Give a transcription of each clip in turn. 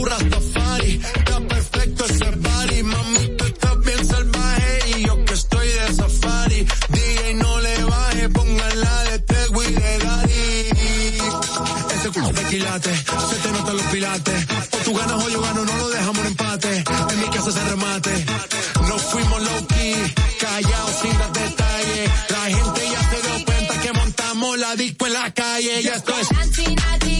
flow Rastafari. Está perfecto ese body, mami, tú estás bien salvaje y yo que estoy de safari. DJ no le baje, póngala de Tego y de Daddy. Ese culo de quilate, se te notan los pilates. O tú ganas o yo gano, no lo dejamos en empate. En mi casa se remate. Nos fuimos low key, callados sin dar detalles. La gente ya se dio cuenta que montamos la disco en la calle. Ya estoy.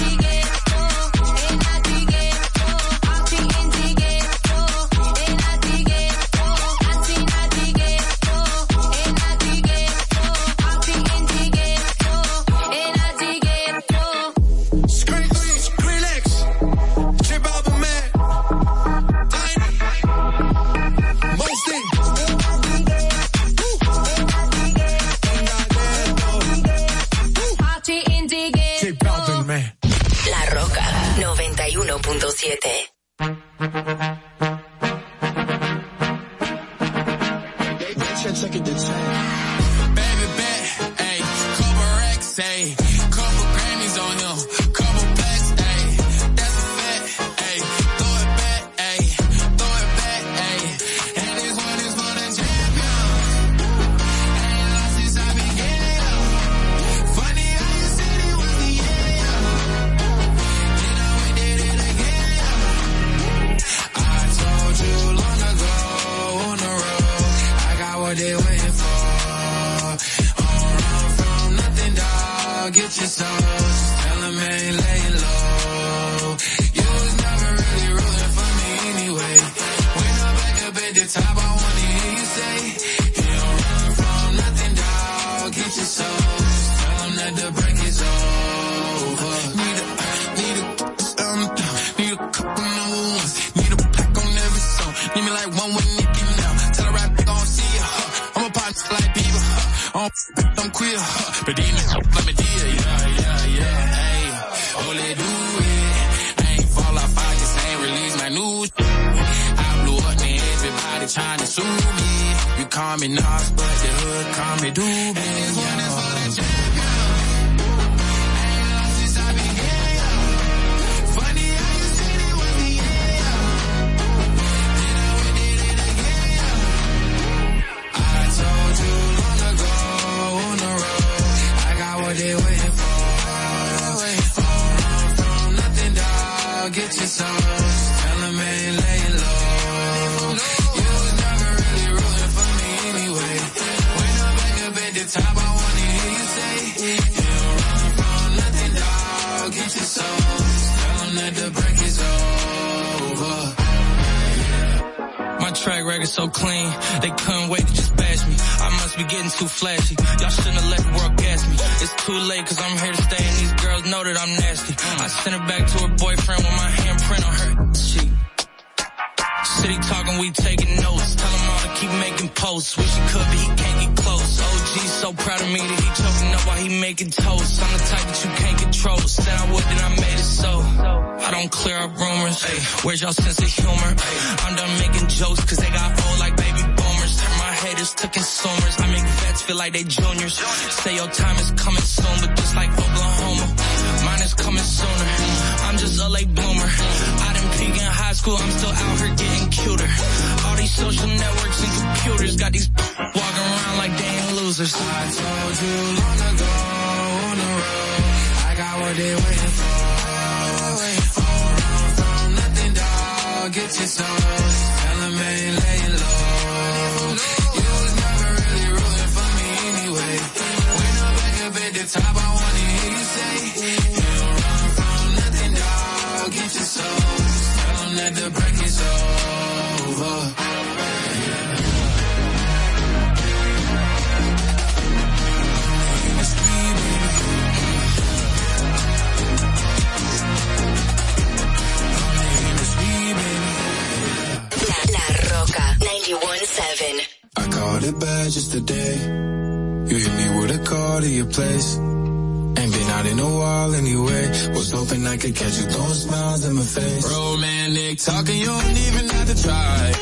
face. Romantic talking, you don't even have to try.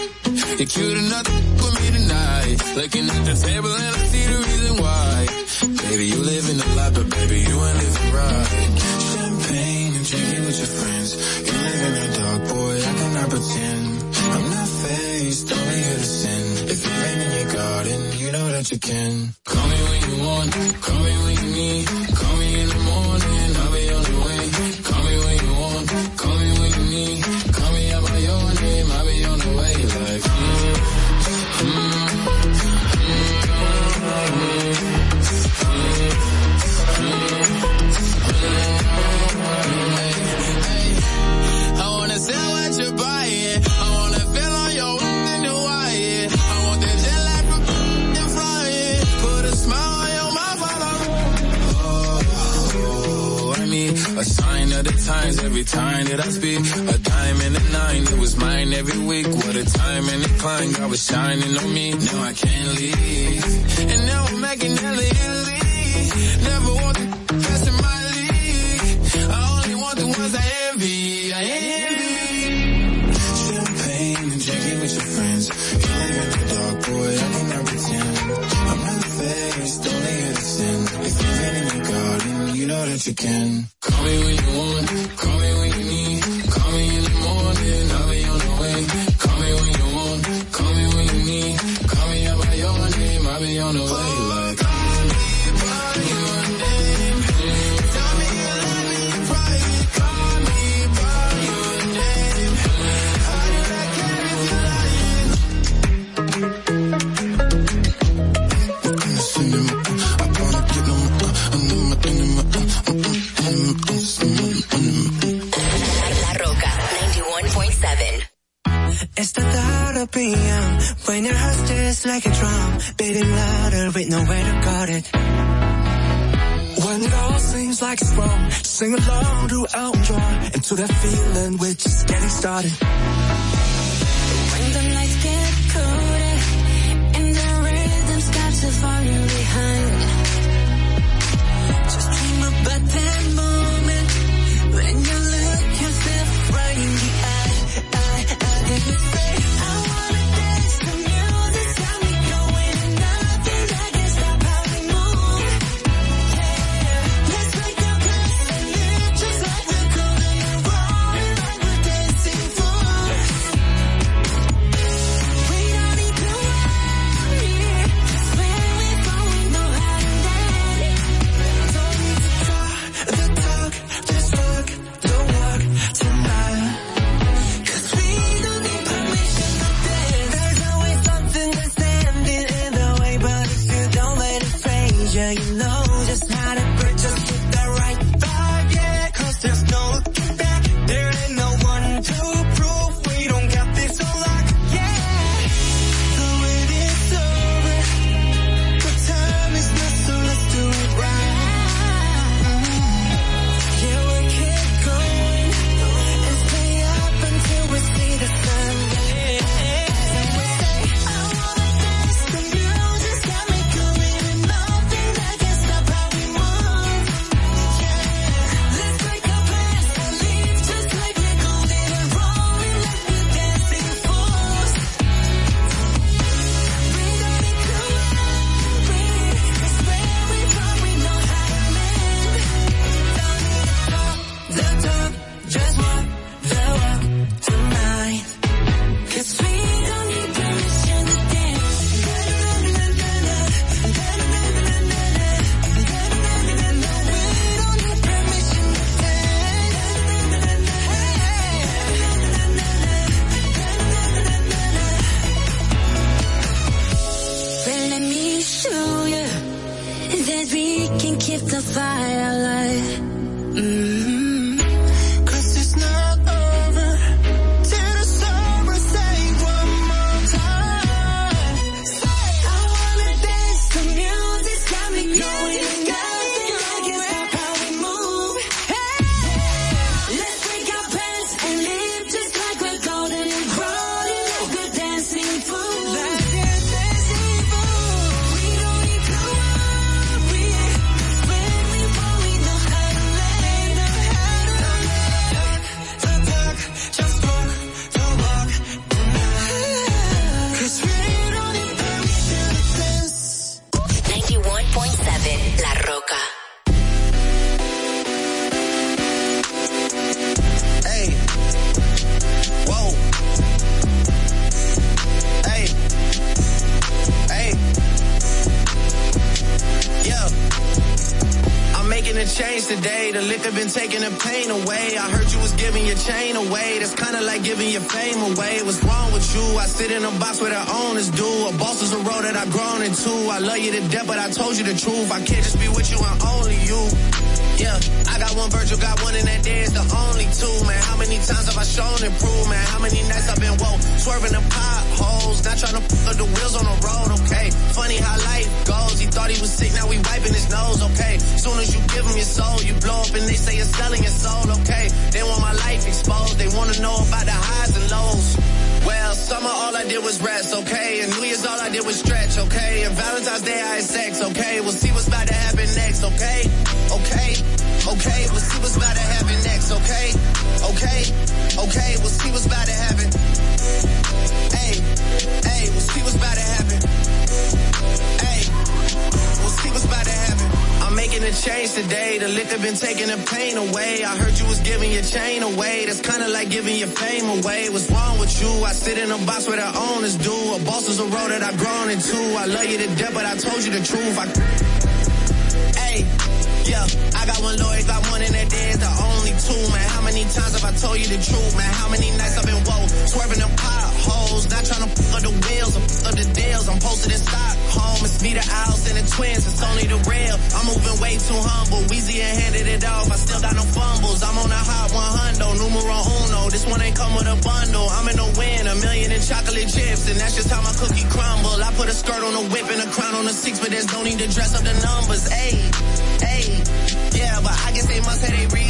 You're cute enough every week. What a time and a climb, God was shining on me. Now I can't leave. And now I'm making hella Italy. Never want the best in my league. I only want the ones I envy. I envy. Champagne and drinking with your friends. You live in the dark, boy, I cannot pretend. I'm not the face, only innocent. If you've been in your garden, you know that you can. p.m. When your heart just like a drum, beating louder with nowhere to guard it. When it all seems like it's wrong, sing along to Elton John and that feeling we're just getting started. When the nights get colder and the rhythm starts to fall behind, just dream about that moment when you look yourself right in the you know I'm making a change today. The liquor been taking the pain away. I heard you was giving your chain away. That's kinda like giving your fame away. What's wrong with you? I sit in a box where the owners do. A boss is a road that I've grown into. I love you to death, but I told you the truth. I Hey, yeah, I got one lawyer, got one in that day, the only two, man. How many times have I told you the truth, man? How many nights I've been woke, swerving the them potholes, not trying to fuck up the wheels or fuck up the deals. I'm posted in Stockholm, it's me, the Owls, and the twins, it's only the real. I'm moving way too humble, Weezy and handed it off, I still got no fumbles. I'm on a hot 100, numero uno, this one ain't come with a bundle. I'm in the win, a million in chocolate chips, and that's just how my cookie crumble. I put a skirt on a whip and a crown on a six, but there's no need to dress up the numbers, ayy. Hey, yeah, but I guess they must have their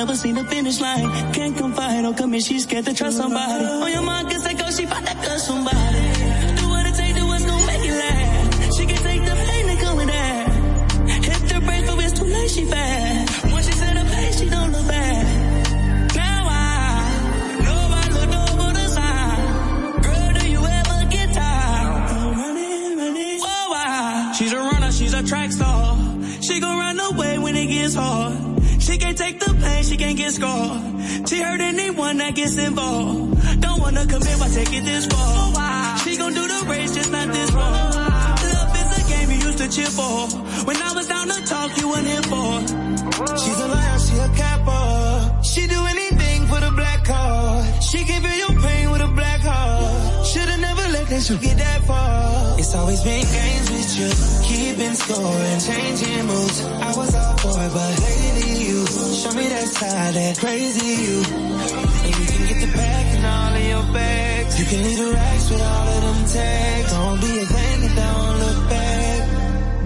never seen the finish line. Can't confide or oh, commit, she's scared to trust somebody. On your mind, cause I go, she bout to cut somebody. Do what it take, do what's gon' make it last. She can take the pain that come with that. Hit the brake, but it's too late, she fast. It gets hard. She can't take the pain, she can't get scarred. She hurt anyone that gets involved. Don't wanna commit, why take it this far? She gon' do the race, just not this far. Love is a game you used to cheer for. When I was down to talk, you weren't here for. She's a liar, she a capper. She do anything for the black card. She can let you get that far. It's always been games with you, keeping score and changing moves. I was all for it, but lately you show me that side, that crazy you. And you can get the back and all of your bags. You can leave the racks with all of them tags. Don't be a thing and don't look back.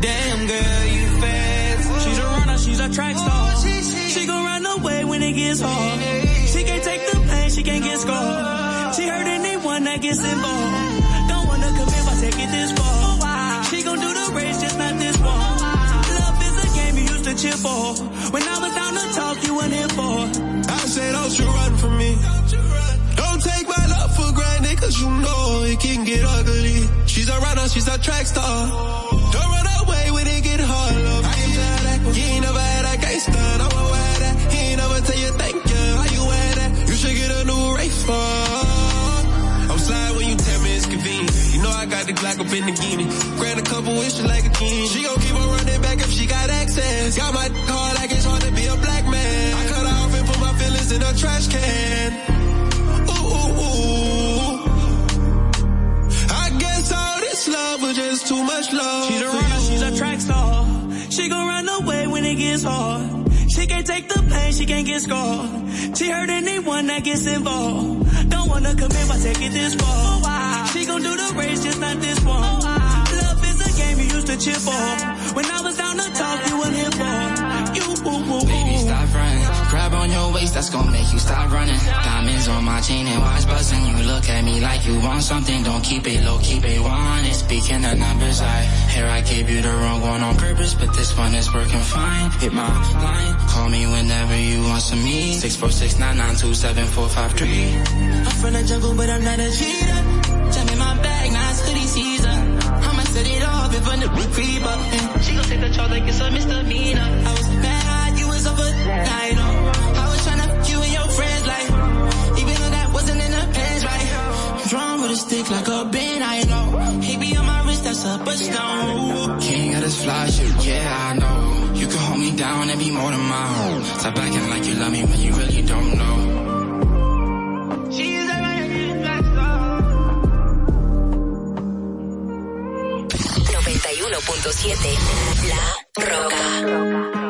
Damn girl, you fast. She's a runner, she's a track star. Oh, she gon' run away when it gets hard. She can't take the pain, she can't get scarred. She hurt anyone that gets involved. Don't wanna commit, but take it this far. She gon' do the race, just not this far. Love is a game you used to cheer for. When I was down to talk, you weren't here for. I say don't you run from me. Don't take my love for granted, cause you know it can get ugly. She's a runner, she's a track star. Don't run away when it get hard, love. I ain't tell that. You ain't never had a gangster, no one wear that. He ain't never tell you thank you, how you wear that. You should get a new race for. Got the Glock up in the guinea. Grant a couple wishes like a king. She gon' keep on running back if she got access. Got my car like it's hard to be a black man. I cut her off and put my feelings in a trash can. Ooh, ooh, ooh. I guess all this love was just too much love. She the runner, she's a track star. She gon' run away when it gets hard. She can't take the pain, she can't get scarred. She hurt anyone that gets involved. Don't wanna commit, but take it this far we gon' do the race, just not this one. Love is a game you used to chip for. When I was down to talk, you weren't here for. You, ooh, ooh, Baby, stop running. Grab on your waist, that's gonna make you stop running. Diamonds on my chain and watch buzzing. You look at me like you want something. Don't keep it low, keep it one. It's speaking the numbers. I here I gave you the wrong one on purpose, but this one is working fine. Hit my line, call me whenever you want some me. Six four six nine nine two seven four five three. I'm from the jungle, but I'm not a cheater. In my bag, nice hoodie season. I'ma set it off if a nigga creep up. And she gon' take the charge like it's a misdemeanor. I was mad, you was up a night. I was tryna fuck you and your friends like, even though that wasn't in the plans, right? Drawn with a stick like a bin, I know. He be on my wrist, that's up a stone. King of this fly shit, yeah, I know. You can hold me down and be more than my own. Stop acting like you love me when you really don't know. 91.7 La Roca.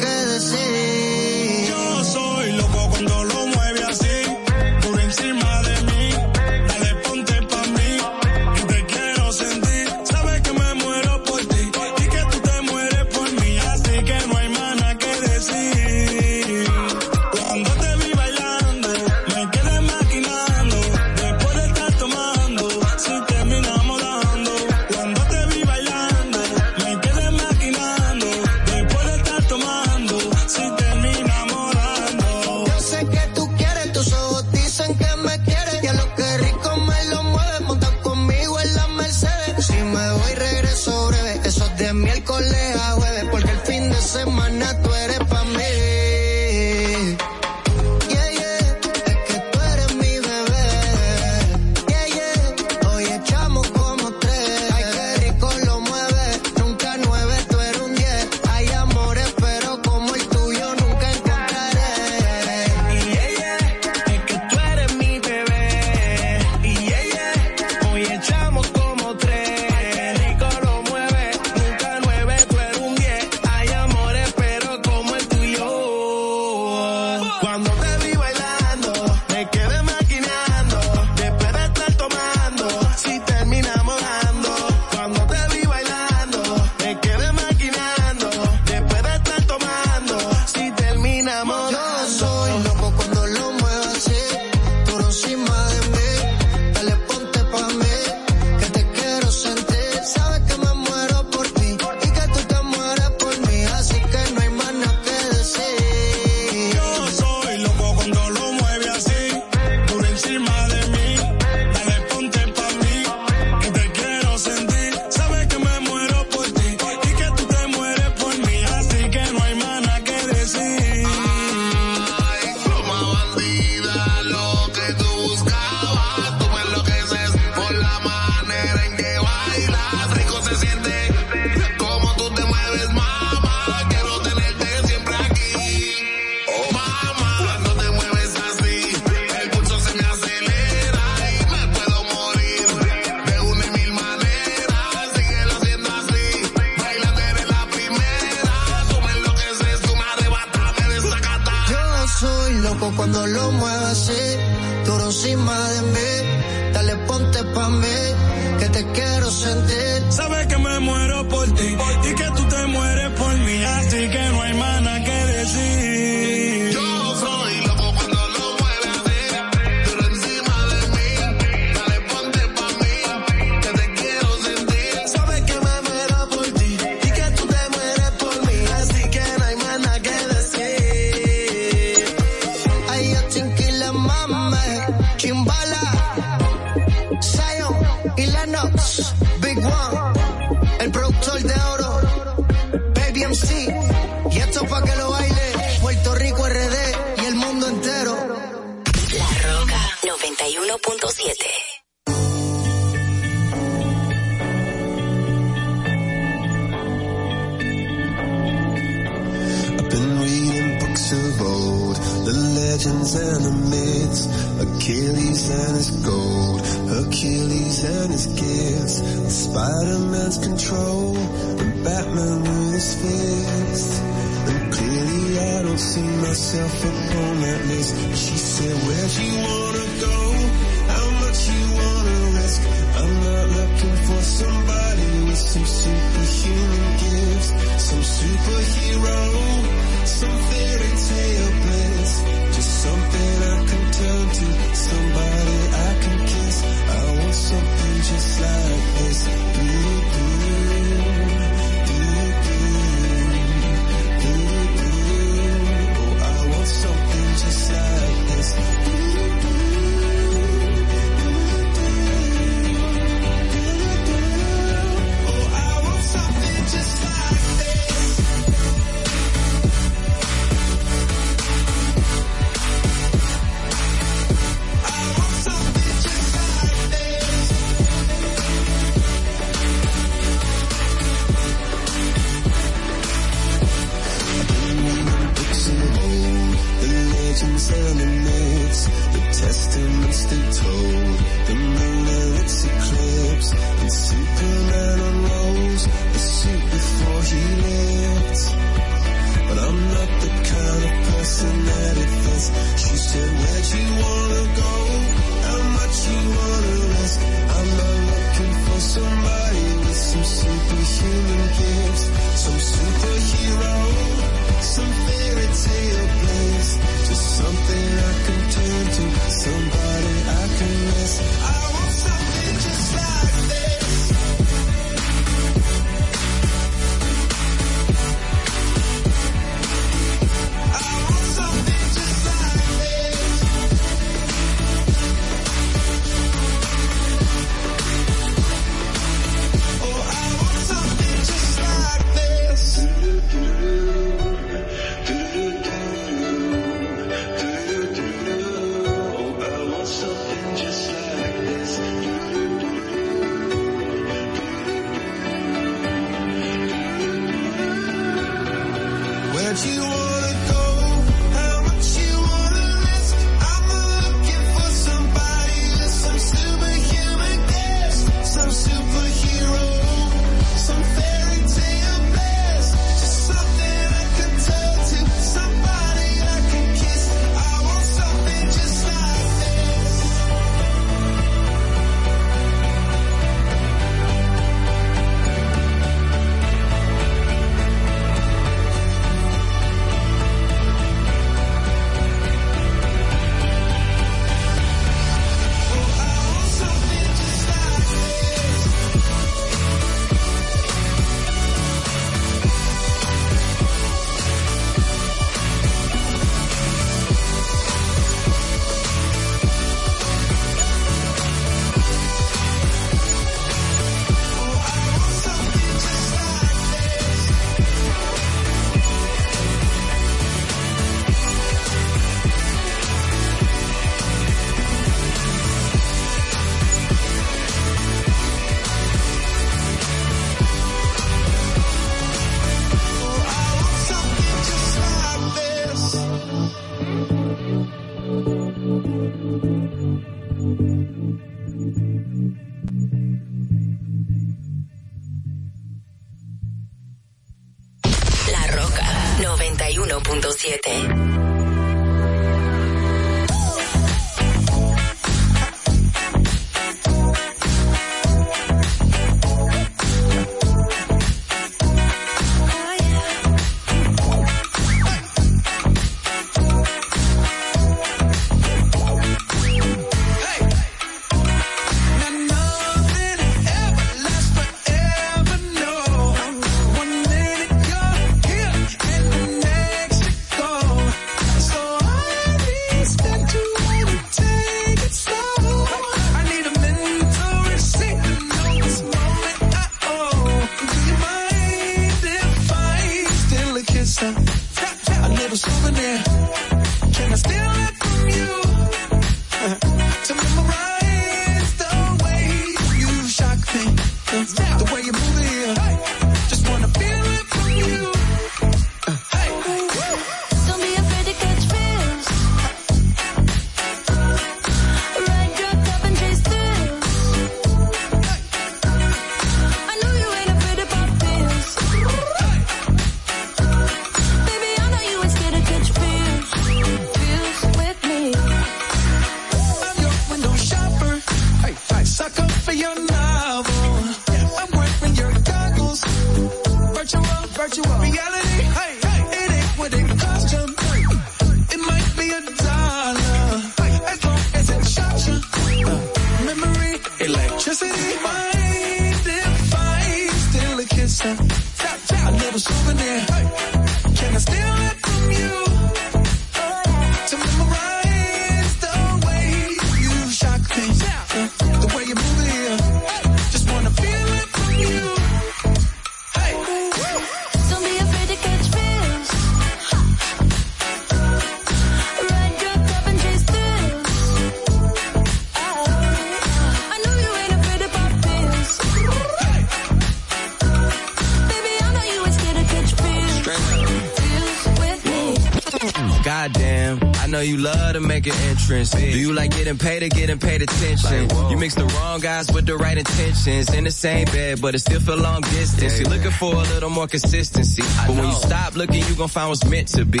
Entrance. Do you like getting paid or getting paid attention? You mix the wrong guys with the right intentions. In the same bed, but it still feel long distance. You're looking for a little more consistency. But when you stop looking, you gon' find what's meant to be.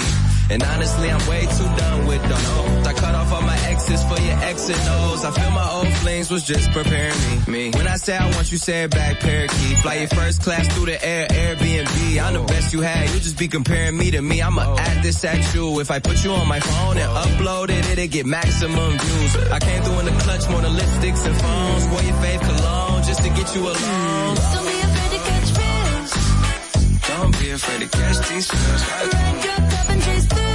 And honestly, I'm way too done with them. I cut off all my exes for your X and O's. I feel my old flings was just preparing me. me. When I say I want you, say it back, parakeet. Fly your first class through the air, Airbnb. I'm the best you had. You just be comparing me to me. I'ma add this at you. If I put you on my phone and upload it, it'll get maximum views. I came through in the clutch more than lipsticks and phones. Wore your fave cologne just to get you alone. Don't be afraid to catch feels. Don't be afraid to catch these feels. Run, drop, top, and chase thrills.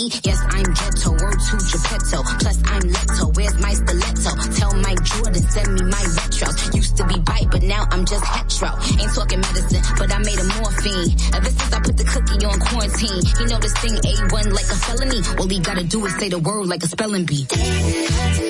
Yes, I'm ghetto. World to Geppetto. Plus, I'm Leto. Where's my stiletto? Tell Mike Jordan, send me my retros. Used to be bite, but now I'm just hetero. Ain't talking medicine, but I made a morphine. Ever since I put the cookie on quarantine, he know this thing A1 like a felony. All he gotta do is say the word like a spelling bee.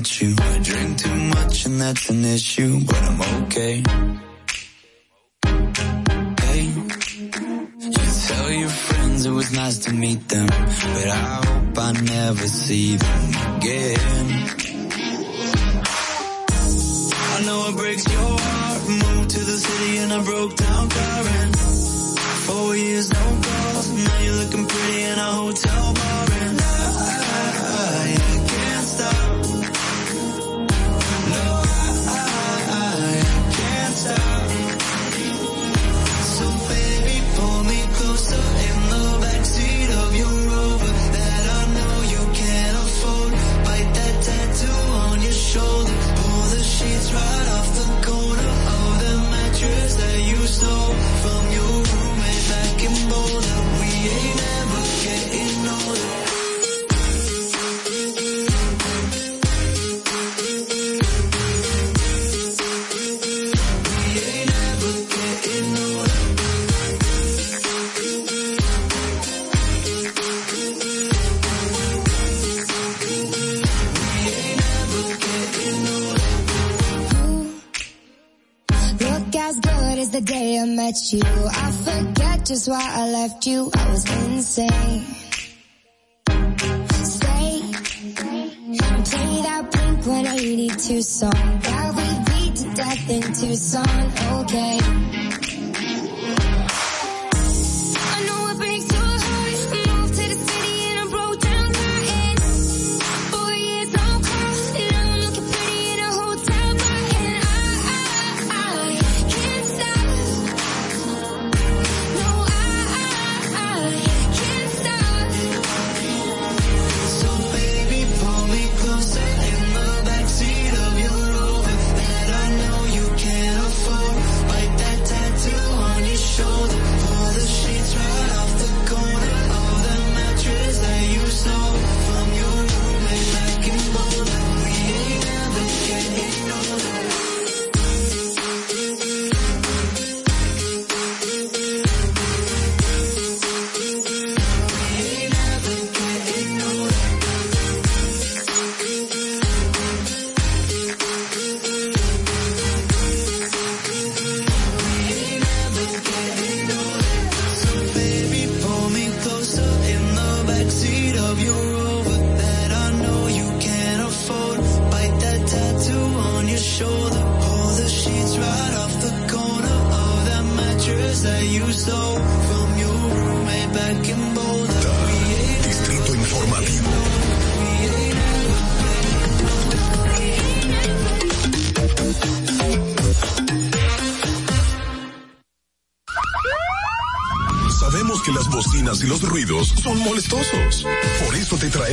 I you. I drink too much and that's an issue, but I'm okay. Why I left you. I was insane. Stay play that Blink 182 song that we beat to death in Tucson.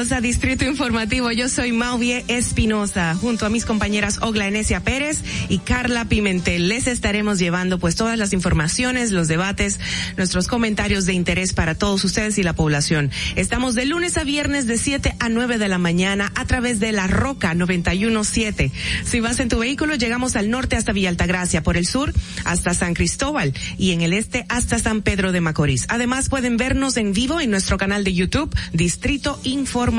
Distrito Informativo. Yo soy Mauvie Espinosa, junto a mis compañeras Ogla Enesia Pérez y Carla Pimentel. Les estaremos llevando pues todas las informaciones, los debates, nuestros comentarios de interés para todos ustedes y la población. Estamos de lunes a viernes de 7 a 9 de la mañana a través de La Roca 917. Si vas en tu vehículo, llegamos al norte hasta Villa Altagracia, por el sur hasta San Cristóbal y en el este hasta San Pedro de Macorís. Además pueden vernos en vivo en nuestro canal de YouTube, Distrito Informativo.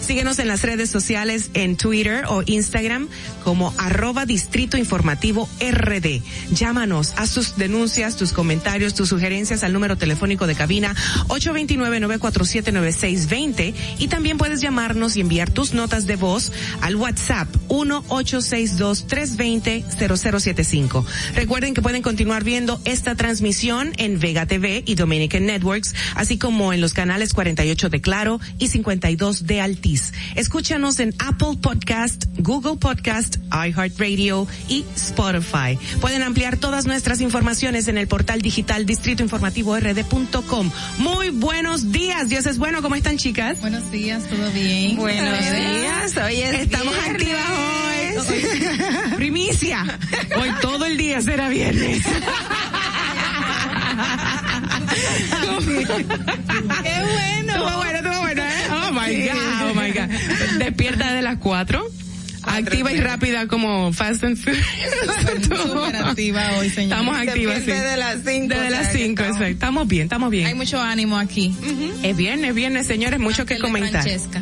Síguenos en las redes sociales en Twitter o Instagram como arroba Distrito Informativo RD. Llámanos a sus denuncias, tus comentarios, tus sugerencias al número telefónico de cabina 829-947-9620 y también puedes llamarnos y enviar tus notas de voz al WhatsApp 1-862-320-0075. Recuerden que pueden continuar viendo esta transmisión en Vega TV y Dominican Networks, así como en los canales 48 de Claro y 52 de Altiz. Escúchanos en Apple Podcast, Google Podcast, iHeartRadio y Spotify. Pueden ampliar todas nuestras informaciones en el portal digital distritoinformativord.com. Muy buenos días, Dios es bueno, ¿cómo están chicas? Buenos días, ¿todo bien? Buenos días, hoy estamos activas hoy. Primicia. Hoy todo el día será viernes. Qué bueno. Estuvo bueno, estuvo bueno, ¿eh? Oh my God, oh my God. Despierta de las cuatro. Activa y rápida como Fast and Furious. Súper activa hoy, señor. Estamos activas, sí. Desde las cinco. Desde las cinco, exacto. Estamos bien, estamos bien. Hay mucho ánimo aquí. Es viernes, viernes, señores, mucho que el de comentar. Francesca.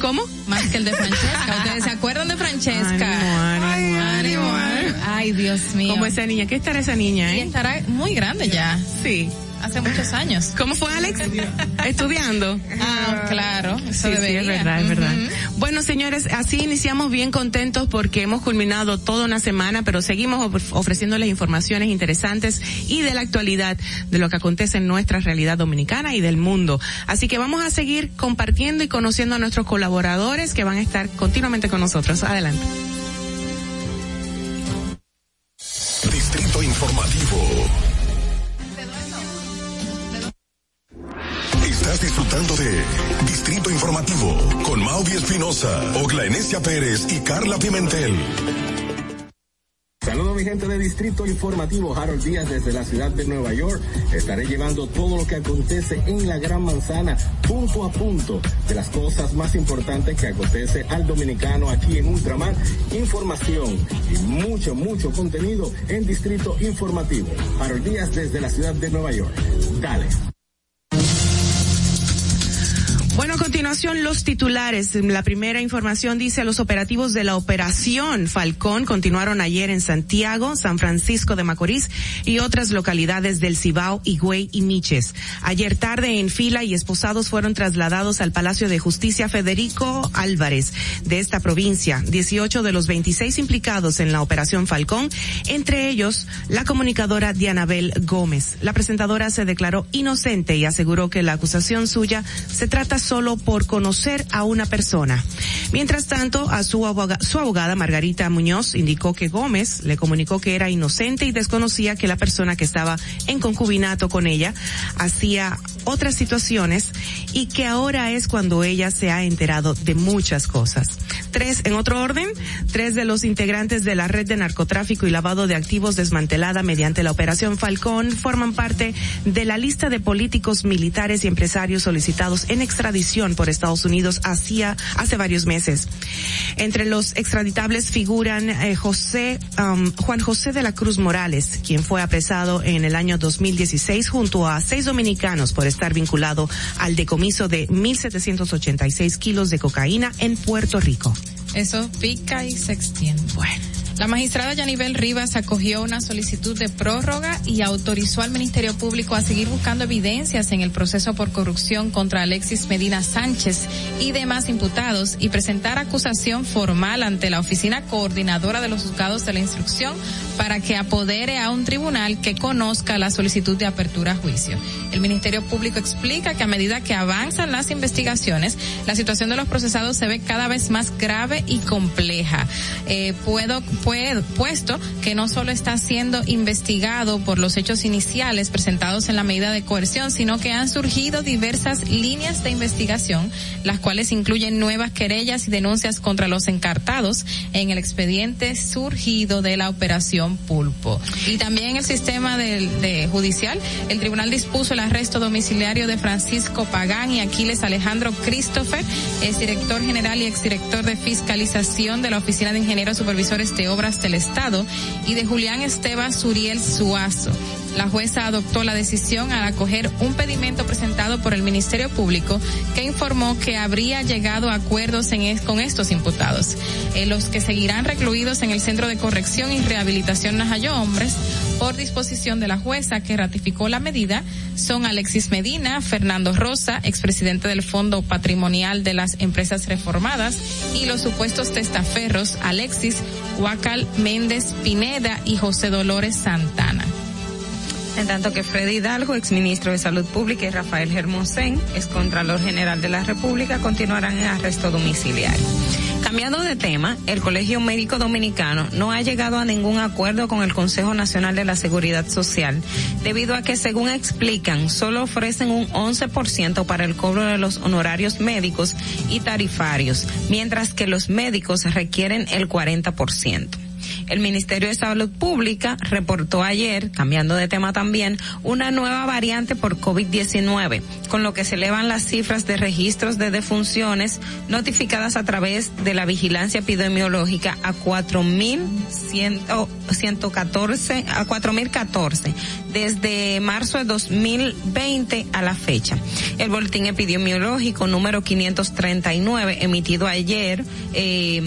¿Cómo? Más que el de Francesca. ¿Ustedes se acuerdan de Francesca? Ánimo, ánimo, ánimo. Ay, Dios mío. Como esa niña, ¿qué estará esa niña, Y eh? estará muy grande ya. Sí. Hace muchos años. ¿Cómo fue Alex? Estudiando. Ah, claro. Eso Sí, sí, es verdad, es verdad. Bueno, señores, así iniciamos bien contentos porque hemos culminado toda una semana, pero seguimos of- ofreciéndoles informaciones interesantes y de la actualidad de lo que acontece en nuestra realidad dominicana y del mundo. Así que vamos a seguir compartiendo y conociendo a nuestros colaboradores que van a estar continuamente con nosotros. Adelante. Estás disfrutando de Distrito Informativo con Mauvi Espinosa, Ogla Enesia Pérez y Carla Pimentel. Saludos mi gente de Distrito Informativo, Harold Díaz desde la ciudad de Nueva York. Estaré llevando todo lo que acontece en la Gran Manzana, punto a punto, de las cosas más importantes que acontece al dominicano aquí en Ultramar. Información y mucho, mucho contenido en Distrito Informativo. Harold Díaz desde la ciudad de Nueva York. Dale. Bueno, a continuación los titulares. La primera información dice los operativos de la Operación Falcón continuaron ayer en Santiago, San Francisco de Macorís y otras localidades del Cibao, Higüey y Miches. Ayer tarde en fila y esposados fueron trasladados al Palacio de Justicia Federico Álvarez de esta provincia. 18 de los 26 implicados en la Operación Falcón, entre ellos la comunicadora Dianabel Gómez. La presentadora se declaró inocente y aseguró que la acusación suya se trata solo por conocer a una persona. Mientras tanto, a su, su abogada Margarita Muñoz indicó que Gómez le comunicó que era inocente y desconocía que la persona que estaba en concubinato con ella hacía otras situaciones y que ahora es cuando ella se ha enterado de muchas cosas. Tres, en otro orden, tres de los integrantes de la red de narcotráfico y lavado de activos desmantelada mediante la operación Falcón forman parte de la lista de políticos, militares y empresarios solicitados en extradición por Estados Unidos hacía, hace varios meses. Entre los extraditables figuran eh, José, um, Juan José de la Cruz Morales, quien fue apresado en el año 2016 junto a seis dominicanos por estar vinculado al decomiso de 1.786 kilos de cocaína en Puerto Rico. Eso pica y se extiende. Bueno. La magistrada Yanibel Rivas acogió una solicitud de prórroga y autorizó al Ministerio Público a seguir buscando evidencias en el proceso por corrupción contra Alexis Medina Sánchez y demás imputados y presentar acusación formal ante la Oficina Coordinadora de los Juzgados de la Instrucción para que apodere a un tribunal que conozca la solicitud de apertura a juicio. El Ministerio Público explica que a medida que avanzan las investigaciones, la situación de los procesados se ve cada vez más grave y compleja. Eh, puedo, puesto que no solo está siendo investigado por los hechos iniciales presentados en la medida de coerción, sino que han surgido diversas líneas de investigación, las cuales incluyen nuevas querellas y denuncias contra los encartados en el expediente surgido de la operación Pulpo. Y también el sistema del- de judicial, el tribunal dispuso el arresto domiciliario de Francisco Pagán y Aquiles Alejandro Christopher, es director general y exdirector de fiscalización de la Oficina de Ingenieros Supervisores de Obras del Estado, y de Julián Esteban Suriel Suazo. La jueza adoptó la decisión al acoger un pedimento presentado por el Ministerio Público que informó que habría llegado a acuerdos en con estos imputados, eh, los que seguirán recluidos en el Centro de Corrección y Rehabilitación Najayo Hombres por disposición de la jueza que ratificó la medida son Alexis Medina, Fernando Rosa, expresidente del Fondo Patrimonial de las Empresas Reformadas y los supuestos testaferros Alexis, Huacal Méndez Pineda y José Dolores Santana. En tanto que Freddy Hidalgo, exministro de Salud Pública, y Rafael Hermosén, excontralor general de la República, continuarán en arresto domiciliario. Cambiando de tema, el Colegio Médico Dominicano no ha llegado a ningún acuerdo con el Consejo Nacional de la Seguridad Social, debido a que, según explican, solo ofrecen un 11% para el cobro de los honorarios médicos y tarifarios, mientras que los médicos requieren el 40%. El Ministerio de Salud Pública reportó ayer, cambiando de tema también, una nueva variante por COVID-19, con lo que se elevan las cifras de registros de defunciones notificadas a través de la vigilancia epidemiológica a 4.114 a 4.014 desde marzo de 2020 a la fecha. El boletín epidemiológico número 539 emitido ayer eh,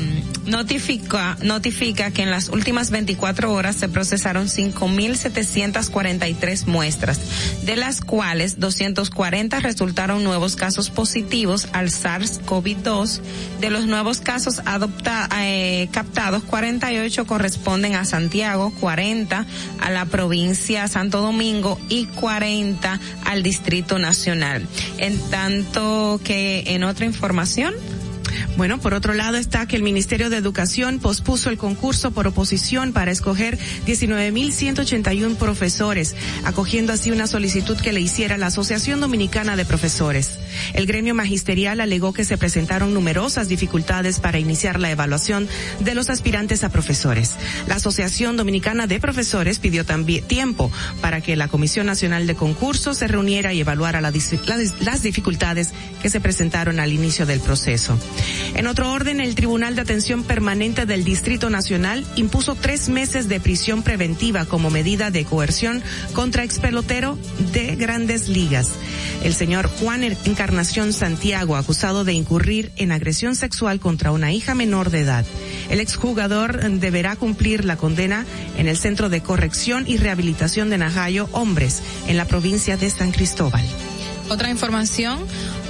notifica notifica que en las últimas 24 horas se procesaron 5.743 muestras, de las cuales 240 resultaron nuevos casos positivos al SARS-CoV-2. De los nuevos casos adopta, eh, captados, 48 corresponden a Santiago, 40 a la provincia Santo Domingo y 40 al Distrito Nacional. En tanto que en otra información, Bueno, por otro lado está que el Ministerio de Educación pospuso el concurso por oposición para escoger 19.181 profesores, acogiendo así una solicitud que le hiciera la Asociación Dominicana de Profesores. El gremio magisterial alegó que se presentaron numerosas dificultades para iniciar la evaluación de los aspirantes a profesores. La Asociación Dominicana de Profesores pidió también tiempo para que la Comisión Nacional de Concursos se reuniera y evaluara las dificultades que se presentaron al inicio del proceso. En otro orden, el Tribunal de Atención Permanente del Distrito Nacional impuso tres meses de prisión preventiva como medida de coerción contra expelotero de grandes ligas. El señor Juan Santiago, acusado de incurrir en agresión sexual contra una hija menor de edad. El exjugador deberá cumplir la condena en el Centro de Corrección y Rehabilitación de Najayo Hombres, en la provincia de San Cristóbal. Otra información,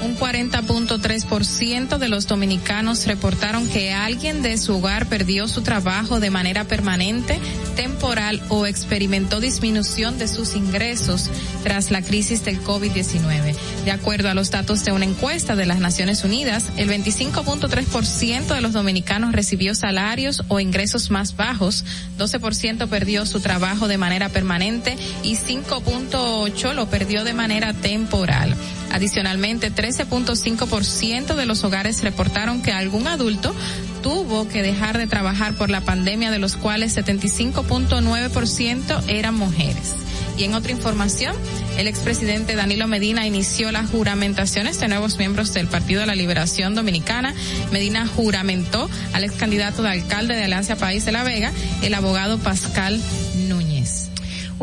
un 40.3% de los dominicanos reportaron que alguien de su hogar perdió su trabajo de manera permanente, temporal o experimentó disminución de sus ingresos tras la crisis del COVID-19. De acuerdo a los datos de una encuesta de las Naciones Unidas, el 25.3% de los dominicanos recibió salarios o ingresos más bajos, 12% perdió su trabajo de manera permanente y 5.8% lo perdió de manera temporal. Adicionalmente, 13.5% de los hogares reportaron que algún adulto tuvo que dejar de trabajar por la pandemia, de los cuales 75.9% eran mujeres. Y en otra información, el expresidente Danilo Medina inició las juramentaciones de nuevos miembros del Partido de la Liberación Dominicana. Medina juramentó al ex candidato de alcalde de Alianza País de la Vega, el abogado Pascal.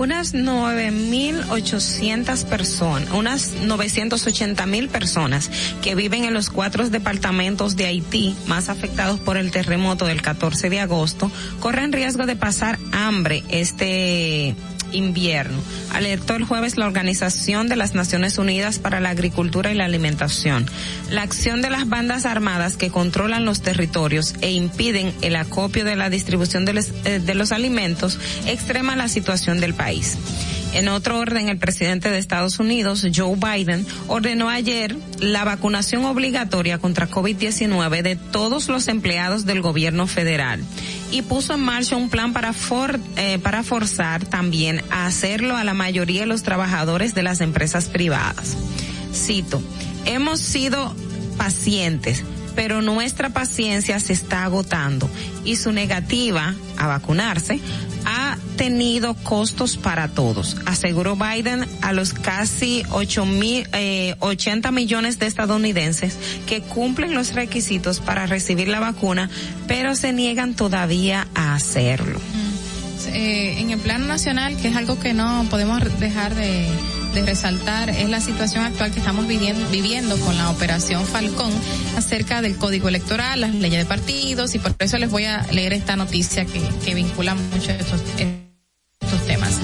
Unas 9.800 personas, unas 980.000 personas que viven en los cuatro departamentos de Haití más afectados por el terremoto del 14 de agosto corren riesgo de pasar hambre este invierno. Alertó el jueves la Organización de las Naciones Unidas para la Agricultura y la Alimentación. La acción de las bandas armadas que controlan los territorios e impiden el acopio de la distribución de eh, de los alimentos extrema la situación del país. En otro orden, el presidente de Estados Unidos, Joe Biden, ordenó ayer la vacunación obligatoria contra COVID-19 de todos los empleados del gobierno federal y puso en marcha un plan para, for, eh, para forzar también a hacerlo a la mayoría de los trabajadores de las empresas privadas. Cito, hemos sido pacientes, pero nuestra paciencia se está agotando y su negativa a vacunarse ha tenido costos para todos, aseguró Biden a los casi 8 mil, eh, 80 millones de estadounidenses que cumplen los requisitos para recibir la vacuna, pero se niegan todavía a hacerlo. Eh, en el plano nacional, que es algo que no podemos dejar de, de resaltar, es la situación actual que estamos viviendo, con la operación Falcón acerca del código electoral, las leyes de partidos, y por eso les voy a leer esta noticia que, que vincula mucho estos, estos temas.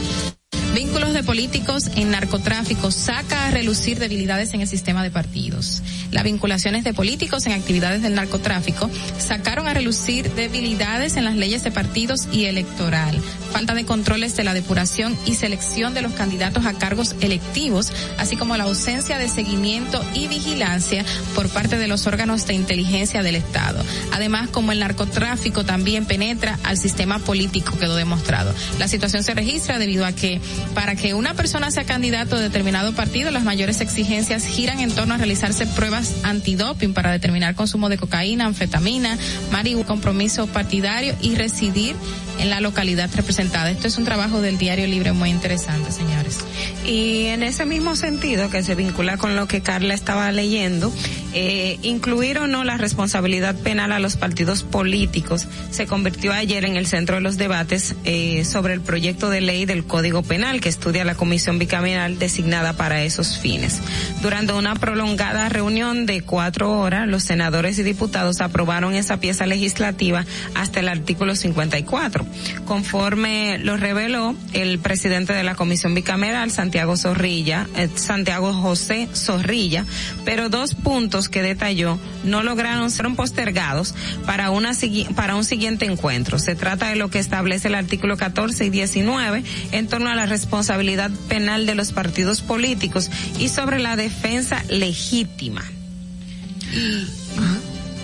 Vínculos de políticos en narcotráfico saca a relucir debilidades en el sistema de partidos. Las vinculaciones de políticos en actividades del narcotráfico sacaron a relucir debilidades en las leyes de partidos y electoral. Falta de controles de la depuración y selección de los candidatos a cargos electivos, así como la ausencia de seguimiento y vigilancia por parte de los órganos de inteligencia del Estado. Además, como el narcotráfico también penetra al sistema político, quedó demostrado. La situación se registra debido a que para que una persona sea candidato de determinado partido, las mayores exigencias giran en torno a realizarse pruebas antidoping para determinar consumo de cocaína, anfetamina, marihuana, compromiso partidario y residir en la localidad representada. Esto es un trabajo del Diario Libre muy interesante, señores. Y en ese mismo sentido, que se vincula con lo que Carla estaba leyendo, eh, incluir o no la responsabilidad penal a los partidos políticos se convirtió ayer en el centro de los debates eh, sobre el proyecto de ley del Código Penal que estudia la comisión bicameral designada para esos fines. Durante una prolongada reunión de cuatro horas, los senadores y diputados aprobaron esa pieza legislativa hasta el artículo 54. Conforme lo reveló el presidente de la comisión bicameral, Santiago Zorrilla, eh, Santiago José Zorrilla, pero dos puntos que detalló no lograron ser postergados para una para un siguiente encuentro. Se trata de lo que establece el artículo 14 y 19 en torno a la responsabilidad penal de los partidos políticos y sobre la defensa legítima.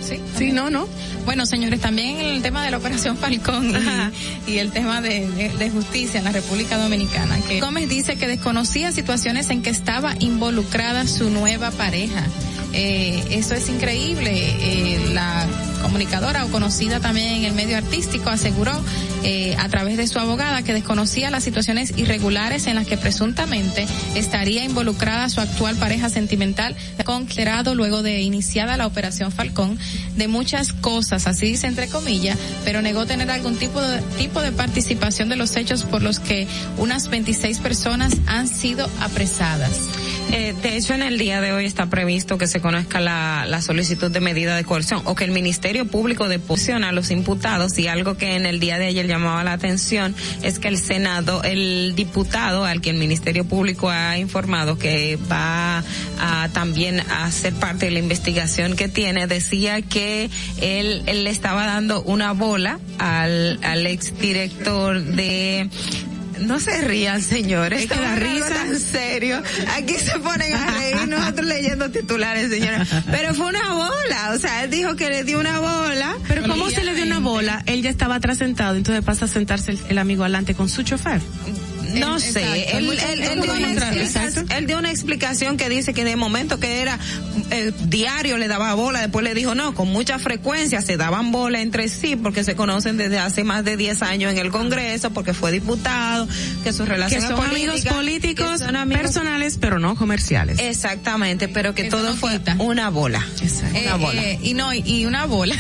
Sí, sí, no, no. Bueno, señores, también el tema de la Operación Falcón y, y el tema de, de- de justicia en la República Dominicana. Que Gómez dice que desconocía situaciones en que estaba involucrada su nueva pareja. Eh, eso es increíble. Eh, la comunicadora o conocida también en el medio artístico aseguró eh, a través de su abogada que desconocía las situaciones irregulares en las que presuntamente estaría involucrada su actual pareja sentimental, considerado luego de iniciada la operación Falcón de muchas cosas, así dice entre comillas, pero negó tener algún tipo de tipo de participación de los hechos por los que unas 26 personas han sido apresadas. Eh, de hecho, en el día de hoy está previsto que se conozca la, la solicitud de medida de coerción o que el Ministerio Público deposicione a los imputados. Y algo que en el día de ayer llamaba la atención es que el Senado, el diputado al que el Ministerio Público ha informado que va a también a ser parte de la investigación que tiene, decía que él, él le estaba dando una bola al, al exdirector de no se rían, señores. Es que algo risa. tan serio. Aquí se ponen a reír, nosotros leyendo titulares, señora. Pero fue una bola. O sea, él dijo que le dio una bola. Pero ¿cómo se le dio una bola? Él ya estaba atrás sentado, entonces pasa a sentarse el, el amigo adelante con su chofer. No Eh, sé, exacto. él, él- él dio una él dio una explicación que dice que de momento que era eh, diario le daba bola, después le dijo no, con mucha frecuencia se daban bola entre sí porque se conocen desde hace más de 10 años en el Congreso, porque fue diputado, que sus Que relaciones son amigos políticos, son amigos- personales, pero no comerciales. Exactamente, pero que todo no fue una bola. Eh, Una bola. eh, y no, y una bola.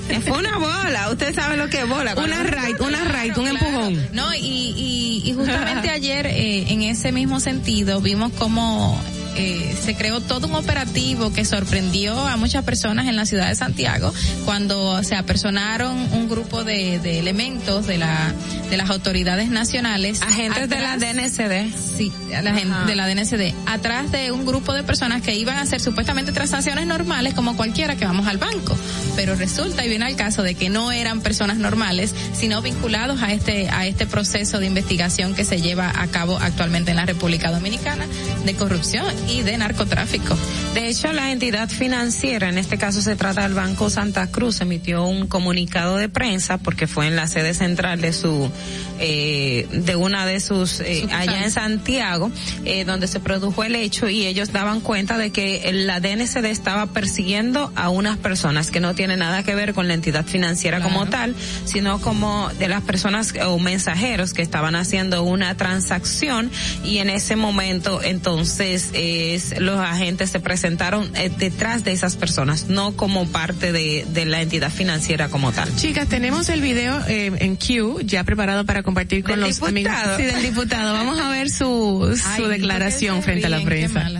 Fue una bola, usted sabe lo que es bola. Una raid, una raid, un empujón. No, y, y, y justamente ayer, eh, en ese mismo sentido, vimos cómo eh, se creó todo un operativo que sorprendió a muchas personas en la ciudad de Santiago cuando se apersonaron un grupo de, de elementos de la de las autoridades nacionales Agentes de la DNCD. sí la gen- Ajá. de la DNCD atrás de un grupo de personas que iban a hacer supuestamente transacciones normales como cualquiera que vamos al banco pero resulta y viene al caso de que no eran personas normales sino vinculados a este a este proceso de investigación que se lleva a cabo actualmente en la República Dominicana de corrupción y de narcotráfico. De hecho, la entidad financiera, en este caso se trata del Banco Santa Cruz, emitió un comunicado de prensa porque fue en la sede central de su, eh, de una de sus, eh, allá en Santiago, eh, donde se produjo el hecho y ellos daban cuenta de que la DNCD estaba persiguiendo a unas personas que no tienen nada que ver con la entidad financiera como tal, sino como de las personas o mensajeros que estaban haciendo una transacción y en ese momento entonces es, los agentes se presentaron eh, detrás de esas personas, no como parte de, de la entidad financiera como tal. Chicas, tenemos el video eh, en Q ya preparado para compartir con ¿Del los amigos sí, del diputado. Vamos a ver su, su Ay, declaración ¿por qué se frente a la prensa.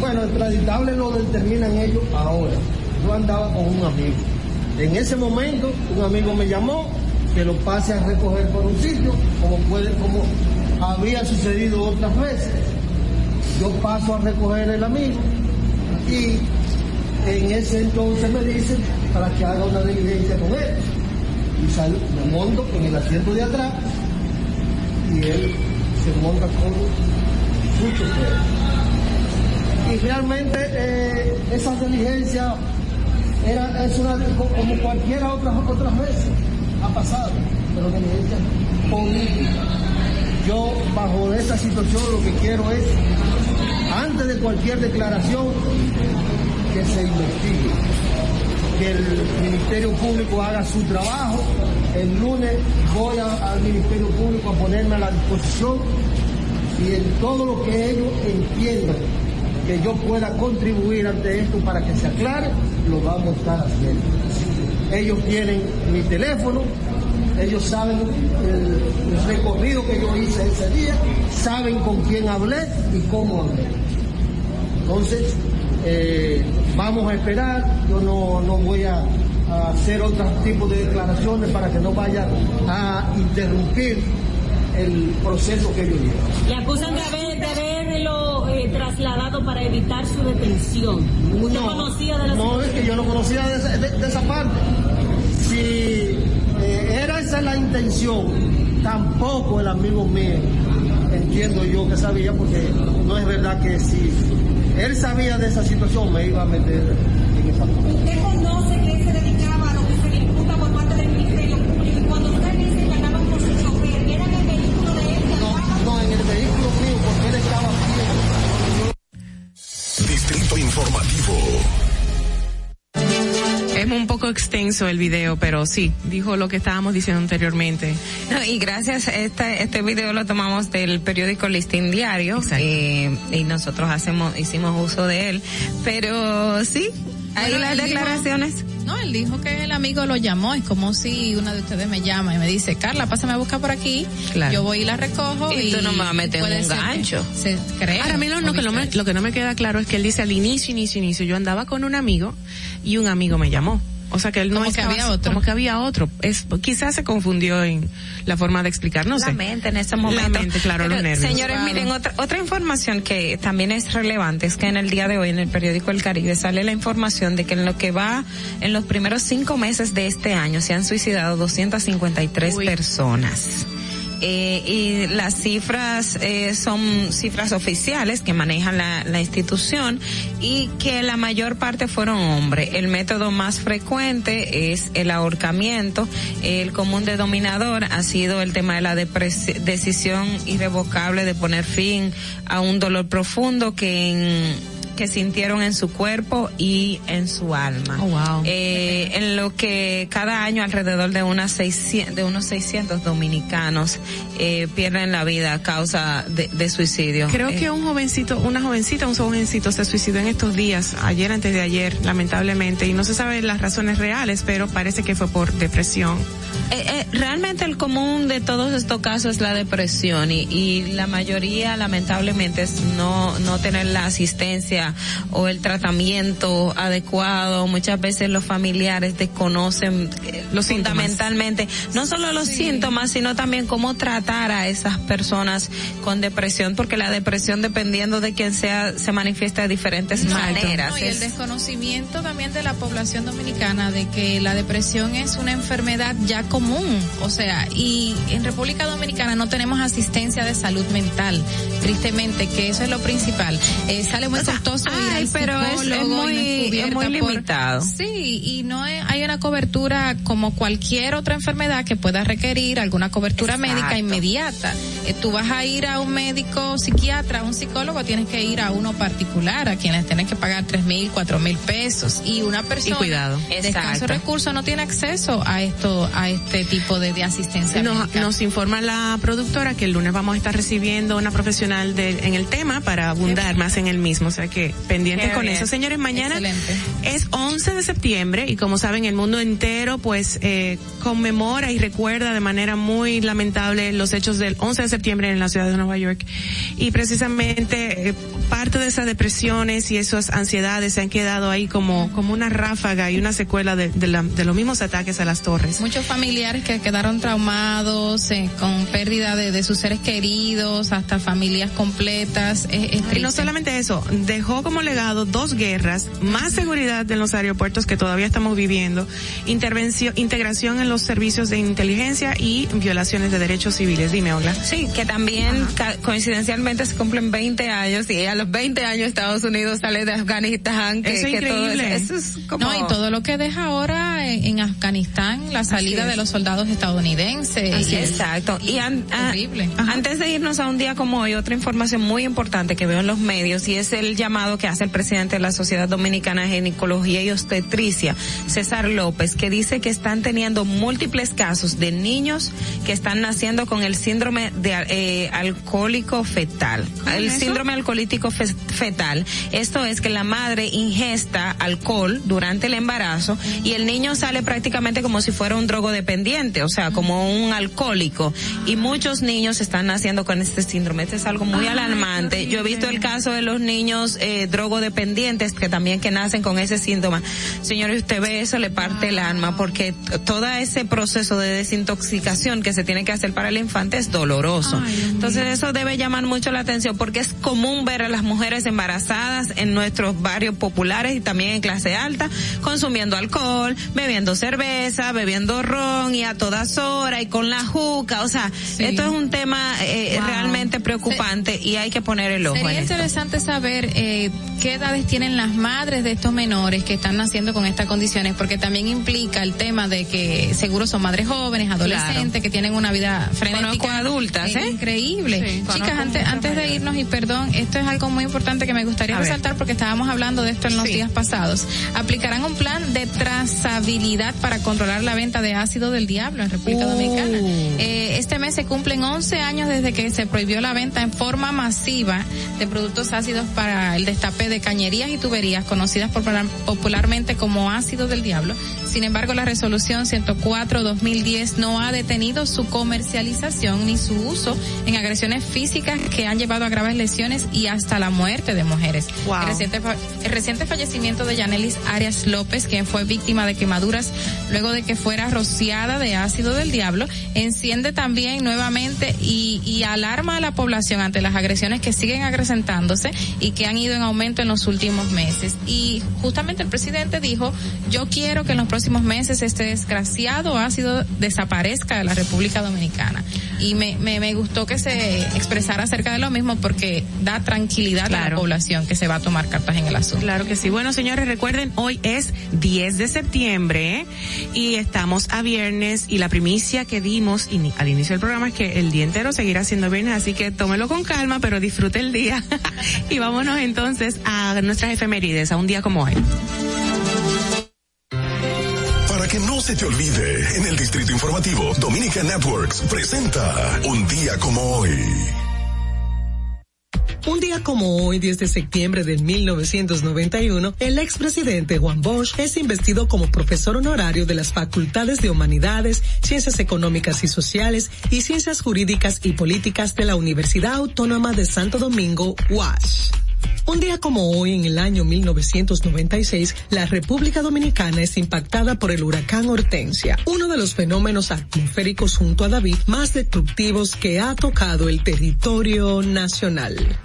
Bueno, extraditable lo determinan ellos ahora. Yo andaba con un amigo. En ese momento, un amigo me llamó que lo pase a recoger por un sitio, como puede, como había sucedido otras veces. Yo paso a recoger el amigo y En ese entonces me dicen para que haga una diligencia con él. Y sal, me monto en el asiento de atrás y él se monta con su chofer. Y realmente eh, esa diligencia era, es una, como cualquiera otras otras veces ha pasado, pero diligencia política. Yo bajo esta situación lo que quiero es, antes de cualquier declaración, que se investigue, que el Ministerio Público haga su trabajo. El lunes voy al Ministerio Público a ponerme a la disposición y en todo lo que ellos entiendan que yo pueda contribuir ante esto para que se aclare, lo vamos a estar haciendo. Ellos tienen mi teléfono, ellos saben el, recorrido que yo hice ese día, saben con quién hablé y cómo hablé. Entonces, eh, vamos a esperar, yo no, no voy a, a hacer otro tipo de declaraciones para que no vaya a interrumpir el proceso que ellos llevan. Le acusan de, haber, de haberlo eh, trasladado para evitar su detención. ¿Usted conocía de la No, es que yo no conocía de esa, de- de esa parte. Si eh, era esa la intención, tampoco el amigo mío, entiendo yo que sabía, porque no es verdad que si él sabía de esa situación me iba a meter en esa parte. ¿Usted conoce que extenso el video, pero sí, dijo lo que estábamos diciendo anteriormente. No, y gracias, este, este video lo tomamos del periódico Listín Diario eh, y nosotros hacemos, hicimos uso de él, pero sí, ahí Bueno, las dijo- declaraciones. No, él dijo que el amigo lo llamó. Es como si una de ustedes me llama y me dice, Carla, pásame a buscar por aquí. Claro. Yo voy y la recojo. Y Y, tú no me vas a meter en un gancho. Se cree. Ahora, a mí lo, lo que no me, lo que no me queda claro es que él dice al inicio, inicio, inicio, yo andaba con un amigo y un amigo me llamó. O sea que él no Como que había otro. Como que había otro. Es, quizás se confundió en la forma de explicar, no sé. Mente en ese momento. La mente, claro, Pero, los nervios. Señores, miren, otra, otra información que también es relevante es que en el día de hoy en el periódico El Caribe sale la información de que en lo que va, en los primeros cinco meses de este año se han suicidado 253 personas. Eh, y las cifras eh, son cifras oficiales que maneja la, la institución y que la mayor parte fueron hombres. El método más frecuente es el ahorcamiento. El común denominador ha sido el tema de la decisión irrevocable de poner fin a un dolor profundo que en que sintieron en su cuerpo y en su alma. Oh, wow. Eh, en lo que cada año alrededor de unas 600, de unos 600 dominicanos eh, pierden la vida a causa de, de suicidio. Creo Eh, que un jovencito, una jovencita, un jovencito se suicidó en estos días, ayer antes de ayer, lamentablemente, y no se sabe las razones reales, pero parece que fue por depresión. Eh, eh, realmente el común de todos estos casos es la depresión y, y la mayoría lamentablemente es no, no tener la asistencia o el tratamiento adecuado. Muchas veces los familiares desconocen eh, Los síntomas. fundamentalmente no solo los síntomas sino también cómo tratar a esas personas con depresión porque la depresión dependiendo de quién sea se manifiesta de diferentes maneras. No, y el Es- desconocimiento también de la población dominicana de que la depresión es una enfermedad ya común. O sea, y en República Dominicana no tenemos asistencia de salud mental, tristemente, que eso es lo principal. Eh, sale muy costoso ir ay, al pero es- es psicólogo y no muy- es muy por-. Sí, y no es- hay una cobertura como cualquier otra enfermedad que pueda requerir alguna cobertura Exacto. médica inmediata. Eh, tú vas a ir a un médico psiquiatra, a un psicólogo, tienes que ir a uno particular, a quienes tienen que pagar tres mil, cuatro mil pesos. Y una persona cuidado. de escasos Exacto. recursos no tiene acceso a esto, a este tipo de, de asistencia Nos, nos informa la productora que el lunes vamos a estar recibiendo una profesional de, en el tema para abundar más en el mismo, o sea que pendientes Qué con bien. eso. Señores, mañana Excelente. es 11 de septiembre y como saben el mundo entero pues eh, conmemora y recuerda de manera muy lamentable los hechos del 11 de septiembre en la ciudad de Nueva York y precisamente eh, parte de esas depresiones y esas ansiedades se han quedado ahí como como una ráfaga y una secuela de, de, la- de los mismos ataques a las torres. Muchos familiares familiares que quedaron traumados, eh, con pérdida de, de sus seres queridos, hasta familias completas. Es, es Y no solamente eso, dejó como legado dos guerras, más seguridad en los aeropuertos que todavía estamos viviendo, intervención, integración en los servicios de inteligencia y violaciones de derechos civiles. Dime, Ogla. Sí, que también ca- coincidencialmente se cumplen 20 años y a los 20 años Estados Unidos sale de Afganistán. Que, Eso es que todo increíble. eso es como... No, y todo lo que deja ahora en, en Afganistán, la salida de los soldados estadounidenses. Así y es. Exacto. Y an- a- antes de irnos a un día como hoy, otra información muy importante que veo en los medios y es el llamado que hace el presidente de la Sociedad Dominicana de Ginecología y Obstetricia, César López, que dice que están teniendo múltiples casos de niños que están naciendo con el síndrome de eh, alcohólico fetal. El eso? síndrome alcohólico fe- fetal. Esto es que la madre ingesta alcohol durante el embarazo y el niño sale prácticamente como si fuera un drogodependiente, o sea, como un alcohólico. Y muchos niños están naciendo con este síndrome. Este es algo muy alarmante. Yo he visto el caso de los niños eh, drogodependientes que también que nacen con ese síntoma. Señores, usted ve eso, le parte el alma porque todo ese proceso de desintoxicación que se tiene que hacer para el infante es doloroso. Entonces eso debe llamar mucho la atención porque es común ver a las mujeres embarazadas en nuestros barrios populares y también en clase alta consumiendo alcohol, bebiendo cerveza, bebiendo ron y a todas horas y con la juca. O sea, esto es un tema eh, Wow. realmente preocupante y hay que poner el ojo Sería en esto. interesante saber eh, qué edades tienen las madres de estos menores que están naciendo con estas condiciones, porque también implica el tema de que seguro son madres jóvenes, adolescentes, que tienen una vida frenética. Conozco adultas, ¿eh? Increíble. Sí, Chicas, antes, antes de irnos, y perdón, esto es algo muy importante que me gustaría A ver. resaltar porque estábamos hablando de esto en los Sí. días pasados. Aplicarán un plan de trazabilidad para controlar la venta de ácido del diablo en República Oh. Dominicana. Eh, este mes se cumplen 11 años desde que se prohibió la venta en forma masiva de productos ácidos para el destape de cañerías y tuberías conocidas popular- popularmente como ácido del diablo. Sin embargo, la resolución 104-2010 no ha detenido su comercialización ni su uso en agresiones físicas que han llevado a graves lesiones y hasta la muerte de mujeres. Wow. El reciente, el reciente fallecimiento de Yanelis Arias López, quien fue víctima de quemaduras luego de que fuera rociada de ácido del diablo, enciende también nuevamente y, y alarma a la población ante las agresiones que siguen acrecentándose y que han ido en aumento en los últimos meses. Y justamente el presidente dijo, yo quiero que en los próximos meses este desgraciado ácido desaparezca de la República Dominicana. Y me, me, me gustó que se expresara acerca de lo mismo porque da tranquilidad a la población que se va a tomar cartas en el asunto. Claro que sí. Bueno, señores, recuerden, hoy es 10 de septiembre ¿eh? y estamos a y la primicia que dimos ini- al inicio del programa es que el día entero seguirá siendo viernes, así que tómelo con calma, pero disfrute el día. y vámonos entonces a nuestras efemérides, a un día como hoy. Para que no se te olvide, en el Distrito Informativo, Dominica Networks presenta Un día como hoy. Un día como hoy, 10 de septiembre de 1991, el expresidente Juan Bosch es investido como profesor honorario de las Facultades de Humanidades, Ciencias Económicas y Sociales y Ciencias Jurídicas y Políticas de la Universidad Autónoma de Santo Domingo, UAS. Un día como hoy, en el año 1996, la República Dominicana es impactada por el huracán Hortensia, uno de los fenómenos atmosféricos junto a David más destructivos que ha tocado el territorio nacional.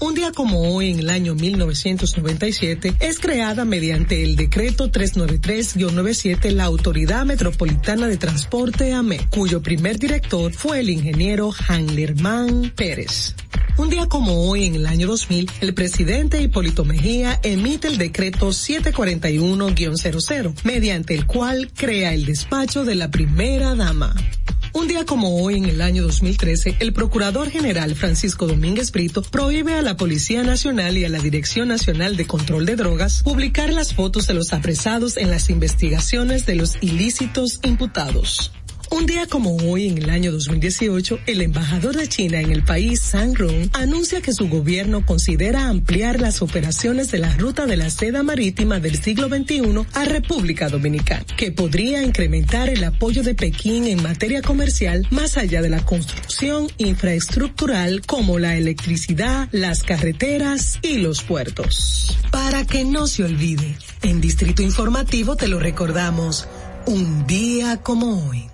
Un día como hoy, en el año 1997, es creada mediante el decreto 393-97 la Autoridad Metropolitana de Transporte AME, cuyo primer director fue el ingeniero Hanlerman Pérez. Un día como hoy, en el año 2000, el presidente Hipólito Mejía emite el decreto 741-00, mediante el cual crea el despacho de la primera dama. Un día como hoy, en el año 2013, el Procurador General Francisco Domínguez Brito prohíbe a la Policía Nacional y a la Dirección Nacional de Control de Drogas publicar las fotos de los apresados en las investigaciones de los ilícitos imputados. Un día como hoy, en el año 2018, el embajador de China en el país, Sang Rong, anuncia que su gobierno considera ampliar las operaciones de la ruta de la seda marítima del siglo XXI a República Dominicana, que podría incrementar el apoyo de Pekín en materia comercial más allá de la construcción infraestructural como la electricidad, las carreteras y los puertos. Para que no se olvide, en Distrito Informativo te lo recordamos, un día como hoy.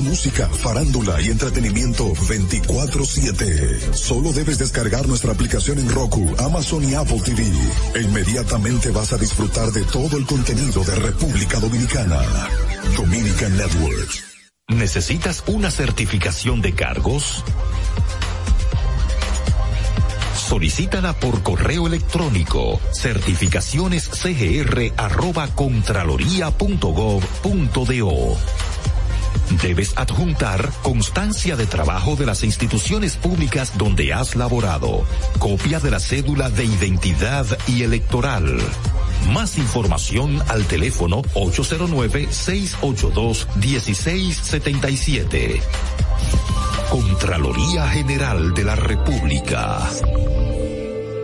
música, farándula y entretenimiento 24/7. Solo debes descargar nuestra aplicación en Roku, Amazon y Apple TV. E inmediatamente vas a disfrutar de todo el contenido de República Dominicana. Dominican Networks. ¿Necesitas una certificación de cargos? Solicítala por correo electrónico certificacionescgr@contraloría.gov.do. Debes adjuntar constancia de trabajo de las instituciones públicas donde has laborado, copia de la cédula de identidad y electoral. Más información al teléfono 809-682-1677. Contraloría General de la República.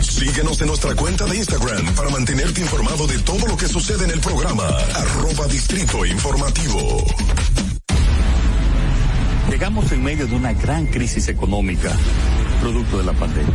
Síguenos en nuestra cuenta de Instagram para mantenerte informado de todo lo que sucede en el programa. Arroba Distrito Informativo. Llegamos en medio de una gran crisis económica, producto de la pandemia.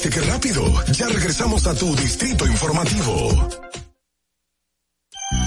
¿Viste qué rápido? Ya regresamos a tu Distrito Informativo.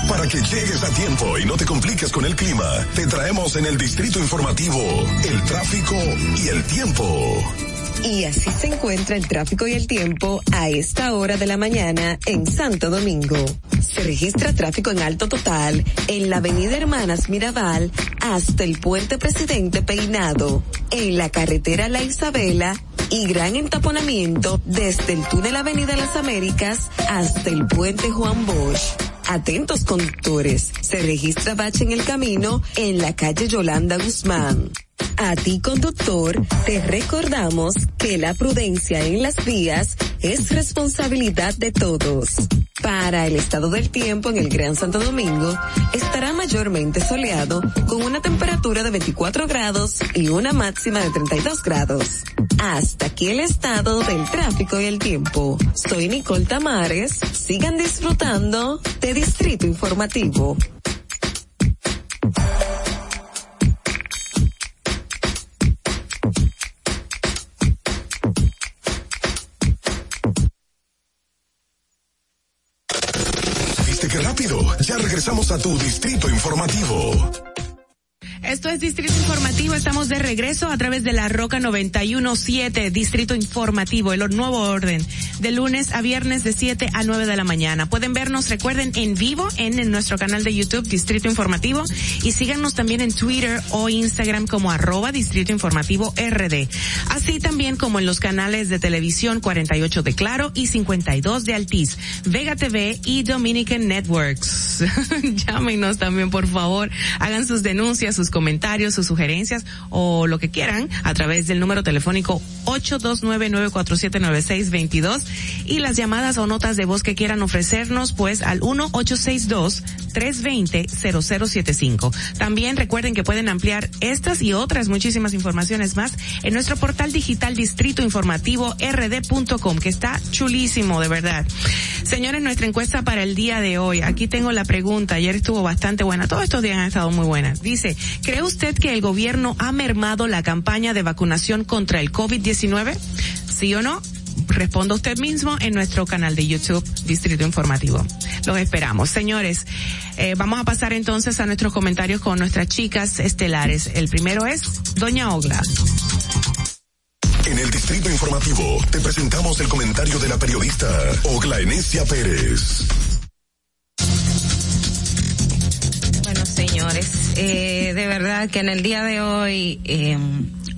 Para que llegues a tiempo y no te compliques con el clima, te traemos en el Distrito Informativo el tráfico y el tiempo. Y así se encuentra el tráfico y el tiempo a esta hora de la mañana en Santo Domingo. Se registra tráfico en alto total en la avenida Hermanas Mirabal hasta el puente Presidente Peinado, en la carretera La Isabela y gran entaponamiento desde el túnel Avenida Las Américas hasta el puente Juan Bosch. Atentos conductores, se registra bache en el camino en la calle Yolanda Guzmán. A ti conductor, te recordamos que la prudencia en las vías es responsabilidad de todos. Para el estado del tiempo en el Gran Santo Domingo, estará mayormente soleado con una temperatura de 24 grados y una máxima de 32 grados. Hasta aquí el estado del tráfico y el tiempo. Soy Nicole Tamares. Sigan disfrutando de Distrito Informativo. Regresamos a tu Distrito Informativo. Esto es Distrito Informativo, estamos de regreso a través de la Roca 917, Distrito Informativo, el nuevo orden, de lunes a viernes de 7 a 9 de la mañana. Pueden vernos, recuerden, en vivo en, nuestro canal de YouTube, Distrito Informativo, y síganos también en Twitter o Instagram como arroba Distrito Informativo RD. Así también como en los canales de televisión 48 de Claro y 52 de Altiz, Vega TV y Dominican Networks. Llámenos también, por favor, hagan sus denuncias, sus comentarios, sus sugerencias o lo que quieran a través del número telefónico 829-947-9622 y las llamadas o notas de voz que quieran ofrecernos pues al 1-862-320-0075. También recuerden que pueden ampliar estas y otras muchísimas informaciones más en nuestro portal digital distrito informativo rd.com que está chulísimo de verdad. Señores, nuestra encuesta para el día de hoy. Aquí tengo la pregunta. Ayer estuvo bastante buena. Todos estos días han estado muy buenas. Dice, ¿cree usted que el gobierno ha mermado la campaña de vacunación contra el COVID-19? ¿Sí o no? Responda usted mismo en nuestro canal de YouTube Distrito Informativo. Los esperamos. Señores, eh, vamos a pasar entonces a nuestros comentarios con nuestras chicas estelares. El primero es Doña Ogla. En el Distrito Informativo te presentamos el comentario de la periodista Ogla Enesia Pérez. Señores, eh, de verdad que en el día de hoy eh,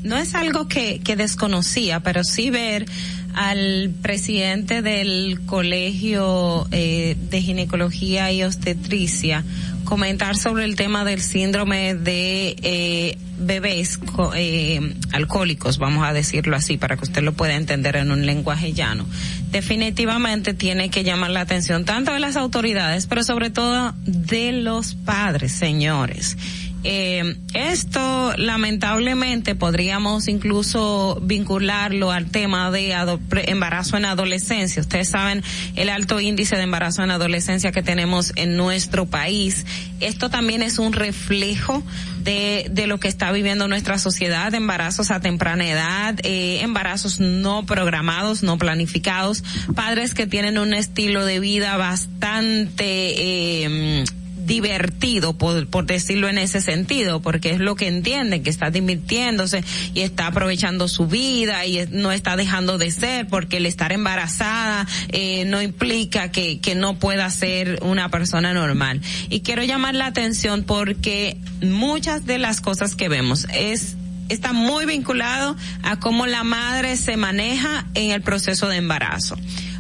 no es algo que, que desconocía, pero sí ver al presidente del Colegio eh, de Ginecología y Obstetricia comentar sobre el tema del síndrome de eh, bebés eh, alcohólicos, vamos a decirlo así, para que usted lo pueda entender en un lenguaje llano. Definitivamente tiene que llamar la atención tanto de las autoridades, pero sobre todo de los padres, señores. Eh, esto lamentablemente podríamos incluso vincularlo al tema de embarazo en adolescencia. Ustedes saben el alto índice de embarazo en adolescencia que tenemos en nuestro país. Esto también es un reflejo de, de lo que está viviendo nuestra sociedad, embarazos a temprana edad, eh, embarazos no programados, no planificados, padres que tienen un estilo de vida bastante eh, divertido, por, por decirlo en ese sentido, porque es lo que entienden, que está divirtiéndose y está aprovechando su vida y no está dejando de ser, porque el estar embarazada eh, no implica que, que no pueda ser una persona normal. Y quiero llamar la atención porque muchas de las cosas que vemos es está muy vinculado a cómo la madre se maneja en el proceso de embarazo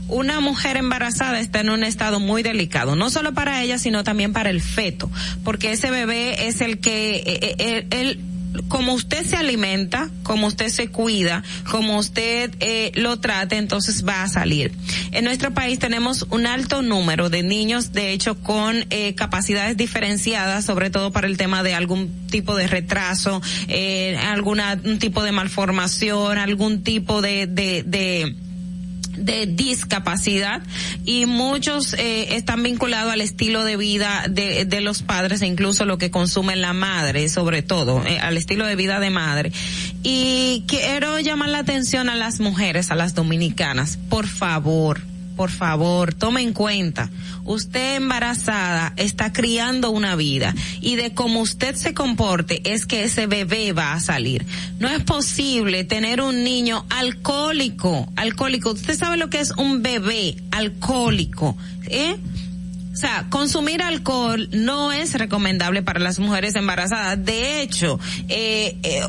una mujer embarazada está en un estado muy delicado, no solo para ella, sino también para el feto, porque ese bebé es el que, eh, eh, él, él- como usted se alimenta, como usted se cuida, como usted eh, lo trate, entonces va a salir. En nuestro país tenemos un alto número de niños, de hecho, con eh, capacidades diferenciadas, sobre todo para el tema de algún tipo de retraso, eh, alguna un tipo de malformación, algún tipo de, de, de de discapacidad y muchos eh, están vinculados al estilo de vida de, de los padres e incluso lo que consume la madre sobre todo eh, al estilo de vida de madre. Y quiero llamar la atención a las mujeres a las dominicanas. Por favor por favor, tome en cuenta, usted embarazada está criando una vida y de cómo usted se comporte es que ese bebé va a salir. No es posible tener un niño alcohólico, alcohólico. Usted sabe lo que es un bebé alcohólico, ¿eh? O sea, consumir alcohol no es recomendable para las mujeres embarazadas. De hecho, eh, eh,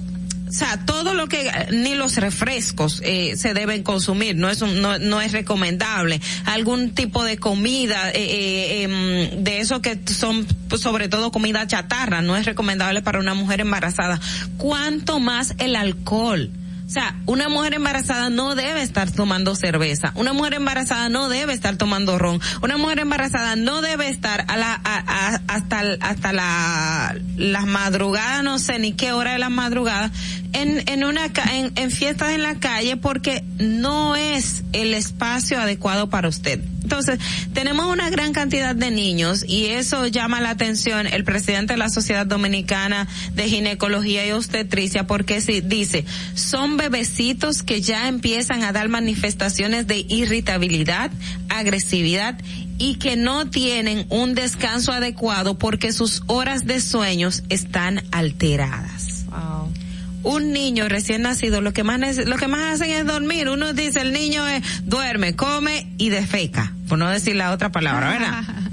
o sea, todo lo que, ni los refrescos eh, se deben consumir, no es un- no, no es recomendable. Algún tipo de comida, eh, eh, em, de eso que son pues, sobre todo comida chatarra, no es recomendable para una mujer embarazada. ¿Cuánto más el alcohol? O sea, una mujer embarazada no debe estar tomando cerveza. Una mujer embarazada no debe estar tomando ron. Una mujer embarazada no debe estar a la, a- a- hasta, hasta la, las madrugadas, no sé ni qué hora de la madrugada, en, en una, en, en fiestas en la calle porque no es el espacio adecuado para usted. Entonces, tenemos una gran cantidad de niños y eso llama la atención el presidente de la Sociedad Dominicana de Ginecología y Obstetricia porque si dice, son bebecitos que ya empiezan a dar manifestaciones de irritabilidad, agresividad y que no tienen un descanso adecuado porque sus horas de sueños están alteradas. Un niño recién nacido lo que más lo que más hacen es dormir. Uno dice el niño es, duerme, come y defeca, por no decir la otra palabra, ¿verdad?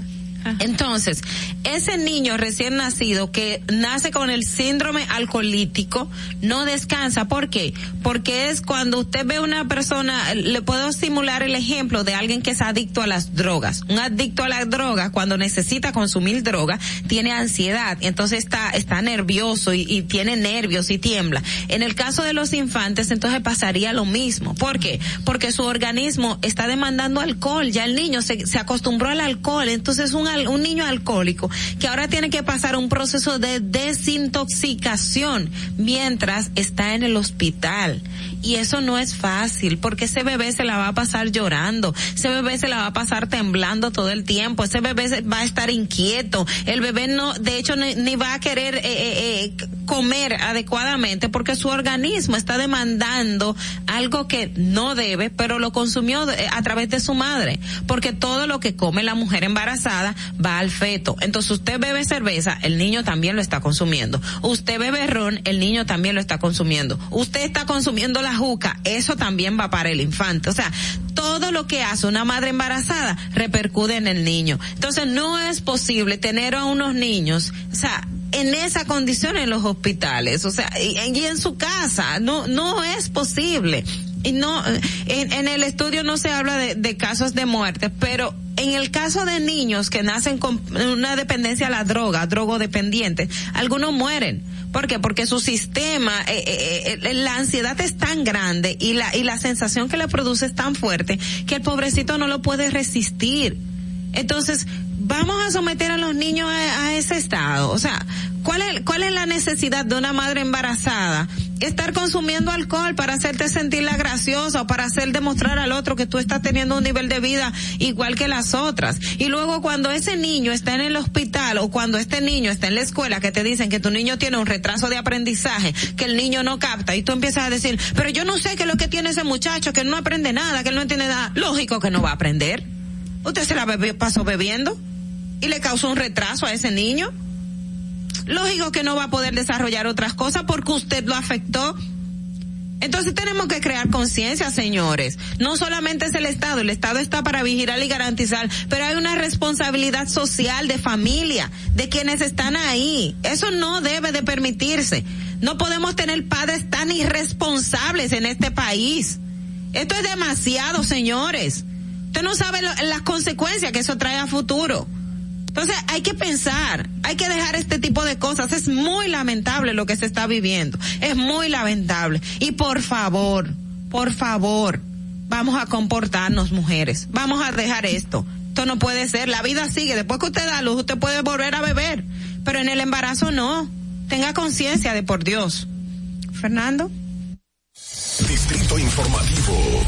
Entonces, ese niño recién nacido que nace con el síndrome alcoholítico no descansa. ¿Por qué? Porque es cuando usted ve una persona, le puedo simular el ejemplo de alguien que es adicto a las drogas. Un adicto a las drogas, cuando necesita consumir droga, tiene ansiedad, entonces está, está nervioso y, y tiene nervios y tiembla. En el caso de los infantes, entonces pasaría lo mismo. ¿Por qué? Porque su organismo está demandando alcohol. Ya el niño se, se acostumbró al alcohol. Entonces un, un niño alcohólico que ahora tiene que pasar un proceso de desintoxicación mientras está en el hospital. Y eso no es fácil porque ese bebé se la va a pasar llorando, ese bebé se la va a pasar temblando todo el tiempo, ese bebé va a estar inquieto, el bebé no, de hecho ni, ni va a querer eh, eh, eh, comer adecuadamente porque su organismo está demandando algo que no debe, pero lo consumió eh, a través de su madre, porque todo lo que come la mujer embarazada va al feto. Entonces usted bebe cerveza, el niño también lo está consumiendo. Usted bebe ron, el niño también lo está consumiendo. Usted está consumiendo la juca, eso también va para el infante. O sea, todo lo que hace una madre embarazada repercute en el niño. Entonces no es posible tener a unos niños, o sea, en esa condición en los hospitales, o sea, y, y en su casa, no, no es posible. Y no, eh, en, en el estudio no se habla de, de casos de muerte, pero en el caso de niños que nacen con una dependencia a la droga, drogodependientes, algunos mueren. ¿Por qué? Porque su sistema, eh, eh, eh, la ansiedad es tan grande y la, y la sensación que le produce es tan fuerte que el pobrecito no lo puede resistir. Entonces, vamos a someter a los niños a, ese estado. O sea, ¿cuál es, ¿cuál es la necesidad de una madre embarazada? Estar consumiendo alcohol para hacerte sentirla graciosa o para hacer demostrar al otro que tú estás teniendo un nivel de vida igual que las otras. Y luego cuando ese niño está en el hospital o cuando este niño está en la escuela que te dicen que tu niño tiene un retraso de aprendizaje, que el niño no capta y tú empiezas a decir, pero yo no sé qué es lo que tiene ese muchacho, que él no aprende nada, que él no entiende nada. Lógico que no va a aprender. Usted se la bebi- pasó bebiendo y le causó un retraso a ese niño. Lógico que no va a poder desarrollar otras cosas porque usted lo afectó. Entonces tenemos que crear conciencia, señores. No solamente es el Estado, el Estado está para vigilar y garantizar, pero hay una responsabilidad social de familia, de quienes están ahí. Eso no debe de permitirse. No podemos tener padres tan irresponsables en este país. Esto es demasiado, señores. Usted no sabe las consecuencias que eso trae a futuro. Entonces hay que pensar, hay que dejar este tipo de cosas. Es muy lamentable lo que se está viviendo. Es muy lamentable. Y por favor, por favor, vamos a comportarnos mujeres. Vamos a dejar esto. Esto no puede ser. La vida sigue. Después que usted da luz, usted puede volver a beber. Pero en el embarazo no. Tenga conciencia de por Dios. Fernando. Distrito Informativo.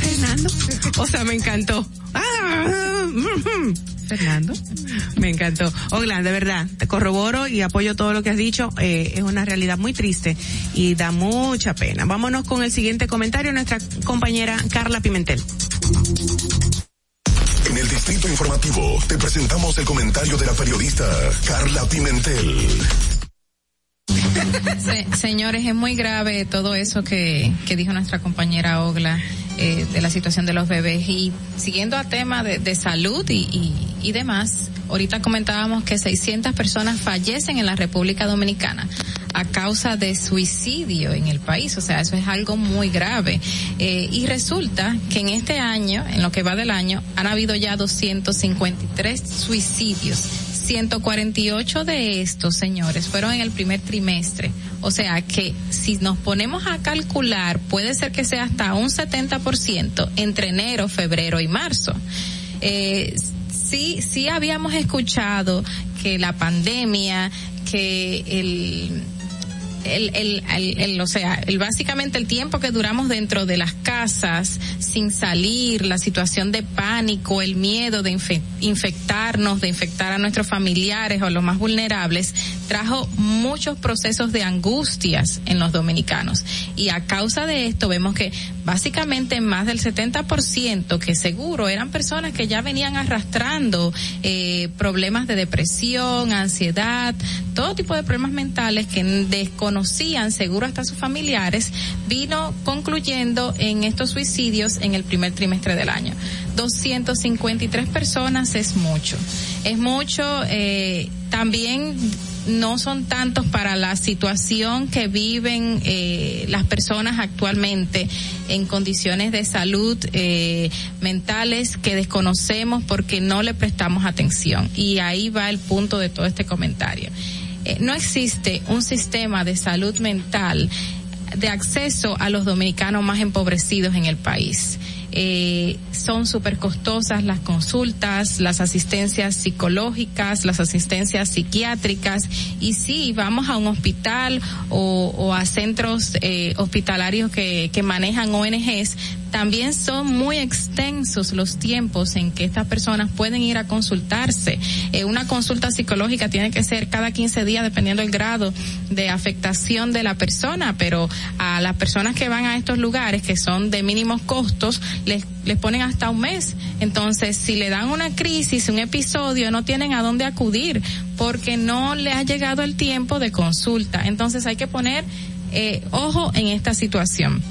Fernando. O sea, me encantó. Ah, Fernando. Me encantó. Oglan, de verdad, te corroboro y apoyo todo lo que has dicho. Eh, es una realidad muy triste y da mucha pena. Vámonos con el siguiente comentario, nuestra compañera Carla Pimentel. En el Distrito Informativo te presentamos el comentario de la periodista Carla Pimentel. Se- señores, es muy grave todo eso que, que dijo nuestra compañera Ogla eh, de la situación de los bebés y siguiendo a tema de, de salud y, y, y demás, ahorita comentábamos que 600 personas fallecen en la República Dominicana a causa de suicidio en el país, o sea, eso es algo muy grave. Eh, y resulta que en este año, en lo que va del año, han habido ya 253 suicidios. 148 de estos, señores, fueron en el primer trimestre. O sea que si nos ponemos a calcular, puede ser que sea hasta un 70% entre enero, febrero y marzo. Eh, sí, sí habíamos escuchado que la pandemia, que el el, el, el, o sea, el, básicamente el tiempo que duramos dentro de las casas sin salir, la situación de pánico, el miedo de infe- infectarnos, de infectar a nuestros familiares o los más vulnerables, trajo muchos procesos de angustias en los dominicanos. Y a causa de esto vemos que básicamente más del 70% que seguro eran personas que ya venían arrastrando eh, problemas de depresión, ansiedad, todo tipo de problemas mentales que desconocían seguro hasta sus familiares, vino concluyendo en estos suicidios en el primer trimestre del año. 253 personas es mucho. Es mucho, eh, también no son tantos para la situación que viven eh, las personas actualmente en condiciones de salud eh, mentales que desconocemos porque no le prestamos atención. Y ahí va el punto de todo este comentario. Eh, no existe un sistema de salud mental de acceso a los dominicanos más empobrecidos en el país. Eh, son súper costosas las consultas, las asistencias psicológicas, las asistencias psiquiátricas y si vamos a un hospital o, a centros eh, hospitalarios que manejan ONGs, también son muy extensos los tiempos en que estas personas pueden ir a consultarse. Eh, una consulta psicológica tiene que ser cada 15 días dependiendo del grado de afectación de la persona, pero a las personas que van a estos lugares que son de mínimos costos les, les ponen hasta un mes. Entonces, si le dan una crisis, un episodio, no tienen a dónde acudir porque no le ha llegado el tiempo de consulta. Entonces hay que poner eh, ojo en esta situación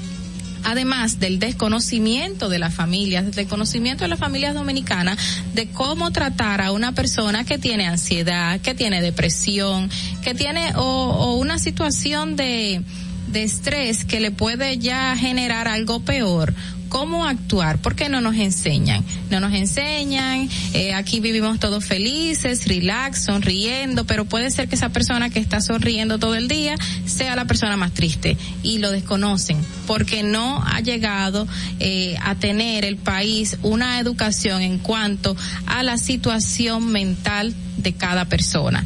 además del desconocimiento de las familias, del conocimiento de las familias dominicanas de cómo tratar a una persona que tiene ansiedad, que tiene depresión, que tiene o, o una situación de, de estrés que le puede ya generar algo peor cómo actuar, porque no nos enseñan, no nos enseñan, eh, aquí vivimos todos felices, relax, sonriendo, pero puede ser que esa persona que está sonriendo todo el día sea la persona más triste y lo desconocen, porque no ha llegado eh, a tener el país una educación en cuanto a la situación mental de cada persona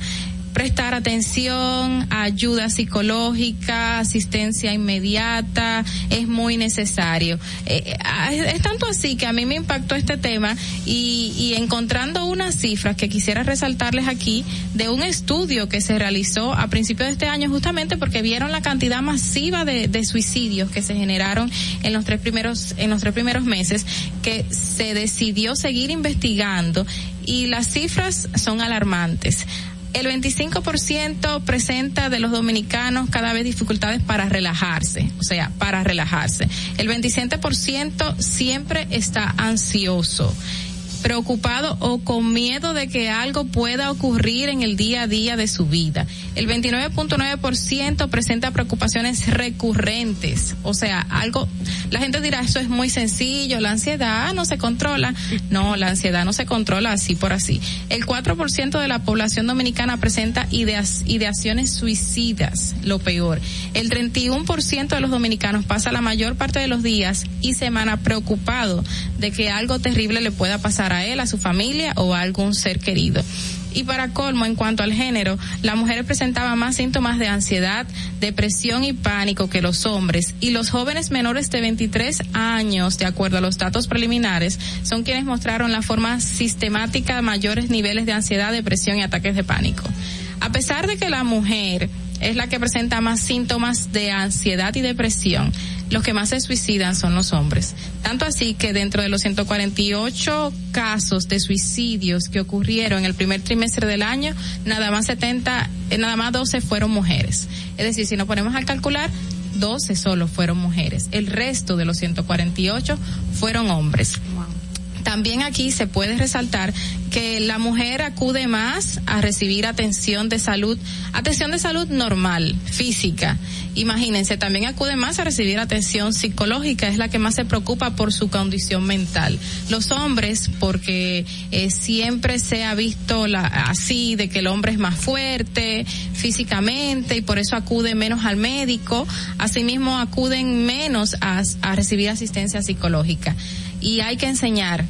prestar atención, ayuda psicológica, asistencia inmediata, es muy necesario. Eh, eh, es tanto así que a mí me impactó este tema y, encontrando unas cifras que quisiera resaltarles aquí de un estudio que se realizó a principios de este año justamente porque vieron la cantidad masiva de, de suicidios que se generaron en los tres primeros en los tres primeros meses que se decidió seguir investigando y las cifras son alarmantes el 25% presenta de los dominicanos cada vez dificultades para relajarse, o sea, para relajarse. El 27% siempre está ansioso preocupado o con miedo de que algo pueda ocurrir en el día a día de su vida. El 29.9% presenta preocupaciones recurrentes, o sea, algo, la gente dirá, eso es muy sencillo, la ansiedad no se controla. No, la ansiedad no se controla así por así. El 4% de la población dominicana presenta ideas, ideaciones suicidas, lo peor. El 31% de los dominicanos pasa la mayor parte de los días y semana preocupado de que algo terrible le pueda pasar a él, a su familia o a algún ser querido. Y para colmo, en cuanto al género, las mujeres presentaban más síntomas de ansiedad, depresión y pánico que los hombres. Y los jóvenes menores de 23 años, de acuerdo a los datos preliminares, son quienes mostraron la forma sistemática de mayores niveles de ansiedad, depresión y ataques de pánico. A pesar de que la mujer es la que presenta más síntomas de ansiedad y depresión, los que más se suicidan son los hombres. Tanto así que dentro de los 148 casos de suicidios que ocurrieron en el primer trimestre del año, nada más 70, eh, nada más 12 fueron mujeres. Es decir, si nos ponemos a calcular, 12 solo fueron mujeres. El resto de los 148 fueron hombres. También aquí se puede resaltar que la mujer acude más a recibir atención de salud, atención de salud normal, física. Imagínense, también acude más a recibir atención psicológica, es la que más se preocupa por su condición mental. Los hombres, porque eh, siempre se ha visto la, así, de que el hombre es más fuerte físicamente y por eso acude menos al médico, asimismo acuden menos a, a recibir asistencia psicológica y hay que enseñar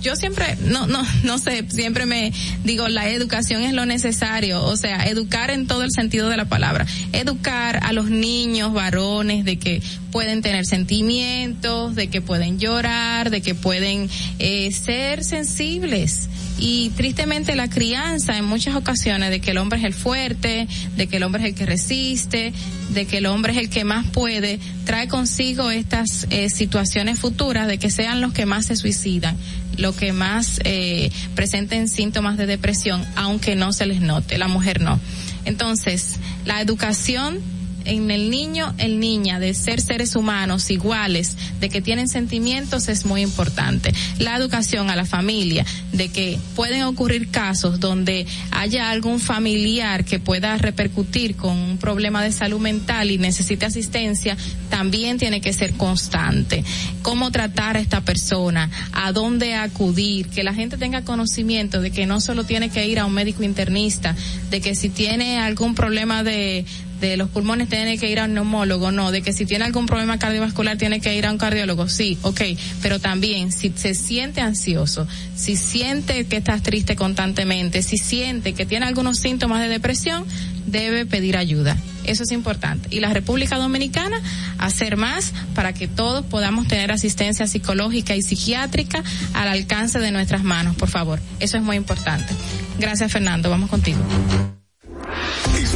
yo siempre, no, no, no sé, siempre me digo, la educación es lo necesario, o sea, educar en todo el sentido de la palabra, educar a los niños, varones, de que pueden tener sentimientos, de que pueden llorar, de que pueden eh, ser sensibles. Y tristemente la crianza en muchas ocasiones de que el hombre es el fuerte, de que el hombre es el que resiste, de que el hombre es el que más puede, trae consigo estas eh, situaciones futuras de que sean los que más se suicidan, los que más eh, presenten síntomas de depresión, aunque no se les note, la mujer no. Entonces, la educación en el niño, el niña, de ser seres humanos iguales, de que tienen sentimientos es muy importante. La educación a la familia, de que pueden ocurrir casos donde haya algún familiar que pueda repercutir con un problema de salud mental y necesite asistencia, también tiene que ser constante. Cómo tratar a esta persona, a dónde acudir, que la gente tenga conocimiento de que no solo tiene que ir a un médico internista, de que si tiene algún problema de, de los pulmones tiene que ir a un neumólogo, no, de que si tiene algún problema cardiovascular tiene que ir a un cardiólogo, sí, ok, pero también si se siente ansioso, si siente que estás triste constantemente, si siente que tiene algunos síntomas de depresión, debe pedir ayuda. Eso es importante. Y la República Dominicana, hacer más para que todos podamos tener asistencia psicológica y psiquiátrica al alcance de nuestras manos, por favor. Eso es muy importante. Gracias, Fernando. Vamos contigo.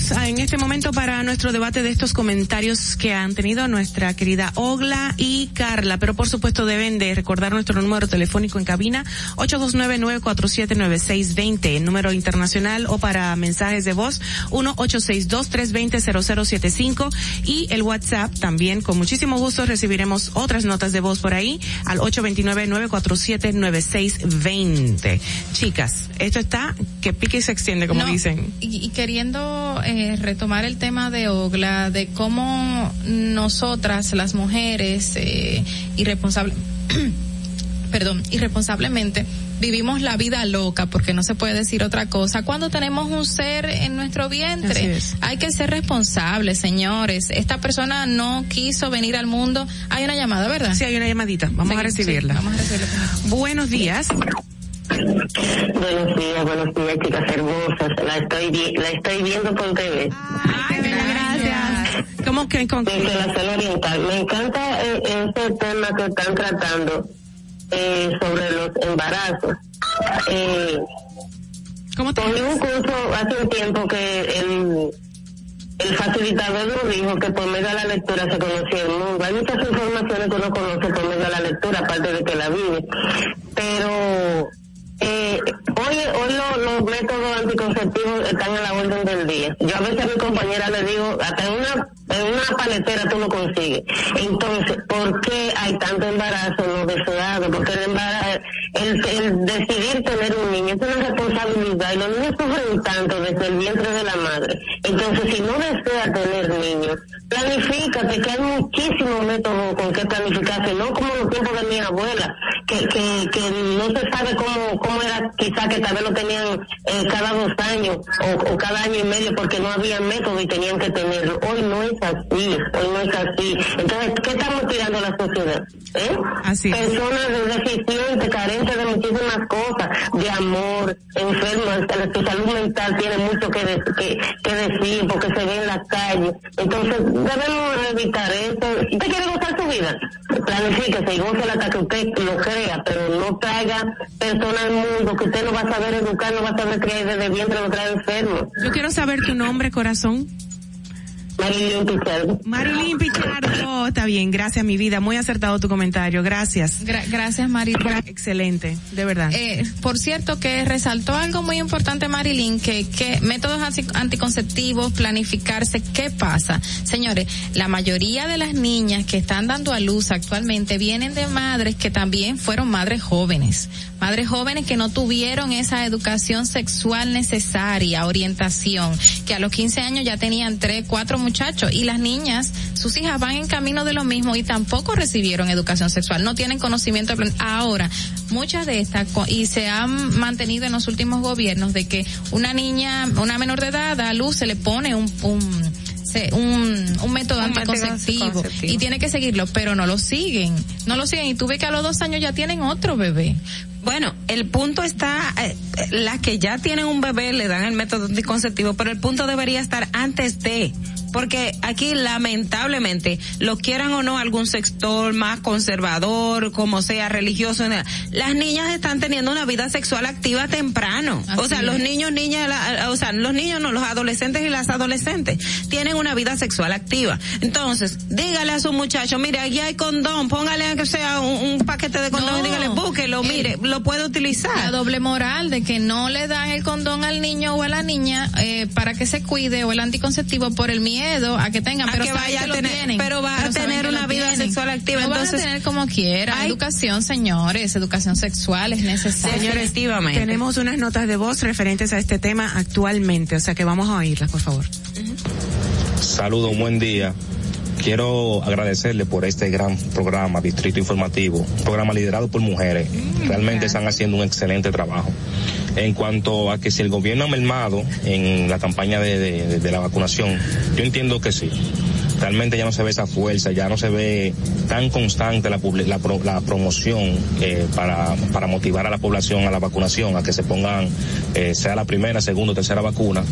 Retornamos a- en este momento para nuestro debate de estos comentarios que han tenido nuestra querida Ogla y Carla, pero por supuesto deben de recordar nuestro número telefónico en cabina 829-947-9620, el número internacional o para mensajes de voz 1-862-320-0075 y el WhatsApp también con muchísimo gusto recibiremos otras notas de voz por ahí al 829-947-9620. Chicas, esto está que pique y se extiende como No, dicen. Y, y queriendo eh, retomar el tema de Ogla, de cómo nosotras, las mujeres, eh, irresponsable, perdón, irresponsablemente, vivimos la vida loca, porque no se puede decir otra cosa, cuando tenemos un ser en nuestro vientre. Hay que ser responsables, señores. Esta persona no quiso venir al mundo. Hay una llamada, ¿verdad? Sí, hay una llamadita. Vamos a Sí, sí, recibirla. vamos a recibirla. Buenos días. Buenos días, buenos días, chicas hermosas. La estoy, vi- la estoy viendo por TV. Gracias. ¿Cómo que con oriental. Me encanta eh, ese tema que están tratando eh, sobre los embarazos. Eh, ¿Cómo te un curso hace un tiempo que el, el facilitador nos dijo que por medio de la lectura se conocía el mundo. Hay muchas informaciones que uno conoce por medio de la lectura, aparte de que la vive. Pero eh, hoy, hoy lo- los métodos anticonceptivos están en la orden del día. Yo a veces a mi compañera le digo, hasta en una, en una paletera tú lo consigues. Entonces, ¿por qué hay tanto embarazo no deseado? Porque el, el decidir tener un niño es una responsabilidad y los niños sufren tanto desde el vientre de la madre. Entonces, si no desea tener niños, planifícate, que hay muchísimos métodos con que planificarse, no como los tiempos de mi abuela, que, que, que no se sabe cómo, cómo era, quizá que tal vez lo tenían eh, cada dos años o, o cada año y medio porque no había método y tenían que tenerlo. Hoy no es así, hoy no es así. Entonces, ¿qué estamos tirando a la sociedad? ¿Eh? Así. Personas deficientes, carentes de muchísimas cosas, de amor, enfermas, su salud mental tiene mucho que, de- que, que decir porque se ve en la calle. Entonces, debemos evitar eso. Usted quiere gozar su vida, planifíquese y gócela hasta que usted lo crea, pero no traiga personas al mundo que usted no va a saber educar, no va a saber criar y desde vientre lo trae enfermo. Yo quiero saber tu nombre, corazón. Marilyn Pichardo. Marilyn Pichardo. Está bien, gracias mi vida. Muy acertado tu comentario. Gracias. Gra- gracias, Marilyn. Excelente, de verdad. Eh, por cierto, que resaltó algo muy importante, Marilyn, que, que métodos anti- anticonceptivos, planificarse, ¿qué pasa? Señores, la mayoría de las niñas que están dando a luz actualmente vienen de madres que también fueron madres jóvenes. Madres jóvenes que no tuvieron esa educación sexual necesaria, orientación, que a los 15 años ya tenían tres, cuatro muchachos y las niñas, sus hijas van en camino de lo mismo y tampoco recibieron educación sexual, no tienen conocimiento. Ahora, muchas de estas, y se han mantenido en los últimos gobiernos de que una niña, una menor de edad da a luz, se le pone un, un un, un método Un anticonceptivo anticonceptivo. y tiene que seguirlo, pero no lo siguen, no lo siguen y tú ves que a los dos años ya tienen otro bebé. Bueno, el punto está, eh, las que ya tienen un bebé le dan el método anticonceptivo, pero el punto debería estar antes de, porque aquí lamentablemente, lo quieran o no algún sector más conservador, como sea religioso, las niñas están teniendo una vida sexual activa temprano. o sea, los niños, niñas, la- o sea, los niños no, los adolescentes y las adolescentes tienen una vida sexual activa. Entonces, dígale a su muchacho, mire, aquí hay condón, póngale aunque sea un, un paquete de condón y dígale, búsquelo, mire, lo puede utilizar. La doble moral de que no le dan el condón al niño o a la niña eh, para que se cuide o el anticonceptivo por el miedo a que tengan, A pero que vaya a lo tener- tienen. pero va a tener una vida tienen. sexual activa, Lo van entonces- a tener como quiera. Educación, señores, educación sexual es necesaria. Señores, tenemos unas notas de voz referentes a este tema actualmente, o sea que vamos a oírlas, por favor. Saludos, buen día. Quiero agradecerle por este gran programa, Distrito Informativo, un programa liderado por mujeres. Realmente están haciendo un excelente trabajo. En cuanto a que si el gobierno ha mermado en la campaña de, de- de la vacunación, yo entiendo que sí. Realmente ya no se ve esa fuerza, ya no se ve tan constante la promoción eh, para, para motivar a la población a la vacunación, a que se pongan, eh, sea la primera, segunda o tercera vacuna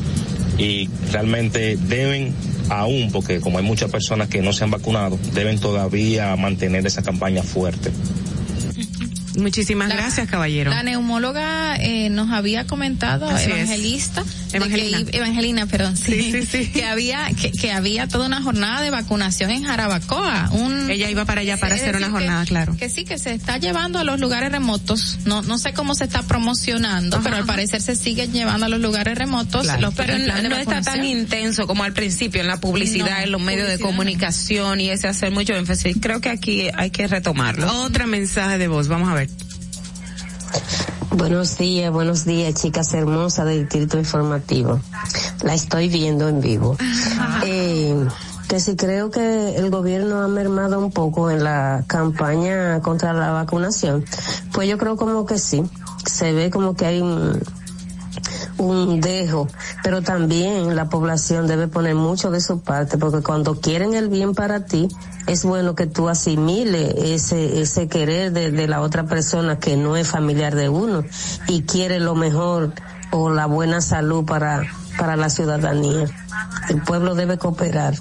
y realmente deben aún, porque como hay muchas personas que no se han vacunado, deben todavía mantener esa campaña fuerte. Muchísimas gracias, caballero. La neumóloga eh, nos había comentado, Así evangelista, Evangelina. que Evangelina, perdón, sí, Sí, sí, sí. que había que, que había toda una jornada de vacunación en Jarabacoa. Un, Ella iba para allá para hacer una jornada, que- claro. Que sí, que se está llevando a los lugares remotos. No no sé cómo se está promocionando, pero al parecer se sigue llevando a los lugares remotos. Claro. los pero no, está tan intenso como al principio en la publicidad, No, en los medios de no. comunicación y ese hacer mucho énfasis. Creo que aquí hay que retomarlo. Otra mensaje de voz, vamos a ver. Buenos días, buenos días, chicas hermosas del Distrito Informativo. La estoy viendo en vivo. Eh, que si creo que el gobierno ha mermado un poco en la campaña contra la vacunación, pues yo creo como que sí. Se ve como que hay un, un dejo, pero también la población debe poner mucho de su parte, porque cuando quieren el bien para ti, es bueno que tú asimiles ese, ese querer de, de la otra persona que no es familiar de uno y quiere lo mejor o la buena salud para, para la ciudadanía. El pueblo debe cooperar,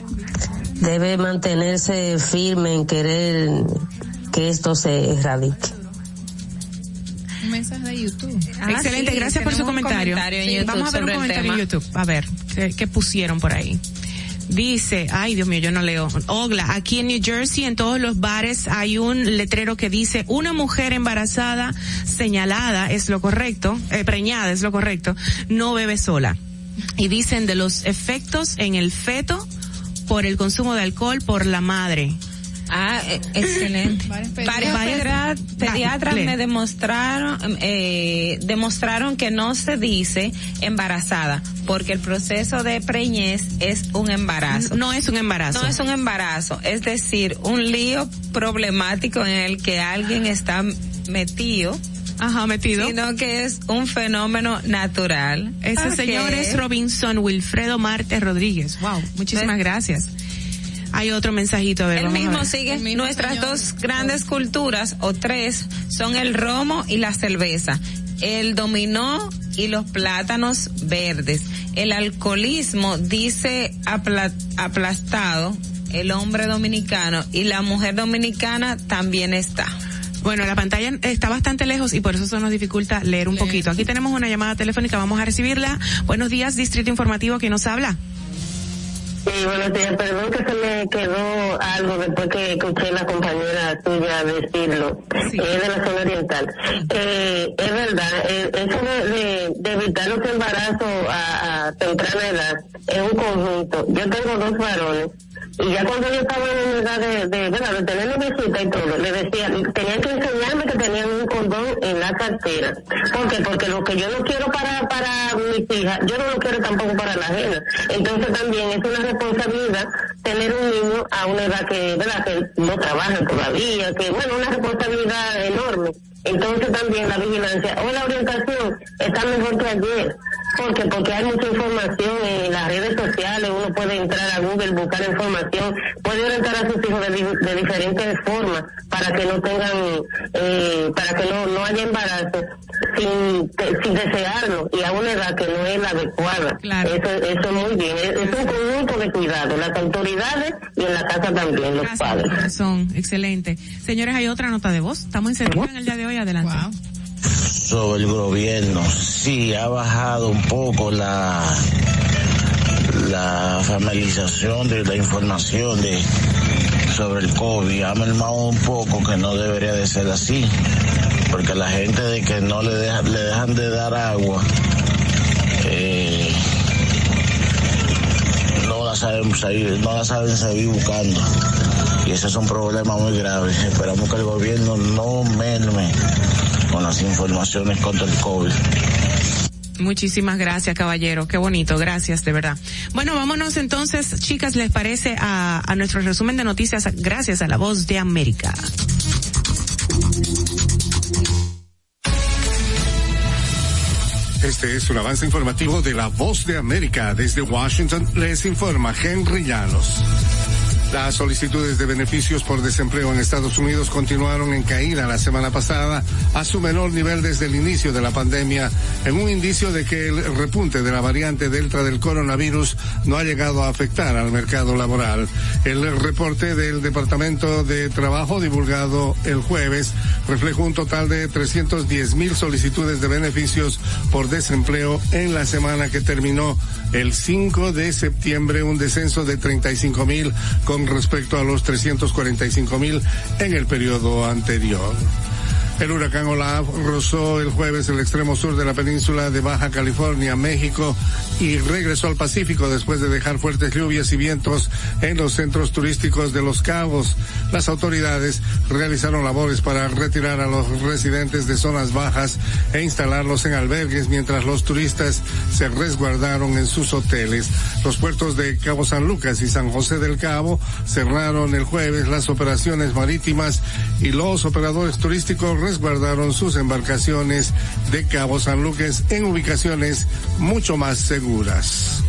debe mantenerse firme en querer que esto se erradique. De YouTube. Excelente, gracias por su comentario. Sí, Vamos a ver un comentario en YouTube. A ver, ¿qué, qué pusieron por ahí? Dice, ay Dios mío, yo no leo. Ogla, aquí en New Jersey, en todos los bares hay un letrero que dice, una mujer embarazada señalada es lo correcto, eh, preñada es lo correcto, no bebe sola. Y dicen de los efectos en el feto por el consumo de alcohol por la madre. Ah, eh, excelente. Varios pediatras me demostraron, eh, demostraron que no se dice embarazada, porque el proceso de preñez es un embarazo. No es un embarazo. No es un embarazo, es decir, un lío problemático en el que alguien está metido. Ajá, metido. Sino que es un fenómeno natural. Ese señor es Robinson Wilfredo Marte Rodríguez. Wow, muchísimas gracias. Hay otro mensajito, a ver, El vamos a mismo ver. sigue. Nuestras dos grandes culturas, o tres, son el romo y la cerveza. El dominó y los plátanos verdes. El alcoholismo dice apla- aplastado el hombre dominicano y la mujer dominicana también está. Bueno, la pantalla está bastante lejos y por eso eso nos dificulta leer un poquito. Aquí tenemos una llamada telefónica, vamos a recibirla. Buenos días, Distrito Informativo, ¿quién nos habla? Sí, buenos días. Perdón que se me quedó algo después que escuché la compañera tuya decirlo. Es de la zona oriental. Eh, es verdad, eh, eso de, de- de evitar los embarazos a, a temprana edad es un conjunto. Yo tengo dos varones y ya cuando yo estaba en edad de, de, ¿verdad? de tener noviecita y todo, le decía, tenían que enseñarme que tenían un condón en la cartera. ¿Por qué? Porque lo que yo no quiero para, para mis hijas, yo no lo quiero tampoco para la ajena. Entonces también es una responsabilidad tener un niño a una edad que, ¿verdad? que no trabaja todavía, que bueno, una responsabilidad enorme. Entonces también la vigilancia o la orientación está mejor que ayer. ¿Por qué? Porque hay mucha información en las redes sociales, uno puede entrar a Google, buscar información, puede orientar a sus hijos de, di- de diferentes formas para que no tengan, eh, para que no, no haya embarazo sin, sin desearlo y a una edad que no es la adecuada. Eso, eso es muy bien. Es, es un conjunto de cuidado, las autoridades y en la casa también, los Gracias, padres. corazón. Excelente. Señores, hay otra nota de voz. Estamos en en el día de hoy. Adelante. Sobre el gobierno. Sí, ha bajado un poco la la familiarización de la información de sobre el COVID. Ha mermado un poco que no debería de ser así, porque la gente de que no le, deja- le dejan de dar agua, eh, no la saben no la saben seguir buscando. Y ese es un problema muy grave. Esperamos que el gobierno no merme con las informaciones contra el COVID. Muchísimas gracias, caballero. Qué bonito. Gracias, de verdad. Bueno, vámonos entonces, chicas, ¿les parece a, a nuestro resumen de noticias gracias a la voz de América? Este es un avance informativo de La Voz de América. Desde Washington les informa Henry Llanos. Las solicitudes de beneficios por desempleo en Estados Unidos continuaron en caída la semana pasada a su menor nivel desde el inicio de la pandemia, en un indicio de que el repunte de la variante Delta del coronavirus no ha llegado a afectar al mercado laboral. El reporte del Departamento de Trabajo divulgado el jueves refleja un total de 310 mil solicitudes de beneficios por desempleo en la semana que terminó el 5 de septiembre, un descenso de 35 mil respecto a los 345 mil en el periodo anterior. El huracán Olaf rozó el jueves el extremo sur de la península de Baja California, México, y regresó al Pacífico después de dejar fuertes lluvias y vientos en los centros turísticos de Los Cabos. Las autoridades realizaron labores para retirar a los residentes de zonas bajas e instalarlos en albergues mientras los turistas se resguardaron en sus hoteles. Los puertos de Cabo San Lucas y San José del Cabo cerraron el jueves las operaciones marítimas y los operadores turísticos resguardaron sus embarcaciones de Cabo San Lucas en ubicaciones mucho más seguras.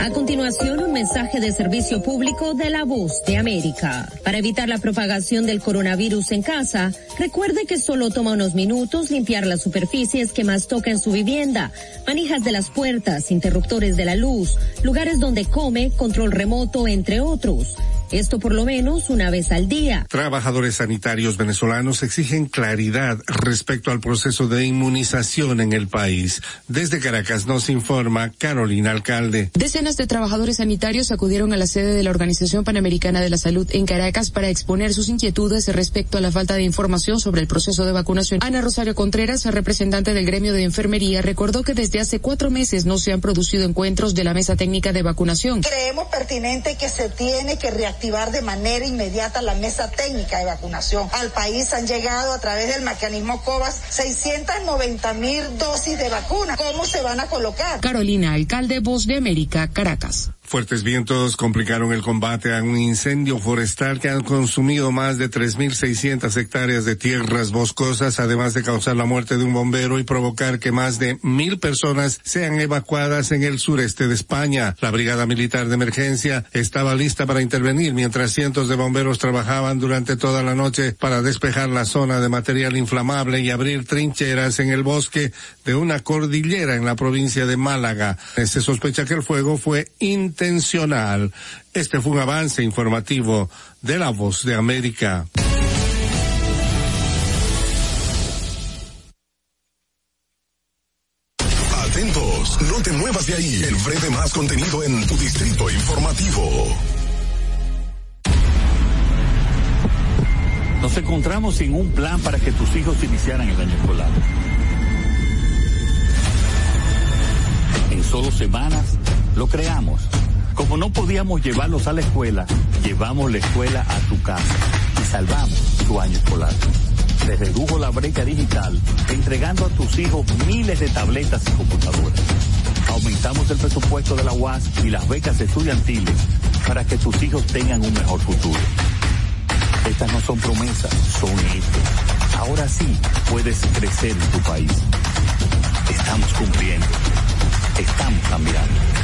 A continuación, un mensaje de servicio público de la voz de América. Para evitar la propagación del coronavirus en casa, recuerde que solo toma unos minutos limpiar las superficies que más toca en su vivienda, manijas de las puertas, interruptores de la luz, lugares donde come, control remoto, entre otros. Esto por lo menos una vez al día. Trabajadores sanitarios venezolanos exigen claridad respecto al proceso de inmunización en el país. Desde Caracas nos informa Carolina Alcalde. Decenas de trabajadores sanitarios acudieron a la sede de la Organización Panamericana de la Salud en Caracas para exponer sus inquietudes respecto a la falta de información sobre el proceso de vacunación. Ana Rosario Contreras, representante del gremio de enfermería, recordó que desde hace cuatro meses no se han producido encuentros de la mesa técnica de vacunación. Creemos pertinente que se tiene que reactivar de manera inmediata la mesa técnica de vacunación. Al país han llegado a través del mecanismo COVAS 690 mil dosis de vacuna. ¿Cómo se van a colocar? Carolina, alcalde Voz de América, Caracas. Fuertes vientos complicaron el combate a un incendio forestal que ha consumido más de 3.600 hectáreas de tierras boscosas, además de causar la muerte de un bombero y provocar que más de mil personas sean evacuadas en el sureste de España. La Brigada Militar de Emergencia estaba lista para intervenir mientras cientos de bomberos trabajaban durante toda la noche para despejar la zona de material inflamable y abrir trincheras en el bosque de una cordillera en la provincia de Málaga. Se sospecha que el fuego fue intencional. Este fue un avance informativo de la voz de América. Atentos, no te muevas de ahí. El breve más contenido en tu distrito informativo. Nos encontramos sin un plan para que tus hijos iniciaran el año escolar. En solo semanas lo creamos. Como no podíamos llevarlos a la escuela, llevamos la escuela a tu casa y salvamos tu año escolar. Se redujo la brecha digital entregando a tus hijos miles de tabletas y computadoras. Aumentamos el presupuesto de la UAS y las becas estudiantiles para que tus hijos tengan un mejor futuro. Estas no son promesas, son hechos. Ahora sí puedes crecer en tu país. Estamos cumpliendo. Estamos cambiando.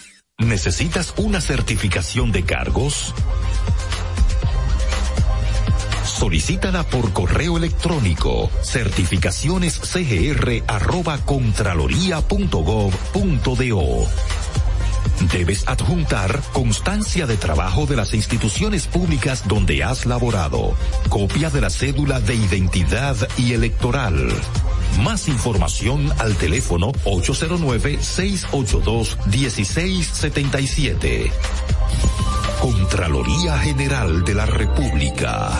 ¿Necesitas una certificación de cargos? Solicítala por correo electrónico certificacionescgr@contraloría.gov.do. Debes adjuntar constancia de trabajo de las instituciones públicas donde has laborado, copia de la cédula de identidad y electoral. Más información al teléfono 809-682-1677. Contraloría General de la República.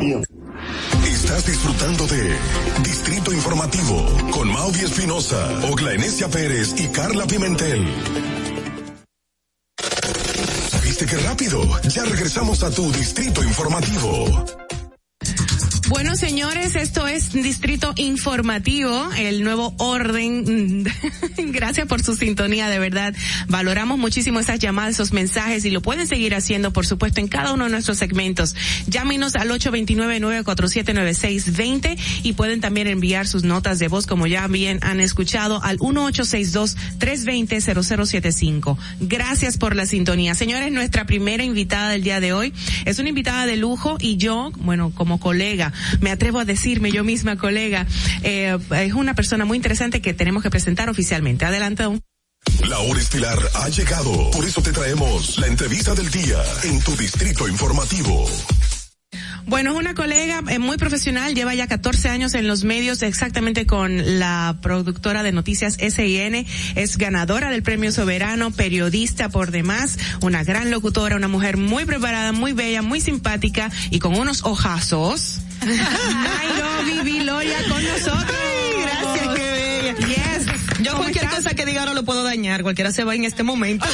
Estás disfrutando de Distrito Informativo con Maudi Espinosa, Ogla Enesia Pérez y Carla Pimentel. ¿Viste qué rápido? Ya regresamos a tu Distrito Informativo. Bueno, señores, esto es Distrito Informativo, el nuevo orden. Gracias por su sintonía, de verdad. Valoramos muchísimo esas llamadas, esos mensajes y lo pueden seguir haciendo, por supuesto, en cada uno de nuestros segmentos. Llámenos al 829-947-9620 y pueden también enviar sus notas de voz, como ya bien han escuchado, al 1862-320-0075. Gracias por la sintonía. Señores, nuestra primera invitada del día de hoy es una invitada de lujo y yo, bueno, como colega, me atrevo a decirme yo misma, colega, eh, es una persona muy interesante que tenemos que presentar oficialmente. Adelante. don- La hora estilar ha llegado. Por eso te traemos la entrevista del día en tu Distrito Informativo. Bueno, es una colega eh, muy profesional, lleva ya 14 años en los medios, exactamente con la productora de noticias SIN, es ganadora del premio soberano, periodista por demás, una gran locutora, una mujer muy preparada, muy bella, muy simpática y con unos ojazos. Nairobi Viloria con nosotros. Gracias, qué bella. Yes. Yo ¿Cómo cualquier estás? cosa que diga no lo puedo dañar, cualquiera se va en este momento.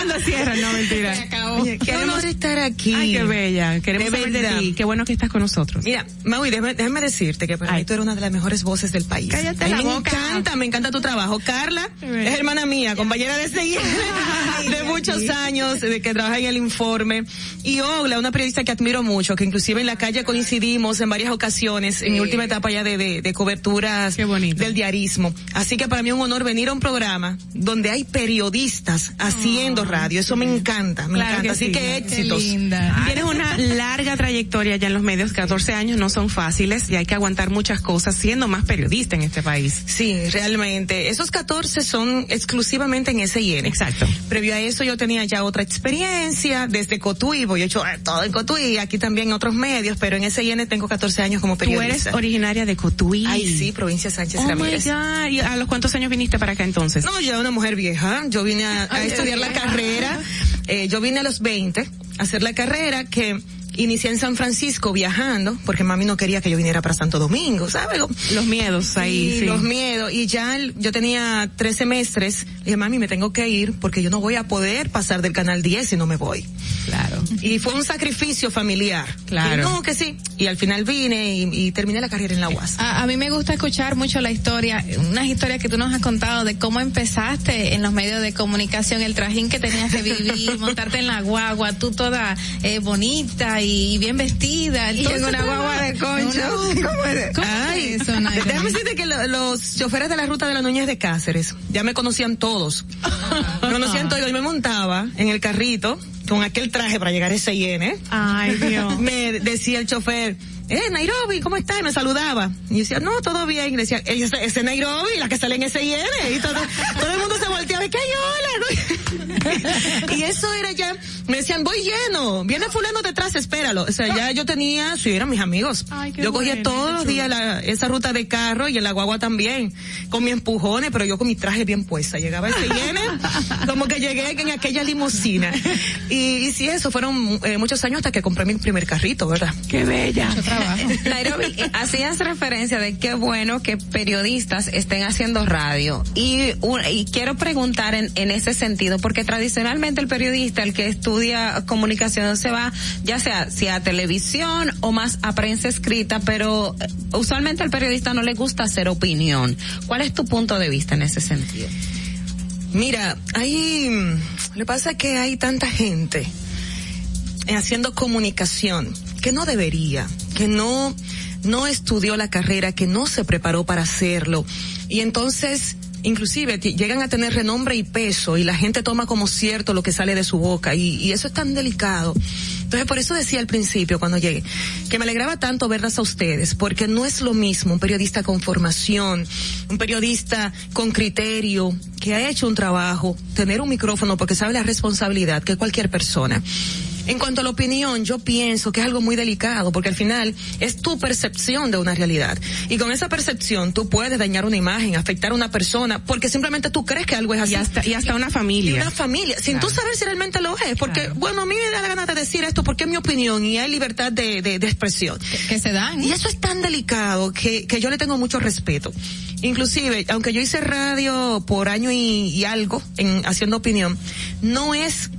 Fernando Sierra, no mentira. Oye, qué honor estar aquí. Ay, qué bella. Queremos De saber de ti. Qué bueno que estás con nosotros. Mira, Maui, déjame, déjame decirte que para mí tú eres una de las mejores voces del país. Cállate A mí la me boca. encanta, me encanta tu trabajo. Carla es hermana mía, compañera de seguir de muchos años, de que trabaja en el informe. Y Ogla, una periodista que admiro mucho, que inclusive en la calle coincidimos en varias ocasiones, en mi última etapa ya de, de, de coberturas del diarismo. Así que para mí es un honor venir a un programa donde hay periodistas haciendo radio. Eso me encanta, me Claro encanta. que Así sí. que éxitos. Tienes una larga trayectoria ya en los medios, 14 años no son fáciles y hay que aguantar muchas cosas siendo más periodista en este país. Sí, realmente. Esos 14 son exclusivamente en SIN. Exacto. Previo a eso yo tenía ya otra experiencia desde Cotuí, voy he hecho eh, todo en Cotuí, aquí también en otros medios, pero en SIN tengo 14 años como Tú periodista. eres originaria de Cotuí. Ay, sí, provincia Sánchez Oh my Ramírez. God. ¿Y a los cuántos años viniste para acá entonces? No, ya una mujer vieja. Yo vine a, a Ay, estudiar la vieja. Carrera. Eh, yo vine a los 20 a hacer la carrera que inicié en San Francisco viajando, porque mami no quería que yo viniera para Santo Domingo, ¿sabes? Los miedos ahí, sí. Los miedos. Y ya el- yo tenía tres semestres. Le dije, mami, me tengo que ir porque yo no voy a poder pasar del canal 10 si no me voy. Claro. Y fue un sacrificio familiar. Claro. Que no, que sí. Y al final vine y, y terminé la carrera en la UAS. A, a mí me gusta escuchar mucho la historia, unas historias que tú nos has contado de cómo empezaste en los medios de comunicación, el trajín que tenías que vivir, montarte en la guagua, tú toda eh, bonita y bien vestida. Y en una guagua de concho. ¿Cómo es, ¿Cómo Ay, es eso, déjame decirte que lo- los choferes de la ruta de la Núñez de Cáceres ya me conocían todos. Me conocían todos. Yo me montaba en el carrito con aquel traje para llegar a ese IN. Ay, Dios. Me decía el chofer, eh, Nairobi, ¿cómo estás? Y me saludaba. Y yo decía, no, todo bien. Y decía, ese, ese Nairobi, la que sale en ese IN. Y todo, todo el mundo se volteaba y que ay, hola. y eso era ya, me decían, voy lleno, viene fulano detrás, espéralo. O sea, ya yo tenía, sí, eran mis amigos. Ay, qué yo cogía todos qué los días la- esa ruta de carro y en la guagua también, con mis empujones, pero yo con mi traje bien puesta. Llegaba ese IN, como que llegué en aquella limusina. Y, y sí, eso fueron eh, muchos años hasta que compré mi primer carrito, ¿verdad? Qué bella. Nairobi, eh, hacías referencia de qué bueno que periodistas estén haciendo radio. Y, y quiero preguntar en, en ese sentido, porque tradicionalmente el periodista, el que estudia comunicación, se va ya sea, sea a televisión o más a prensa escrita, pero eh, usualmente al periodista no le gusta hacer opinión. ¿Cuál es tu punto de vista en ese sentido? Mira, hay, lo que pasa es que hay tanta gente haciendo comunicación que no debería, que no, no estudió la carrera, que no se preparó para hacerlo. Y entonces, inclusive, llegan a tener renombre y peso y la gente toma como cierto lo que sale de su boca y, y eso es tan delicado. Entonces, por eso decía al principio cuando llegué, que me alegraba tanto verlas a ustedes, porque no es lo mismo un periodista con formación, un periodista con criterio, que ha hecho un trabajo, tener un micrófono porque sabe la responsabilidad que cualquier persona. En cuanto a la opinión, yo pienso que es algo muy delicado, porque al final es tu percepción de una realidad. Y con esa percepción tú puedes dañar una imagen, afectar a una persona, porque simplemente tú crees que algo es así. Y hasta, y hasta una familia. Y una familia, sin tú saber si realmente lo es, porque, bueno, a mí me da la gana de decir esto porque es mi opinión y hay libertad de, de, de expresión. Que se dan. Y eso es tan delicado que, que yo le tengo mucho respeto. Inclusive, aunque yo hice radio por año y, y algo en haciendo opinión, no es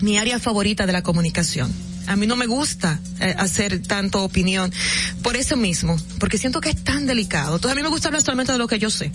mi área favorita de la comunicación. A mí no me gusta eh, hacer tanto opinión por eso mismo, porque siento que es tan delicado. Entonces a mí me gusta hablar solamente de lo que yo sé,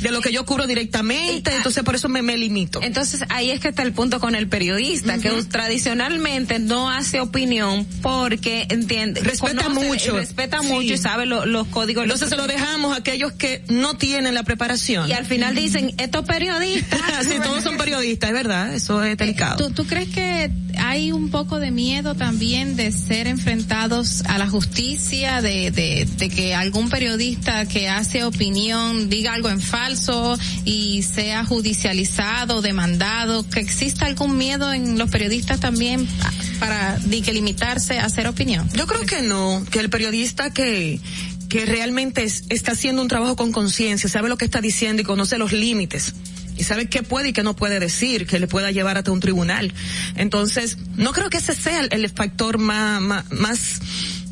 de lo que yo cubro directamente, entonces por eso me, me limito. Entonces ahí es que está el punto con el periodista, que tradicionalmente no hace opinión porque entiende, Respeta conoce, mucho. respeta Sí. mucho y sabe lo- los códigos. Entonces se lo dejamos a aquellos que no tienen la preparación. Y al final dicen, estos periodistas. sí, todos son periodistas, es verdad, eso es delicado. ¿Tú, ¿Tú crees que hay un poco de miedo también de ser enfrentados a la justicia, de, de, de que algún periodista que hace opinión diga algo en falso y sea judicializado, demandado? ¿Que exista algún miedo en los periodistas también para que limitarse a hacer opinión? Yo creo que no, que el periodista que que realmente es- está haciendo un trabajo con conciencia, sabe lo que está diciendo y conoce los límites y sabe qué puede y qué no puede decir, que le pueda llevar hasta un tribunal. Entonces, no creo que ese sea el, factor más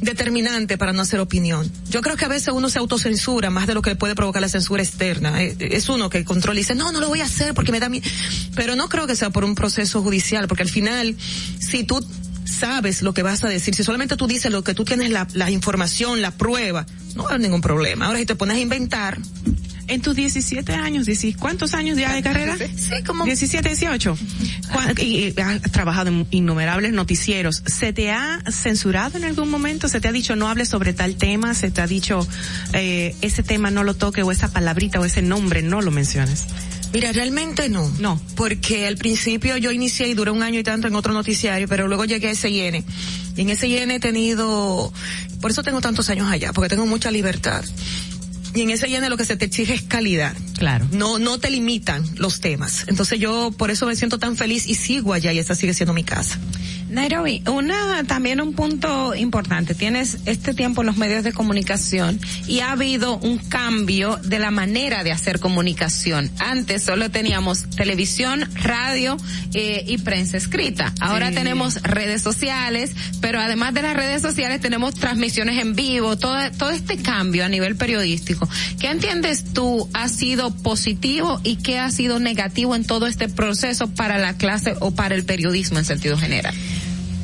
determinante para no hacer opinión. Yo creo que a veces uno se autocensura más de lo que puede provocar la censura externa. Eh, Es uno que controla y dice, no, no lo voy a hacer porque me da miedo. Pero no creo que sea por un proceso judicial, porque al final, si tú sabes lo que vas a decir, si solamente tú dices lo que tú tienes la, la información, la prueba, no va a haber ningún problema. Ahora si te pones a inventar, En tus 17 años, ¿cuántos años ya de carrera? Sí, como 17, 18. Juan- Y, y has trabajado en innumerables noticieros. ¿Se te ha censurado en algún momento? ¿Se te ha dicho no hables sobre tal tema? ¿Se te ha dicho eh, ese tema no lo toque o esa palabrita o ese nombre no lo menciones? Mira, realmente no. No. Porque al principio yo inicié y duré un año y tanto en otro noticiario, pero luego llegué a SIN. Y en SIN he tenido, por eso tengo tantos años allá, porque tengo mucha libertad. Y en SIN lo que se te exige es calidad. Claro. No, no te limitan los temas. Entonces yo por eso me siento tan feliz y sigo allá y esa sigue siendo mi casa. Nairobi, una, también un punto importante. Tienes este tiempo en los medios de comunicación y ha habido un cambio de la manera de hacer comunicación. Antes solo teníamos televisión, radio eh, y prensa escrita. Ahora Sí. tenemos redes sociales, pero además de las redes sociales tenemos transmisiones en vivo, todo, todo este cambio a nivel periodístico. ¿Qué entiendes tú ha sido positivo y qué ha sido negativo en todo este proceso para la clase o para el periodismo en sentido general?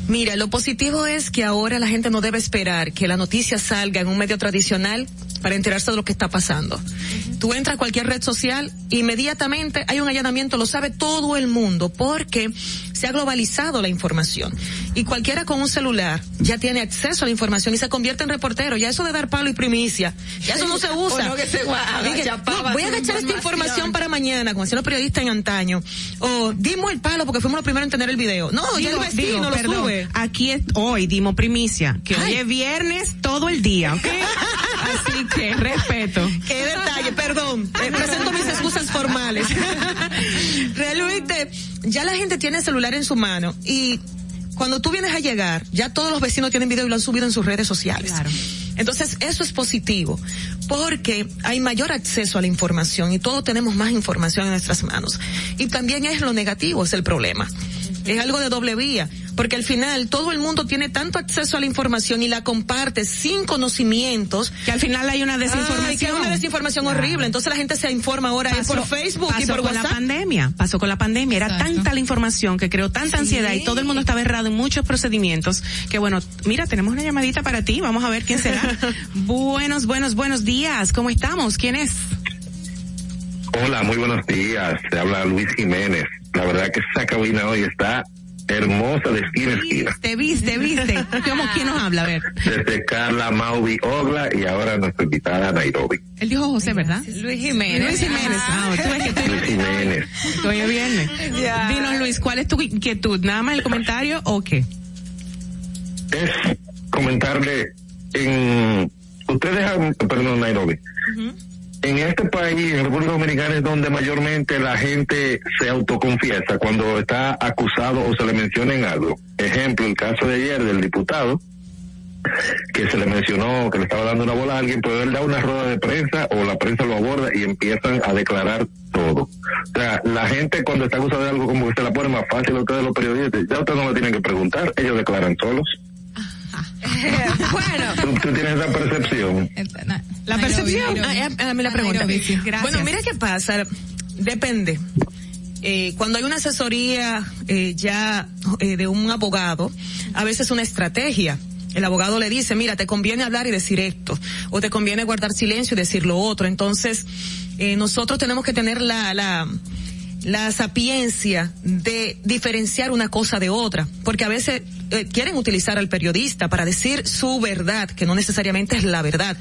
Mira, lo positivo es que ahora la gente no debe esperar que la noticia salga en un medio tradicional para enterarse de lo que está pasando. Tú entras a cualquier red social, inmediatamente hay un allanamiento, lo sabe todo el mundo, porque se ha globalizado la información. Y cualquiera con un celular ya tiene acceso a la información y se convierte en reportero. Ya eso de dar palo y primicia, ya eso no se usa. no, que se va, Dije, agachapaba, no, voy a agachar esta información. para mañana, como hacían los periodistas en antaño. O dimos el palo porque fuimos los primeros en tener el video. No, ya el Digo, vecino digo, lo perdón, sube. Aquí es, hoy dimos primicia, que hoy es viernes todo el día, ¿ok? Así que respeto. Qué detalle, perdón. Eh, presento mis excusas formales. Realmente, ya la gente tiene celular en su mano y cuando tú vienes a llegar, ya todos los vecinos tienen video y lo han subido en sus redes sociales. Entonces, eso es positivo, porque hay mayor acceso a la información y todos tenemos más información en nuestras manos. Y también es lo negativo, es el problema. Es algo de doble vía, porque al final todo el mundo tiene tanto acceso a la información y la comparte sin conocimientos. Que al final hay una desinformación. Ay, que hay una desinformación Claro. horrible. Entonces la gente se informa ahora es por Facebook y pasó por con WhatsApp. la pandemia, pasó con la pandemia, era tanta la información que creó tanta ansiedad y todo el mundo estaba errado en muchos procedimientos que bueno, mira, tenemos una llamadita para ti, vamos a ver quién será. buenos, buenos, buenos días, ¿cómo estamos? ¿Quién es? Hola, muy buenos días. Se habla Luis Jiménez. La verdad que esa cabina hoy está hermosa de esquina a esquina. Te viste, viste. ¿Cómo quién nos habla? A ver. Desde Carla Mauvi Ogla y ahora nuestra invitada Nairobi. Él dijo José, ¿verdad? Luis Jiménez. Luis Jiménez. Ah, tú ves que estoy- Luis Jiménez. Hoy es viernes. Ya. Dinos, Luis, ¿cuál es tu inquietud? ¿Nada más el comentario o qué? Es comentarle en ustedes han, perdón Nairobi. En este país, en República Dominicana, es donde mayormente la gente se autoconfiesa cuando está acusado o se le menciona en algo. Ejemplo, el caso de ayer del diputado, que se le mencionó que le estaba dando una bola a alguien, pero él da una rueda de prensa o la prensa lo aborda y empiezan a declarar todo. O sea, la gente cuando está acusada de algo como que se la pone más fácil a ustedes los periodistas, ya ustedes no le tienen que preguntar, ellos declaran solos. bueno. ¿Tú, tú tienes esa percepción? La percepción. Ah, eh, ah, me la pregunta. Bueno, mira qué pasa. Depende. Eh, cuando hay una asesoría eh, ya eh, de un abogado, a veces una estrategia. El abogado le dice, mira, te conviene hablar y decir esto, o te conviene guardar silencio y decir lo otro. Entonces, eh, nosotros tenemos que tener la, la, la sapiencia de diferenciar una cosa de otra, porque a veces eh, quieren utilizar al periodista para decir su verdad, que no necesariamente es la verdad.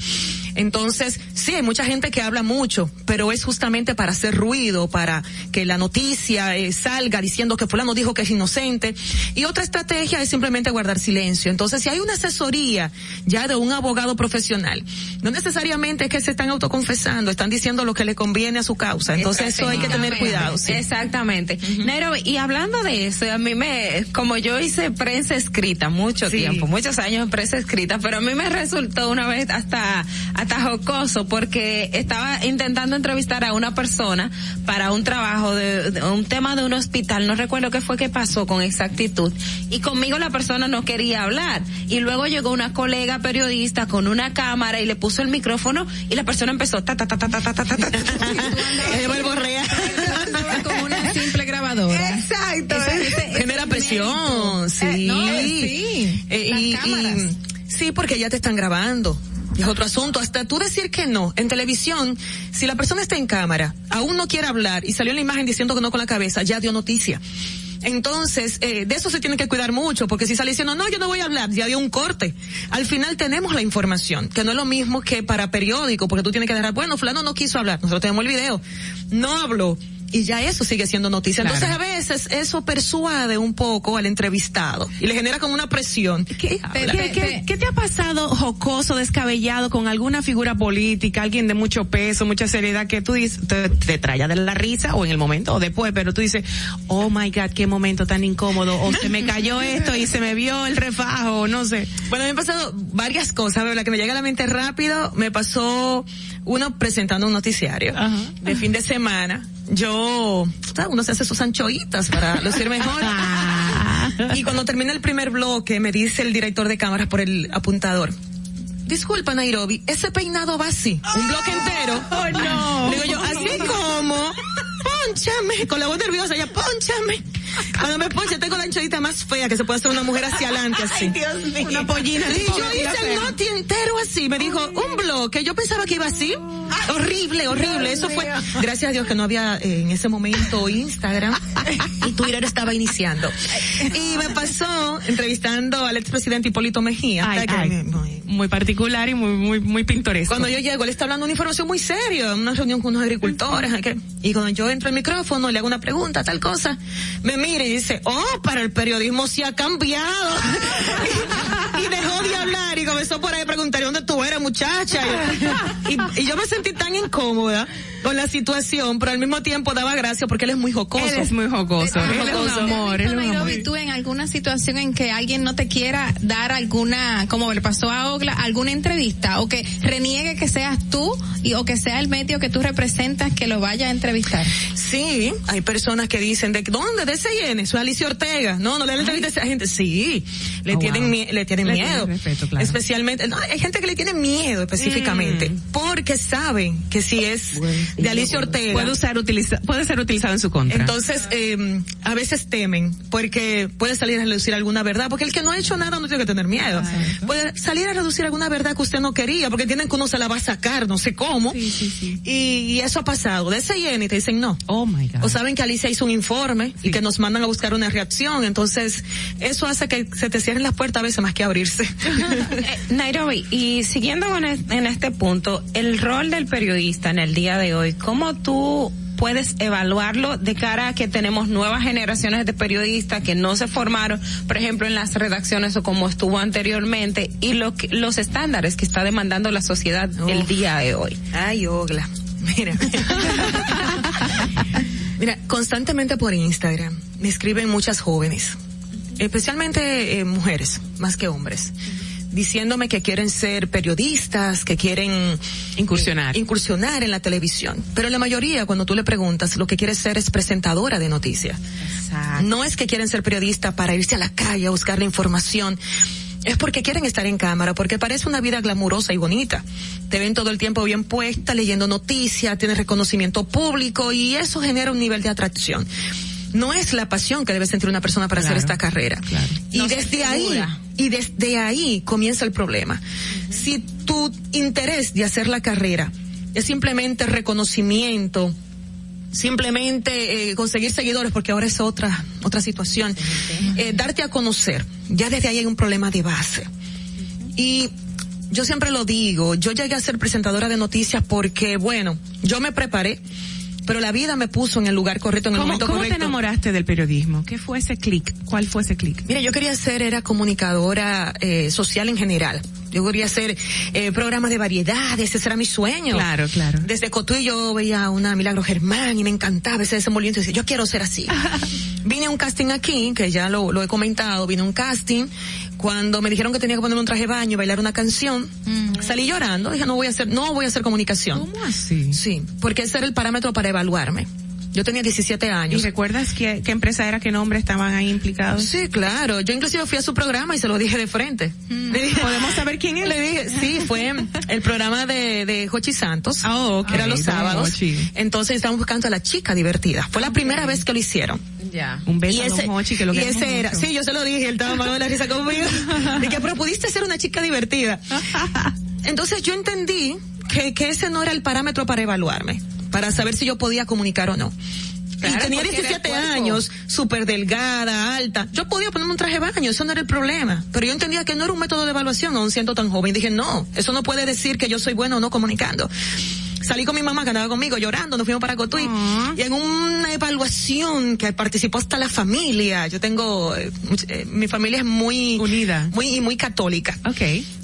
Entonces, sí, hay mucha gente que habla mucho, pero es justamente para hacer ruido, para que la noticia eh, salga diciendo que fulano dijo que es inocente. Y otra estrategia es simplemente guardar silencio. Entonces, si hay una asesoría ya de un abogado profesional, no necesariamente es que se están autoconfesando, están diciendo lo que le conviene a su causa. Entonces, eso hay que tener cuidado. sí. Exactamente. Nairobi, y hablando de eso, a mí me, como yo hice prensa escrita mucho Sí. tiempo, muchos años en prensa escrita, pero a mí me resultó una vez hasta, hasta jocoso porque estaba intentando entrevistar a una persona para un trabajo de, de un tema de un hospital, no recuerdo qué fue que pasó con exactitud, y conmigo la persona no quería hablar, y luego llegó una colega periodista con una cámara y le puso el micrófono y la persona empezó ta ta ta ta ta ta ta ta, ta, Exacto. Genera presión, sí. no, sí. Eh, Las y- cámaras. y- sí, porque ya te están grabando. Es otro asunto. Hasta tú decir que no. En televisión, si la persona está en cámara, aún no quiere hablar y salió en la imagen diciendo que no con la cabeza, ya dio noticia. Entonces, eh, de eso se tiene que cuidar mucho, porque si sale diciendo, no, yo no voy a hablar, ya dio un corte. Al final tenemos la información, que no es lo mismo que para periódico, porque tú tienes que dar, bueno, fulano no quiso hablar, nosotros tenemos el video, no habló. Y ya eso sigue siendo noticia. Entonces a veces eso persuade un poco al entrevistado y le genera como una presión. ¿Qué, qué- qué- qué te ha pasado jocoso, descabellado con alguna figura política, alguien de mucho peso, mucha seriedad que tú dices, te, te trae de la risa o en el momento o después, pero tú dices, oh my god, qué momento tan incómodo, o se me cayó esto y se me vio el refajo, o no sé. Bueno, me han pasado varias cosas, pero la que me llega a la mente rápido, me pasó uno presentando un noticiario de fin de semana. Yo, uno se hace sus anchoitas para lucir mejor. y cuando termina el primer bloque, me dice el director de cámaras por el apuntador. Disculpa, Nairobi, ese peinado va así, un bloque entero. Oh, no. Le digo yo, así como, ponchame, con la voz nerviosa, ya, ponchame. Cuando me ponche, tengo la anchoita más fea que se puede hacer una mujer hacia adelante así. Una pollina. Y yo hice el noti entero así. Me dijo, un bloque. Yo pensaba que iba así. Horrible, horrible. Eso fue. Gracias a Dios que no había eh, en ese momento Instagram. y Twitter estaba iniciando. Y me pasó entrevistando al expresidente Hipólito Mejía. Ay, que ay. muy- Muy particular y muy, muy, muy pintoresco. cuando yo llego, él está hablando una información muy seria, una reunión con unos agricultores. Y cuando yo entro al micrófono, le hago una pregunta, tal cosa, me mira y dice, oh, para el periodismo sí ha cambiado. y dejó de hablar y comenzó por ahí a preguntar, ¿dónde tú eres, muchacha? Y yo me sentí tan incómoda con la situación, pero al mismo tiempo daba gracia porque él es muy jocoso. Él es muy jocoso. Él es Él es un amor. Él es un amor. Tú en alguna situación en que alguien no te quiera dar alguna, como le pasó a Ogla, alguna entrevista o que reniegue que seas tú y, o que sea el medio que tú representas que lo vaya a entrevistar. Sí, hay personas que dicen, ¿de dónde? ¿De CN? Soy Alicia Ortega. No, no le dan entrevista a esa gente. Sí, le Oh, tienen, wow. mie- le tienen Le miedo. tienen respeto, claro. Especialmente, no, hay gente que le tiene miedo específicamente, Mm. porque saben que si es de Alicia Ortega. Puede, usar, utiliza, puede ser utilizado en su contra. Entonces, eh, a veces temen, porque puede salir a reducir alguna verdad, porque el que no ha hecho nada no tiene que tener miedo. Puede salir a reducir alguna verdad que usted no quería, porque entienden que uno se la va a sacar, no sé cómo. Y, y eso ha pasado. De ese y te dicen no. Oh my God. O saben que Alicia hizo un informe y que nos mandan a buscar una reacción. Entonces, eso hace que se te cierren las puertas a veces más que abrirse. Eh, Nairobi, y siguiendo en este punto, el rol del periodista en el día de hoy, ¿cómo tú puedes evaluarlo de cara a que tenemos nuevas generaciones de periodistas que no se formaron, por ejemplo, en las redacciones o como estuvo anteriormente, y lo que- los estándares que está demandando la sociedad el día de hoy? Ay, Ogla. Mira. Mira, constantemente por Instagram me escriben muchas jóvenes, especialmente eh, mujeres, más que hombres, diciéndome que quieren ser periodistas, que quieren Incursionar. incursionar en la televisión. Pero la mayoría, cuando tú le preguntas, lo que quiere ser es presentadora de noticias. No es que quieren ser periodistas para irse a la calle a buscar la información. Es porque quieren estar en cámara, porque parece una vida glamurosa y bonita. Te ven todo el tiempo bien puesta, leyendo noticias, tienes reconocimiento público y eso genera un nivel de atracción. No es la pasión que debe sentir una persona para hacer esta carrera. Y No desde ahí, y desde ahí comienza el problema. Si tu interés de hacer la carrera es simplemente reconocimiento, simplemente eh, conseguir seguidores, porque ahora es otra otra situación, eh, darte a conocer, ya desde ahí hay un problema de base. Y yo siempre lo digo, yo llegué a ser presentadora de noticias porque, bueno, yo me preparé, pero la vida me puso en el lugar correcto, en el ¿Cómo, momento cómo te correcto. enamoraste del periodismo? ¿Qué fue ese clic? ¿Cuál fue ese clic? Mira, yo quería ser, era comunicadora eh, social en general. Yo quería hacer eh, programas de variedades, ese era mi sueño. Claro, claro. Desde Cotuí yo veía una Milagro Germán y me encantaba ese desenvolvimiento y decía, yo quiero ser así. vine a un casting aquí, que ya lo, lo he comentado, vine a un casting, cuando me dijeron que tenía que ponerme un traje de baño bailar una canción, salí llorando, dije, no voy a hacer, no voy a hacer comunicación. ¿Cómo así? Sí, porque ese era el parámetro para evaluarme. Yo tenía 17 ¿Y años. recuerdas qué, qué empresa era, qué nombre estaban ahí implicados? Sí, claro. Yo inclusive fui a su programa y se lo dije de frente. Le dije- ¿Podemos saber quién es? Le dije, sí, fue el programa de, de Jochi Santos. Oh, ok, Era los sábados. Hochi. Entonces estábamos buscando a la chica divertida. Fue la primera vez que lo hicieron. Ya. Un beso y a don ese, Hochi, que lo y queremos ese era, mucho. sí, yo se lo dije, él estaba de la risa conmigo. Dije, pero pudiste ser una chica divertida. Entonces yo entendí que, que ese no era el parámetro para evaluarme, para saber si yo podía comunicar o no. Claro, y tenía porque era el 17 cuerpo. años, súper delgada, alta. Yo podía ponerme un traje de baño, eso no era el problema. Pero yo entendía que no era un método de evaluación, aún siendo tan joven. Dije, no, eso no puede decir que yo soy bueno o no comunicando. Salí con mi mamá que andaba conmigo llorando, nos fuimos para Cotuí. Y en una evaluación que participó hasta la familia, yo tengo, eh, eh, mi familia es muy Unida. muy, y muy católica. Ok.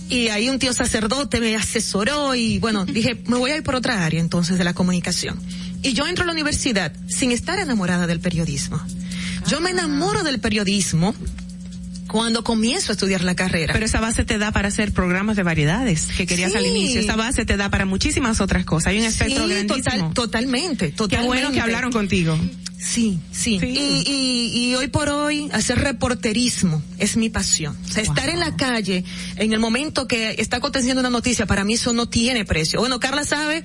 Y ahí un tío sacerdote me asesoró y bueno, dije, me voy a ir por otra área entonces de la comunicación. Y yo entro a la universidad sin estar enamorada del periodismo. Yo me enamoro del periodismo cuando comienzo a estudiar la carrera. Pero esa base te da para hacer programas de variedades que querías Sí. al inicio. Esa base te da para muchísimas otras cosas. Hay un espectro sí, grandísimo. total, totalmente, Qué totalmente. bueno que hablaron contigo. Sí, sí. Sí. Y, y, y hoy por hoy hacer reporterismo es mi pasión. O sea, estar en la calle en el momento que está aconteciendo una noticia, para mí eso no tiene precio. Bueno, Carla sabe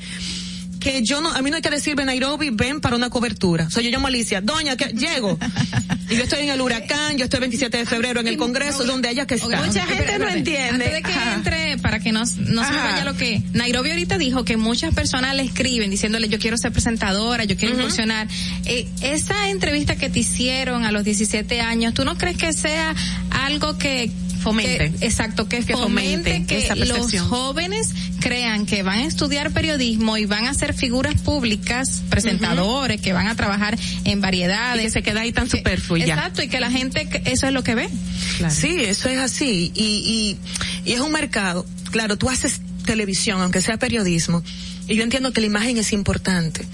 que yo no, a mí no hay que decirme Nairobi, ven para una cobertura. O sea, yo llamo a Alicia, doña, que llego. y yo estoy en el huracán, yo estoy 27 de febrero en el Congreso, donde haya que estar. Mucha gente no entiende. Antes de que entre, para que no, no se me vaya lo que, Nairobi ahorita dijo que muchas personas le escriben diciéndole yo quiero ser presentadora, yo quiero incursionar. Eh, esa entrevista que te hicieron a los 17 años, ¿tú no crees que sea algo que fomente. exacto, que, fomente, que los jóvenes crean que van a estudiar periodismo y van a ser figuras públicas, presentadores, que van a trabajar en variedades. Y que se queda ahí tan superfluo ya. Exacto, y que la gente, eso es lo que ve. Sí, eso es así. Y, y, y es un mercado. Claro, tú haces televisión, aunque sea periodismo, y yo entiendo que la imagen es importante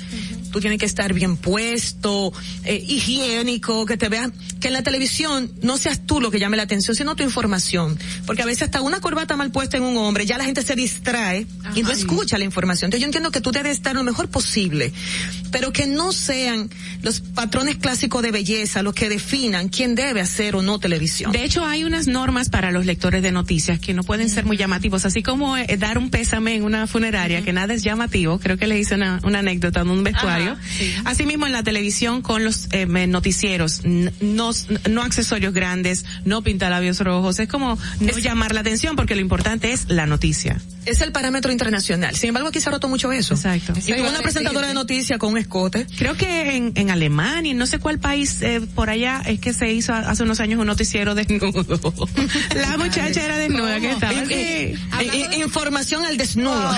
tú tienes que estar bien puesto, eh, higiénico, que te veas, que en la televisión no seas tú lo que llame la atención, sino tu información. Porque a veces hasta una corbata mal puesta en un hombre, ya la gente se distrae y no escucha la información. Entonces yo entiendo que tú debes estar lo mejor posible, pero que no sean los patrones clásicos de belleza los que definan quién debe hacer o no televisión. De hecho, hay unas normas para los lectores de noticias que no pueden ser muy llamativos, así como eh, dar un pésame en una funeraria, que nada es llamativo. Creo que le hice una, una anécdota en un vestuario Asimismo en la televisión con los eh, noticieros, no, no accesorios grandes, no pintalabios rojos, es como no llamar la atención porque lo importante es la noticia. Es el parámetro internacional. Sin embargo, aquí se ha roto mucho eso. Exacto. Y una presentadora de noticias con un escote. Creo que en, en Alemania, no sé cuál país eh, por allá es que se hizo hace unos años un noticiero desnudo. la muchacha era desnuda que estaba. información al desnudo.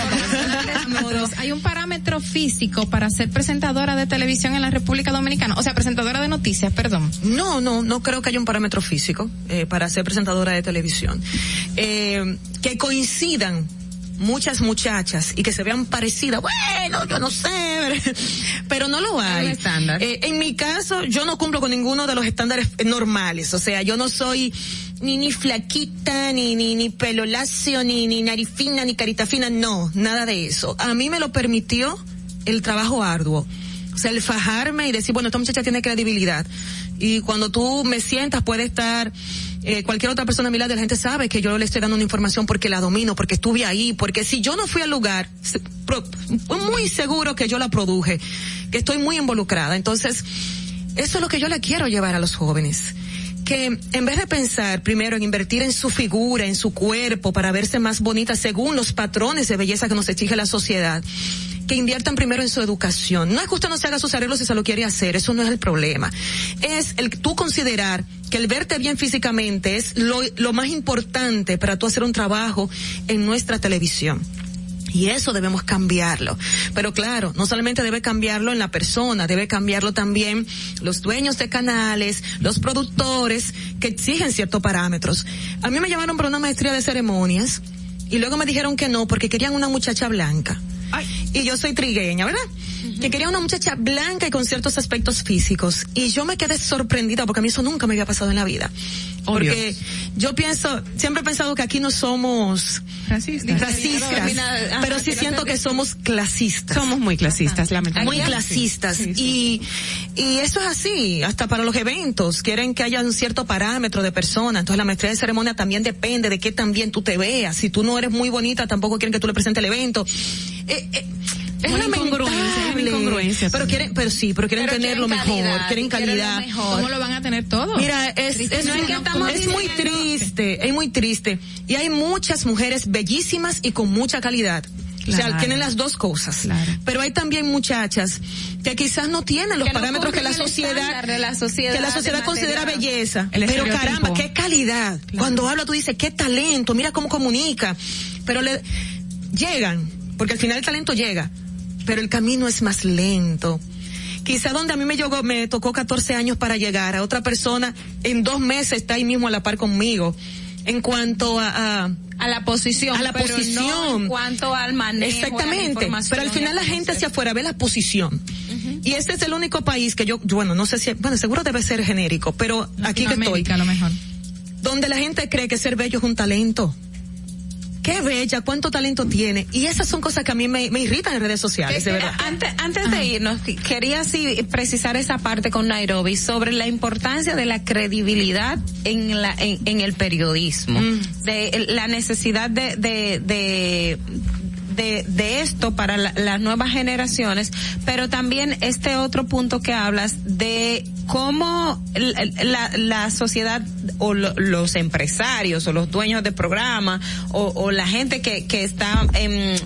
Hay un parámetro físico para ser presentadora de televisión en la República Dominicana, o sea, presentadora de noticias, perdón. No, no, no creo que haya un parámetro físico eh, para ser presentadora de televisión. Eh, que coincidan muchas muchachas y que se vean parecidas, bueno, yo no sé, pero no lo hay. Eh, en mi caso, yo no cumplo con ninguno de los estándares normales, o sea, yo no soy ni ni flaquita, ni ni ni pelo lacio, ni ni nariz fina, ni carita fina, no, nada de eso. A mí me lo permitió el trabajo arduo. O sea, el fajarme y decir, bueno, esta muchacha tiene credibilidad. Y cuando tú me sientas, puede estar eh, cualquier otra persona a mi lado, la gente sabe que yo le estoy dando una información porque la domino, porque estuve ahí, porque si yo no fui al lugar, muy seguro que yo la produje, que estoy muy involucrada. Entonces, eso es lo que yo le quiero llevar a los jóvenes que en vez de pensar primero en invertir en su figura, en su cuerpo, para verse más bonita según los patrones de belleza que nos exige la sociedad, que inviertan primero en su educación. No es que usted no se haga sus arreglos si se lo quiere hacer, eso no es el problema. Es el tú considerar que el verte bien físicamente es lo, lo más importante para tú hacer un trabajo en nuestra televisión. Y eso debemos cambiarlo. Pero claro, no solamente debe cambiarlo en la persona, debe cambiarlo también los dueños de canales, los productores que exigen ciertos parámetros. A mí me llamaron para una maestría de ceremonias y luego me dijeron que no porque querían una muchacha blanca. Y yo soy trigueña, ¿verdad? Que quería una muchacha blanca y con ciertos aspectos físicos. Y yo me quedé sorprendida porque a mí eso nunca me había pasado en la vida. Porque yo pienso, siempre he pensado que aquí no somos racistas, pero sí siento que somos clasistas. Somos muy clasistas, lamentablemente. Muy clasistas. Y, y eso es así, hasta para los eventos. Quieren que haya un cierto parámetro de persona. Entonces la maestría de ceremonia también depende de qué tan bien tú te veas. Si tú no eres muy bonita, tampoco quieren que tú le presentes el evento. Eh, eh, es una incongruencia, pero quieren, pero sí, pero quieren tener lo mejor, quieren calidad. ¿Cómo lo van a tener todo? Mira, es, es, es, muy triste, es muy triste. Y hay muchas mujeres bellísimas y con mucha calidad. O sea, tienen las dos cosas. Pero hay también muchachas que quizás no tienen los parámetros que la sociedad, que la sociedad considera belleza. pero caramba, qué calidad. Cuando habla tú dices, qué talento, mira cómo comunica. Pero le llegan, porque al final el talento llega, pero el camino es más lento. Quizá donde a mí me llegó, me tocó 14 años para llegar, a otra persona en dos meses está ahí mismo a la par conmigo. En cuanto a, a, la posición. A la posición. en cuanto al manejo. Exactamente. pero al final la gente hacia afuera ve la posición. Y este es el único país que yo, bueno, no sé si, bueno, seguro debe ser genérico, pero aquí que estoy. A lo mejor. Donde la gente cree que ser bello es un talento qué bella, cuánto talento tiene. Y esas son cosas que a mí me, irritan en redes sociales, de verdad. Antes, antes de irnos, quería sí precisar esa parte con Nairobi sobre la importancia de la credibilidad en la en, el periodismo, mm. de la necesidad de, de, de, de esto para la- las nuevas generaciones, pero también este otro punto que hablas de cómo la, la- la sociedad o lo- los empresarios o los dueños de programa o, o la gente que, que está en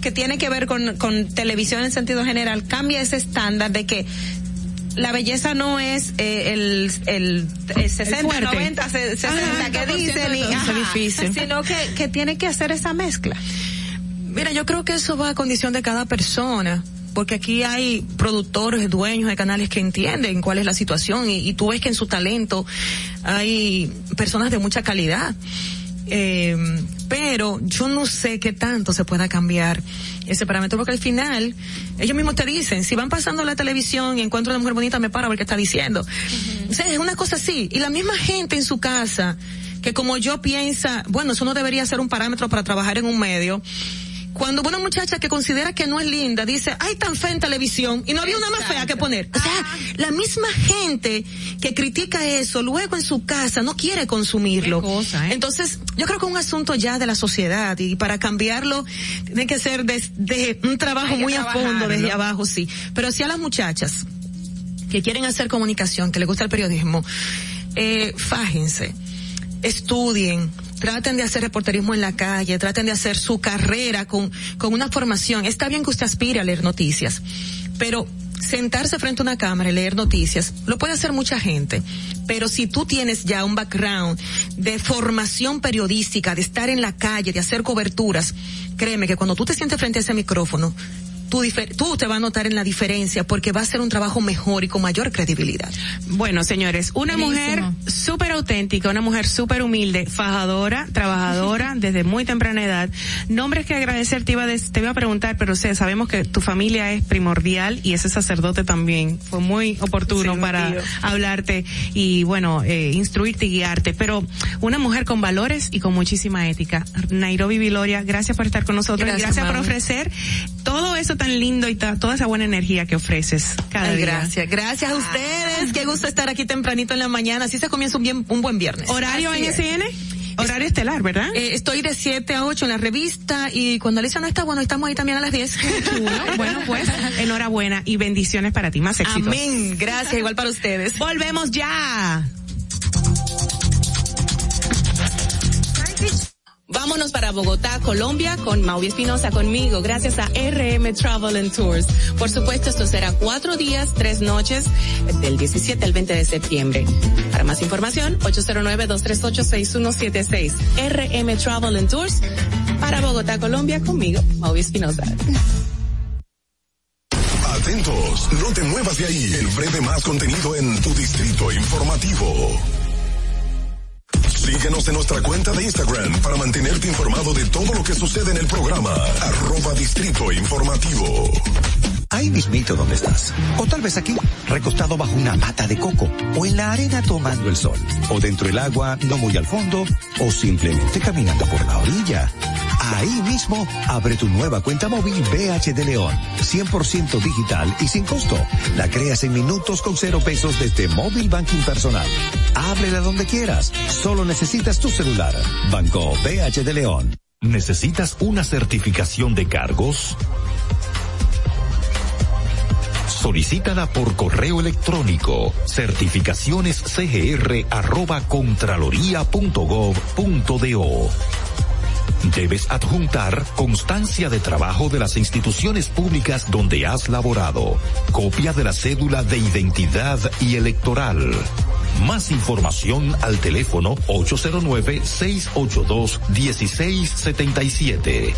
que tiene que ver con, con televisión en sentido general cambia ese estándar de que la belleza no es eh, el, el, el 60, fuerte. 90, se- 60 Ajá, que 90% dicen y, de ajá, sino que, que tiene que hacer esa mezcla. Mira, yo creo que eso va a condición de cada persona. Porque aquí hay productores, dueños de canales que entienden cuál es la situación y, y tú ves que en su talento hay personas de mucha calidad. Eh, pero yo no sé qué tanto se pueda cambiar ese parámetro porque al final ellos mismos te dicen, si van pasando la televisión y encuentro una mujer bonita me paro a ver qué está diciendo. O sea, es una cosa así. Y la misma gente en su casa que como yo piensa, bueno, eso no debería ser un parámetro para trabajar en un medio. Cuando una muchacha que considera que no es linda dice, ay, tan fea en televisión, y no había una más fea que poner. O sea, la misma gente que critica eso, luego en su casa no quiere consumirlo. Entonces, yo creo que es un asunto ya de la sociedad, y para cambiarlo tiene que ser desde un trabajo Hay muy a fondo, desde abajo, sí. Pero si a las muchachas que quieren hacer comunicación, que les gusta el periodismo, eh, fájense, estudien, traten de hacer reporterismo en la calle, traten de hacer su carrera con, con una formación. Está bien que usted aspire a leer noticias, pero sentarse frente a una cámara y leer noticias, lo puede hacer mucha gente. Pero si tú tienes ya un background de formación periodística, de estar en la calle, de hacer coberturas, créeme que cuando tú te sientes frente a ese micrófono, tú, tú te vas a notar en la diferencia porque va a ser un trabajo mejor y con mayor credibilidad. Bueno, señores, una mujer súper auténtica, una mujer súper humilde, fajadora, trabajadora desde muy temprana edad. Nombres que agradecer te iba a, te iba a preguntar, pero sé, sabemos que tu familia es primordial y ese sacerdote también fue muy oportuno Sí, para tío. hablarte y bueno, eh, instruirte y guiarte. Pero una mujer con valores y con muchísima ética. Nairobi Viloria, gracias por estar con nosotros y Gracias, por ofrecer todo eso tan lindo y toda esa buena energía que ofreces cada Ay, día. gracias, gracias a ustedes. Qué gusto estar aquí tempranito en la mañana. Así se comienza un, bien, un buen viernes. ¿Horario Así es. NSN? Horario estelar, ¿verdad? Eh, estoy de 7 a 8 en la revista y cuando Alicia no está, bueno, estamos ahí también a las 10. bueno, pues, enhorabuena y bendiciones para ti. Más éxitos. Amén. Gracias, igual para ustedes. Volvemos ya. Vámonos para Bogotá, Colombia, con Maui Espinosa conmigo, gracias a RM Travel and Tours. Por supuesto, esto será cuatro días, tres noches, del 17 al 20 de septiembre. Para más información, 809-238-6176. RM Travel and Tours, para Bogotá, Colombia, conmigo, Maui Espinosa. Atentos, no te muevas de ahí. El breve más contenido en tu distrito informativo. Síguenos en nuestra cuenta de Instagram para mantenerte informado de todo lo que sucede en el programa. Arroba Distrito Informativo. Ahí mismito donde estás. O tal vez aquí, recostado bajo una mata de coco. O en la arena tomando el sol. O dentro del agua, no muy al fondo. O simplemente caminando por la orilla. Ahí mismo, abre tu nueva cuenta móvil BH de León. 100% digital y sin costo. La creas en minutos con cero pesos desde móvil banking personal. Ábrela donde quieras. Solo necesitas tu celular. Banco BH de León. ¿Necesitas una certificación de cargos? Solicítala por correo electrónico certificacionescgr arroba contraloría.gov.do. Debes adjuntar constancia de trabajo de las instituciones públicas donde has laborado, copia de la cédula de identidad y electoral. Más información al teléfono 809-682-1677.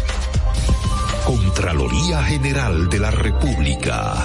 Contraloría General de la República.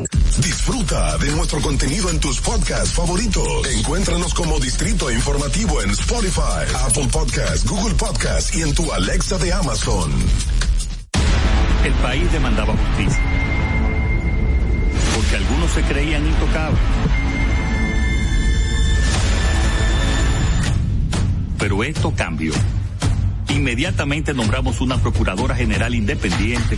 Disfruta de nuestro contenido en tus podcasts favoritos. Encuéntranos como Distrito Informativo en Spotify, Apple Podcasts, Google Podcasts y en tu Alexa de Amazon. El país demandaba justicia. Porque algunos se creían intocables. Pero esto cambió. Inmediatamente nombramos una Procuradora General independiente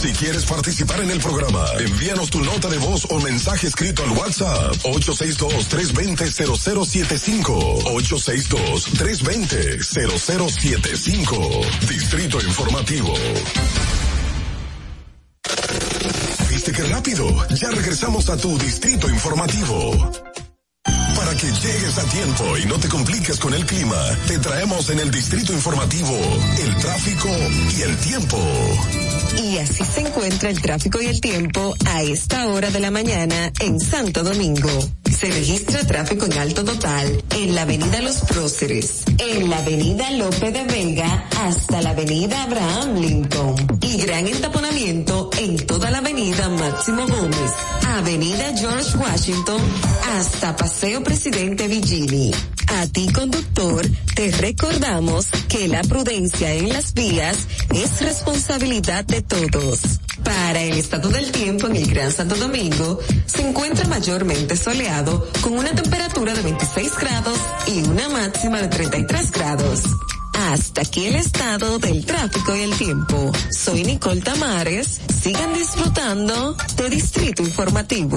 Si quieres participar en el programa, envíanos tu nota de voz o mensaje escrito al WhatsApp 862-320-0075. 862-320-0075. Distrito Informativo. ¿Viste qué rápido? Ya regresamos a tu Distrito Informativo. Para que llegues a tiempo y no te compliques con el clima, te traemos en el Distrito Informativo el tráfico y el tiempo. Y así se encuentra el tráfico y el tiempo a esta hora de la mañana en Santo Domingo. Se registra tráfico en alto total en la avenida Los Próceres, en la avenida Lope de Vega hasta la avenida Abraham Lincoln y gran entaponamiento en toda la avenida Máximo Gómez, avenida George Washington hasta Paseo Presidente Villini. A ti conductor, te recordamos que la prudencia en las vías es responsabilidad de todos. Para el estado del tiempo en el Gran Santo Domingo, se encuentra mayormente soleado con una temperatura de 26 grados y una máxima de 33 grados. Hasta aquí el estado del tráfico y el tiempo. Soy Nicole Tamares. Sigan disfrutando de Distrito Informativo.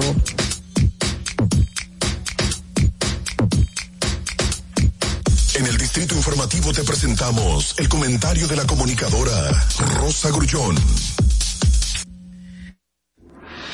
En el Distrito Informativo te presentamos el comentario de la comunicadora Rosa Grullón.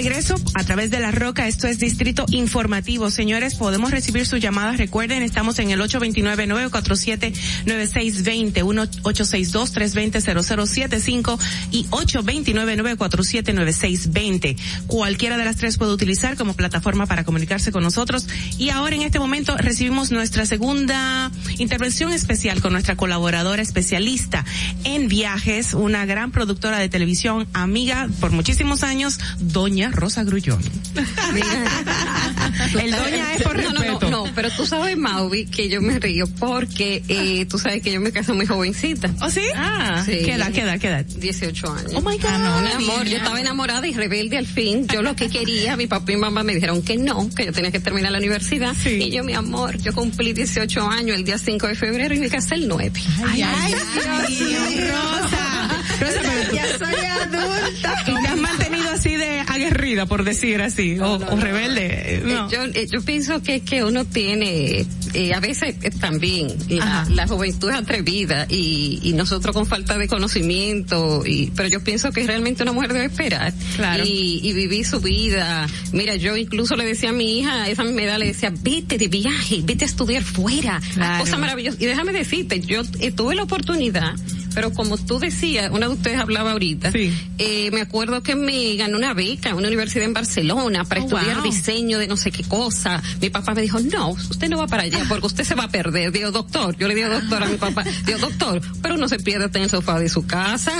Regreso a través de la roca, esto es Distrito Informativo. Señores, podemos recibir sus llamadas. Recuerden, estamos en el 829-947-9620, 1-862-320-0075 y 829-947-9620. Cualquiera de las tres puede utilizar como plataforma para comunicarse con nosotros. Y ahora en este momento recibimos nuestra segunda intervención especial con nuestra colaboradora especialista en viajes, una gran productora de televisión, amiga por muchísimos años, Doña Rosa Grullón. El doña es por no, respeto. No, no, no, pero tú sabes, Mauvi, que yo me río porque eh, tú sabes que yo me casé muy jovencita. ¿Oh, sí? Ah, sí. ¿Qué edad, qué edad, qué edad? 18 años. Oh, my God. Ah, no, mi amor, yo estaba enamorada y rebelde al fin. Yo lo que quería, mi papá y mamá me dijeron que no, que yo tenía que terminar la universidad. Sí. Y yo, mi amor, yo cumplí 18 años el día 5 de febrero y me casé el 9. Ay, ay, ay, Rosa. Rosa, pero ya soy adulta. Así de aguerrida, por decir así, o, o rebelde. No. Yo, eh, yo pienso que que uno tiene, eh, a veces eh, también, la, la, juventud es atrevida y, y nosotros con falta de conocimiento, y pero yo pienso que realmente una mujer debe esperar Claro. y, y vivir su vida. Mira, yo incluso le decía a mi hija, esa misma edad, le decía, vete de viaje, vete a estudiar fuera, Claro. cosa maravillosa. Y déjame decirte, yo eh, tuve la oportunidad pero como tú decías, una de ustedes hablaba ahorita, eh, me acuerdo que me ganó una beca en una universidad en Barcelona para Oh, estudiar wow. diseño de no sé qué cosa. Mi papá me dijo, no, usted no va para allá porque usted se va a perder. Digo, doctor, yo le digo doctor a mi papá, digo, doctor, pero uno se pierde en el sofá de su casa.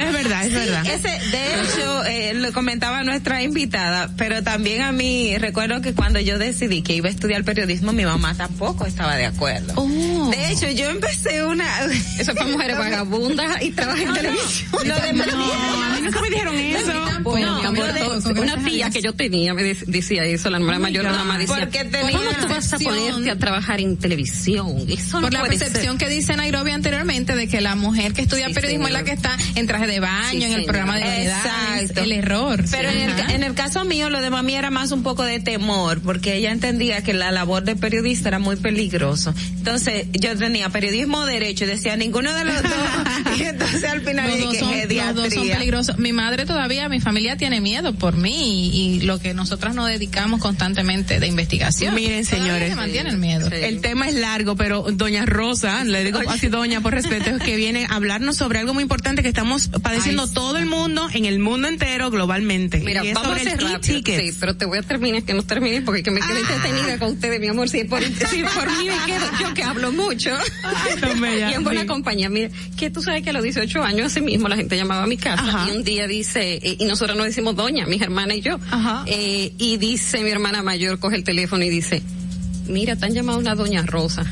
Es verdad, es verdad. Ese, de hecho, eh, lo comentaba nuestra invitada, pero también a mí recuerdo que cuando yo decidí que iba a estudiar periodismo, mi mamá tampoco estaba de acuerdo. Oh. De hecho, yo empecé una... Eso es para mujeres vagabundas y trabajan en televisión. Lo de no, a mí nunca me dijeron eso. Una tía que yo tenía me decía eso, la hermana mayor la mamá decía, ¿cómo tú vas a ponerte a trabar en televisión? Eso Por la percepción que dice Nairobi anteriormente de que la mujer que estudia periodismo es la que está en traje de baño, en el programa de variedades, Exacto. el error. Pero en el, caso mío, lo de mami era más un poco de temor, porque ella entendía que la labor de periodista era muy peligroso. Entonces, yo tenía periodismo derecho y decía ninguno de los dos. y entonces al final los, dos que son, los dos son peligrosos. Mi madre todavía, mi familia tiene miedo por mí y, y lo que nosotras nos dedicamos constantemente de investigación. Miren, Todavía señores. se mantiene el miedo. El tema es largo, pero doña Rosa, le digo así doña por respeto, es que viene a hablarnos sobre algo muy importante que estamos padeciendo Ay, sí. todo el mundo, en el mundo entero, globalmente. Mira, y es vamos a sobre hacer el rápido. e-ticket. Sí, pero te voy a terminar, que no termine porque que me quedé entretenida con ustedes, mi amor. Si por, si por mí me quedo, yo que hablo mucho. bella, y en buena compañía. Mira, que tú sabes que a los 18 años, así mismo, la gente llamaba a mi casa y un día dice, eh, y nosotros nos decimos doña, mis hermanas y yo. Eh, y dice mi hermana mayor, coge el teléfono y dice, mira, te han llamado una doña Rosa.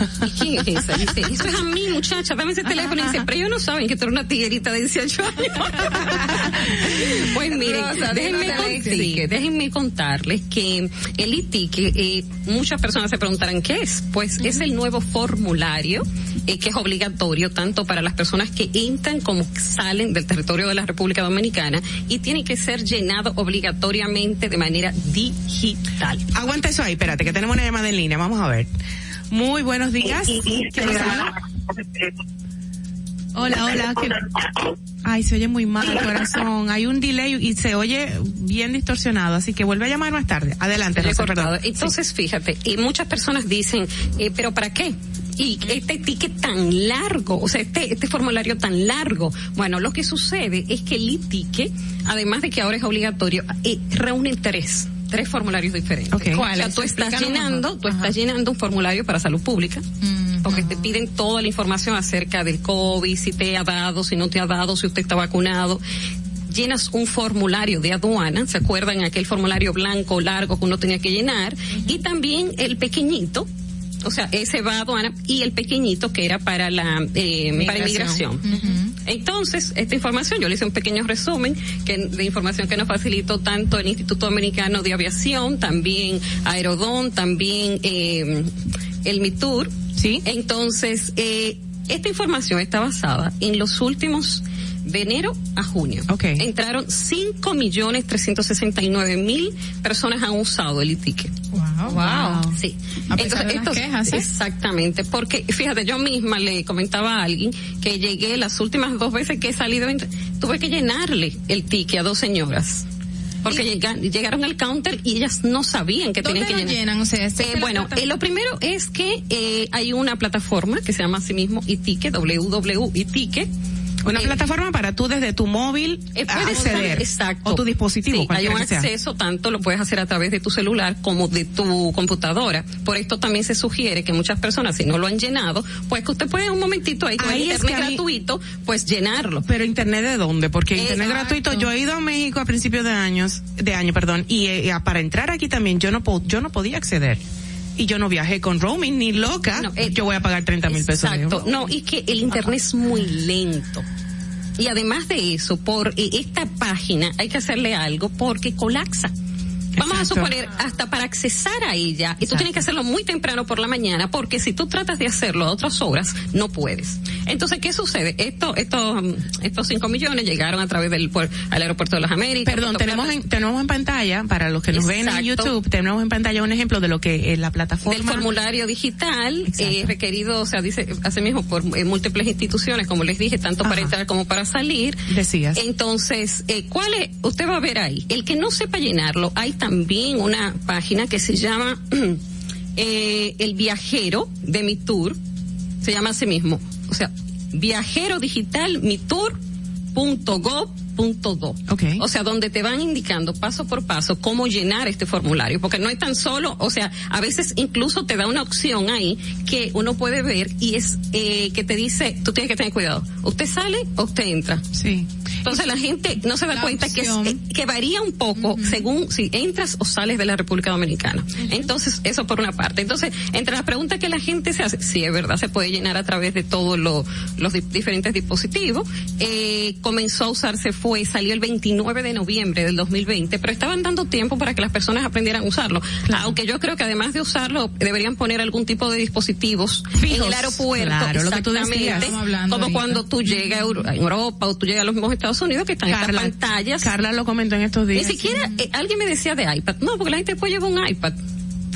¿Y quién es esa? Dice, eso es a mí, muchacha, dame ese teléfono. Y dice, pero ellos no saben que tú eres una tiguerita de 18 años. pues miren, Rosa, déjenme, Alexis. sí, déjenme contarles que el ITIC, eh, muchas personas se preguntarán qué es. Pues es el nuevo formulario eh, que es obligatorio tanto para las personas que entran como que salen del territorio de la República Dominicana y tiene que ser llenado obligatoriamente de manera digital. Aguanta eso ahí, espérate, que tenemos una llamada en línea, vamos a ver. Muy buenos días. ¿Quién nos habla? Hola, hola. ¿quién- Ay, se oye muy mal, corazón. Hay un delay y se oye bien distorsionado, así que vuelve a llamar más tarde. Adelante, cortado. perdón. Entonces, fíjate, y muchas personas dicen, eh, pero ¿para qué? Y este ticket tan largo, o sea, este, este formulario tan largo. Bueno, lo que sucede es que el e-ticket, además de que ahora es obligatorio, eh, reúne tres, tres formularios diferentes. Ok. O sea, tú estás llenando, mejor. tú estás llenando un formulario para salud pública, porque te piden toda la información acerca del COVID, si te ha dado, si no te ha dado, si usted está vacunado llenas un formulario de aduana, ¿se acuerdan aquel formulario blanco largo que uno tenía que llenar? Y también el pequeñito, o sea, ese va a aduana y el pequeñito que era para la eh, para inmigración. Entonces, esta información, yo le hice un pequeño resumen que, de información que nos facilitó tanto el Instituto Americano de Aviación, también Aerodón, también eh, el MITUR. Sí. Entonces, eh, esta información está basada en los últimos de enero a junio. Ok. Entraron 5 millones 369 mil personas han usado el e-ticket. Wow. wow. Sí. A pesar de las quejas, ¿eh? Exactamente, porque fíjate, yo misma le comentaba a alguien que llegué las últimas dos veces que he salido, en- tuve que llenarle el ticket a dos señoras. Porque llega- llegaron al counter y ellas no sabían que ¿Dónde tenían que lo llenar. llenan? O sea, sé Eh, bueno, eh, lo primero es que eh, hay una plataforma que se llama así mismo iTicket, www.iticket. Una plataforma para tú desde tu móvil eh, usar- acceder. exacto. O tu dispositivo, Sí, hay un sea. acceso, tanto lo puedes hacer a través de tu celular como de tu computadora. Por esto también se sugiere que muchas personas, si no lo han llenado, pues que usted puede un momentito ahí con Ahí es internet que a mí- gratuito, pues llenarlo. Pero internet de dónde? Porque internet gratuito. Yo he ido a México a principios de años, de año, perdón, y eh, para entrar aquí también yo no po- yo no podía acceder. Y yo no viajé con roaming ni loca. No, eh, yo voy a pagar 30 mil pesos. Exacto. No, y que el internet es muy lento. Y además de eso, por eh, esta página hay que hacerle algo porque colapsa. Vamos a suponer, hasta para accesar a ella, y tú tienes que hacerlo muy temprano por la mañana, porque si tú tratas de hacerlo a otras horas, no puedes. Entonces, ¿qué sucede? Esto, estos, mm, estos 5 millones llegaron a través del al aeropuerto de las Américas. Perdón, tenemos en, tenemos en pantalla, para los que nos ven en. YouTube, tenemos en pantalla un ejemplo de lo que es la plataforma. del formulario digital eh, requerido, o sea, dice asimismo por eh, múltiples instituciones, como les dije, tanto para entrar como para salir. Decías. Entonces, eh, ¿cuál es? Usted va a ver ahí. El que no sepa llenarlo, hay también una página que se llama eh, El Viajero de mi tour. Se llama así mismo. O sea, viajero digital punto do. Ok. O sea, donde te van indicando paso por paso cómo llenar este formulario, porque no es tan solo, o sea, a veces incluso te da una opción ahí que uno puede ver y es eh, que te dice, tú tienes que tener cuidado, usted sale o usted entra. Sí. Entonces la gente no se da La cuenta que, es- eh, que varía un poco según si entras o sales de la República Dominicana. Entonces, eso por una parte. Entonces, entre las preguntas que la gente se hace, sí es verdad, se puede llenar a través de todos lo- los di- diferentes dispositivos. Eh, comenzó a usarse fue, salió el 29 de noviembre del 2020, pero estaban dando tiempo para que las personas aprendieran a usarlo. Aunque yo creo que además de usarlo, deberían poner algún tipo de dispositivos en el aeropuerto. Claro, lo que tú decías. como ahorita. cuando tú llegas a Euro- a Europa o tú llegas a los mismos Estados Unidos que están Carla, estas pantallas. Carla lo comentó en estos Ni días. siquiera eh, alguien me decía de iPad. No, porque la gente puede llevar un iPad.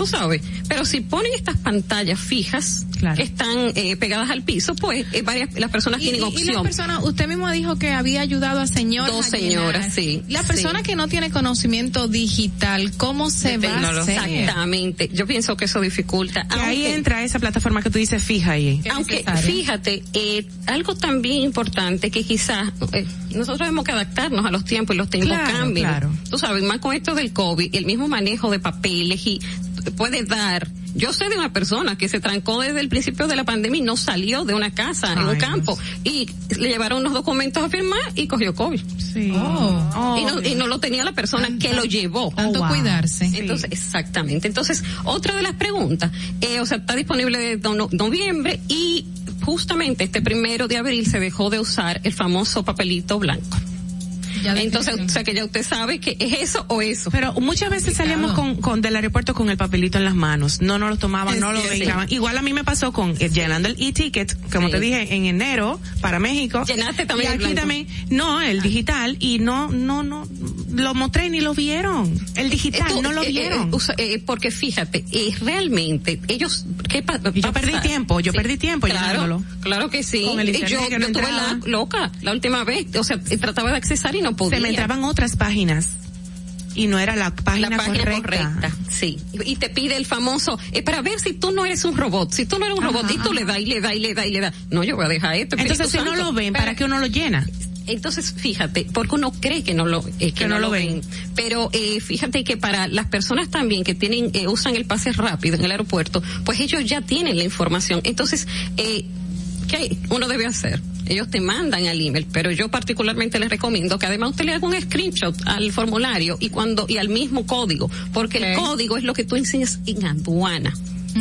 Tú sabes. Pero si ponen estas pantallas fijas que están eh, pegadas al piso, pues eh, varias, las personas Y, tienen y- y opción. las personas, usted mismo dijo que había ayudado a señoras. Dos a señoras, sí, La sí. persona que no tiene conocimiento digital, ¿cómo se va a hacer? Exactamente. Yo pienso que eso dificulta. Que ahí aunque- entra esa plataforma que tú dices fija ahí. Aunque fíjate, eh, algo también importante que quizás eh, nosotros tenemos que adaptarnos a los tiempos y los tiempos Claro, cambian. claro. Tú sabes, más con esto del COVID, el mismo manejo de papeles y puede dar. Yo sé de una persona que se trancó desde el principio de la pandemia y no salió de una casa en un campo y le llevaron los documentos a firmar y cogió COVID. Sí. Oh. y, no, y no lo tenía la persona que lo llevó. Tanto cuidarse. Entonces, exactamente. Entonces, otra de las preguntas, eh, o sea, está disponible desde no- noviembre y justamente este primero de abril se dejó de usar el famoso papelito blanco. Entonces, o sea que ya usted sabe que es eso o eso. Pero muchas veces salíamos con, con del aeropuerto con el papelito en las manos. No nos lo tomaban, no lo Sí, sí. Igual a mí me pasó con eh, llenando el e-ticket, como Sí. te dije, en enero para México. Llenaste también Y aquí también, no, el digital y no, no, no, lo mostré ni lo vieron. El digital no lo eh, eh, vieron. eh, porque fíjate, realmente ellos, ¿qué pa- yo perdí pasar? tiempo, yo perdí tiempo Claro, llenándolo. claro que sí. Con el internet yo que no yo la loca la última vez, o sea, trataba de accesar y no podía. Se me entraban otras páginas y no era la página, la página correcta. correcta. sí. Y te pide el famoso, eh, para ver si tú no eres un robot, si tú no eres un robot, y tú le das y le das y le das y le das. No, yo voy a dejar esto. Entonces, si no lo ven, ¿para Pero- qué uno lo llena? Entonces, fíjate, porque uno cree que no lo, eh, que no, lo ven. Pero eh, fíjate que para las personas también que tienen, eh, usan el pase rápido en el aeropuerto, pues ellos ya tienen la información. Entonces, eh, ¿qué uno debe hacer? Ellos te mandan al email, pero yo particularmente les recomiendo que además usted le haga un screenshot al formulario y cuando y al mismo código, porque el código es lo que tú enseñas en aduana.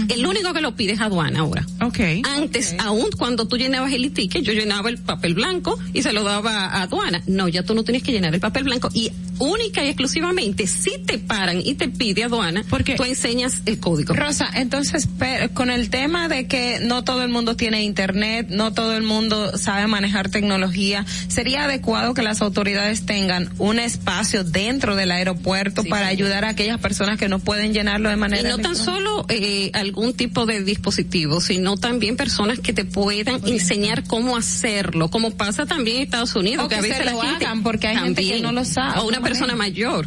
El único que lo pide es aduana ahora. Okay. Antes, aún cuando tú llenabas el ticket, yo llenaba el papel blanco y se lo daba a aduana. No, ya tú no tienes que llenar el papel blanco y única y exclusivamente si te paran y te pide aduana, porque tú enseñas el código. Rosa, entonces, pero con el tema de que no todo el mundo tiene internet, no todo el mundo sabe manejar tecnología, ¿sería adecuado que las autoridades tengan un espacio dentro del aeropuerto para ayudar a aquellas personas que no pueden llenarlo de Y manera no tan solo eh, algún tipo de dispositivo, sino también personas que te puedan enseñar cómo hacerlo, como pasa también en Estados Unidos, O que a veces se lo la gente hagan, porque hay gente que también, no lo sabe, O una persona mayor.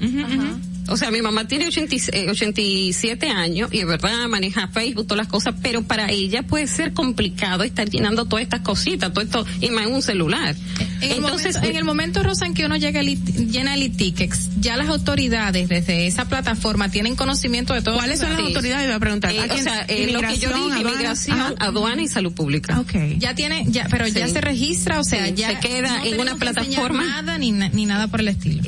O sea, mi mamá tiene 80 y- eh, 87 años y es verdad maneja Facebook, todas las cosas, pero para ella puede ser complicado estar llenando todas estas cositas, todo esto y más en un celular. En el, Entonces, momento, en el momento, Rosa, en que uno llega llena el e-ticket, ya las autoridades desde esa plataforma tienen conocimiento de todo. ¿Cuáles son las autoridades? Iba a preguntar. eh, ¿A o sea, eh, lo que yo Inmigración, dije, aduana. inmigración, aduana y salud pública. Okay. Ya tiene, ya, pero ya Sí. se registra, o sea, Sí, ya se queda no en una plataforma. Nada ni, ni nada por el estilo.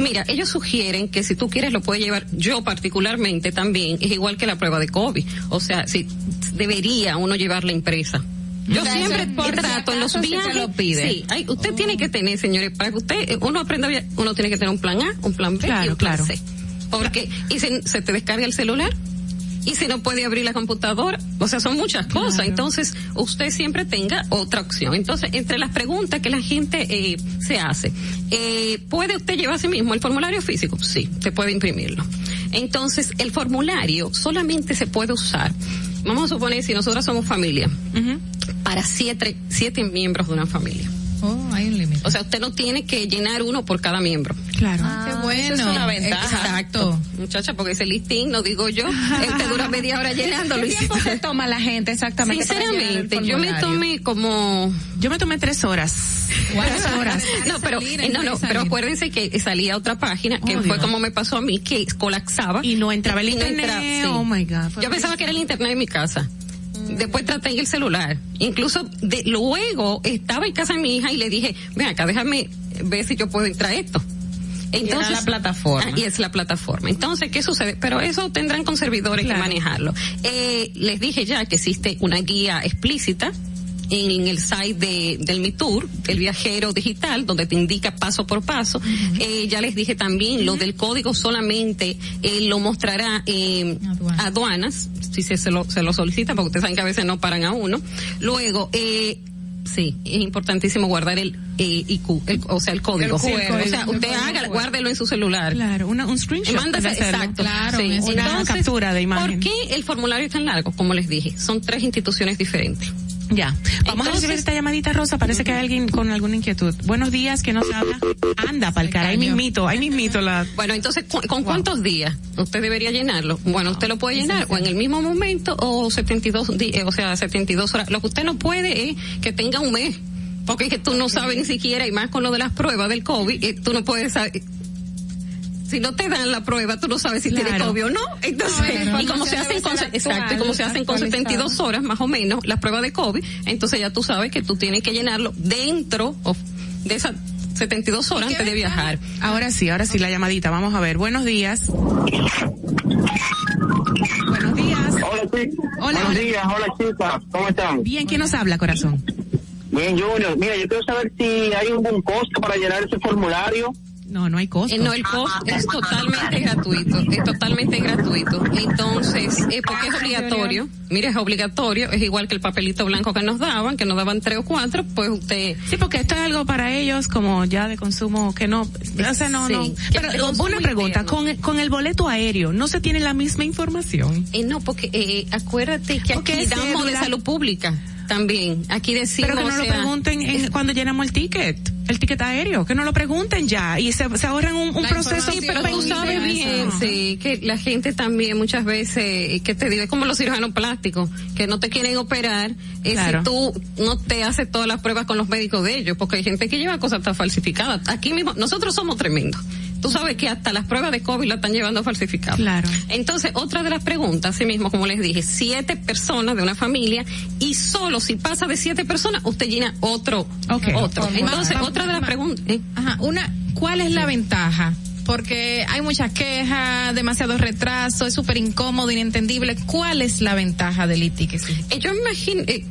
Mira, ellos sugieren que si tú quieres lo puedes llevar, yo particularmente también, es igual que la prueba de COVID. O sea, si debería uno llevar la impresa. Yo O sea, siempre por trato en los viajes. lo pide. Sí, hay- usted tiene que tener, señores, para que usted, eh, uno aprenda, a uno tiene que tener un plan A, un plan B y Claro, un plan claro. C. Porque, y se, se te descarga el celular, y si no puede abrir la computadora, o sea, son muchas cosas. Entonces, usted siempre tenga otra opción. Entonces, entre las preguntas que la gente eh, se hace, eh, ¿puede usted llevar a sí mismo el formulario físico? Sí, usted puede imprimirlo. Entonces, el formulario solamente se puede usar, vamos a suponer, si nosotros somos familia, para siete, siete miembros de una familia. Oh, hay un límite. O sea, usted no tiene que llenar uno por cada miembro. Claro. Qué bueno. Eso es una ventaja. Exacto. Muchacha, porque ese listín, no digo yo, usted dura media hora llenándolo. ¿Qué tiempo se toma la gente exactamente? Sinceramente, yo me tomé como... Yo me tomé tres horas. Tres horas. No, pero, salir, eh, no, no, pero acuérdense que salía otra página, que Oh, fue Dios. como me pasó a mí, que colapsaba. Y no entraba el no internet. entraba, sí. Oh my God. Yo pensaba que era el internet de mi casa. Después traté en el celular. Incluso de, luego estaba en casa de mi hija y le dije, ven acá, déjame ver si yo puedo entrar esto. Entonces, la plataforma. Ah, y es la plataforma. Entonces, ¿qué sucede? Pero eso tendrán con servidores que manejarlo. Eh, les dije ya que existe una guía explícita en el site de, del MITUR, del viajero digital, donde te indica paso por paso. eh, ya les dije también, lo del código solamente eh, lo mostrará eh, aduanas, si se, se, lo, se lo solicita, porque ustedes saben que a veces no paran a uno. Luego, eh, Sí, es importantísimo guardar el eh, IQ, el, o sea, el código. El QR, o sea, el usted haga, QR. guárdelo en su celular. Claro, una, un screenshot. Mándase, exacto. Claro, Sí. una Entonces, captura de imagen. ¿Por qué el formulario es tan largo? Como les dije, son tres instituciones diferentes. Ya. Vamos a recibir esta llamadita, Rosa. Parece que hay alguien con alguna inquietud. Buenos días, que nos habla? Anda, pa'l cara. Ahí mismito, ahí mismito la... Bueno, entonces, ¿cu- ¿con cuántos días usted debería llenarlo? Bueno, usted lo puede llenar o en el mismo momento o 72 días, o sea, 72 horas. Lo que usted no puede es que tenga un mes. Porque es que tú no sabes ni siquiera, y más con lo de las pruebas del COVID, eh, tú no puedes saber. Si no te dan la prueba, tú no sabes si tienes Claro. COVID o no. Entonces, No, y como se hacen con, exacto, y como se hacen con actualizado. 72 horas más o menos las pruebas de COVID, entonces ya tú sabes que tú tienes que llenarlo dentro of- de esas 72 horas antes de viajar. Ahora sí, ahora sí, la llamadita. Vamos a ver. Buenos días. Buenos días. Hola, chicas. Hola, Buenos hola. días, hola, chicas. ¿Cómo están? Bien, ¿quién nos habla, corazón? Bien, Junior. Mira, yo quiero saber si hay algún costo para llenar ese formulario. No, no hay costo. Eh, no, el costo es totalmente gratuito, es totalmente gratuito. Entonces, eh, porque es obligatorio, mire, es obligatorio, es igual que el papelito blanco que nos daban, que nos daban tres o cuatro, pues usted... Sí, porque esto es algo para ellos como ya de consumo que no, o sea, no, Sí, no. Pero una pregunta, con, con el boleto aéreo, ¿no se tiene la misma información? Eh, no, porque eh, acuérdate que Porque aquí es damos de salud pública también. Aquí decimos, Pero que no lo sea, pregunten en- cuando llenamos el ticket, el ticket aéreo, que no lo pregunten ya y se, se ahorran un, proceso. información, pero tú sabes bien, sí, que la gente también muchas veces, que te digo, es como los cirujanos plásticos, que no te quieren operar eh, Claro. si tú no te haces todas las pruebas con los médicos de ellos, porque hay gente que lleva cosas tan falsificadas. Aquí mismo, nosotros somos tremendos. Tú sabes que hasta las pruebas de COVID la están llevando falsificadas. Claro. Entonces, otra de las preguntas, así mismo, como les dije, siete personas de una familia y solo si pasa de siete personas, usted llena otro, otro. Entonces, otra de las preguntas, ¿eh? Ajá, una, ¿cuál es la ventaja? Porque hay muchas quejas, demasiado retraso, es súper incómodo, inentendible. ¿Cuál es la ventaja del e-ticket? Eh, yo imagino, eh,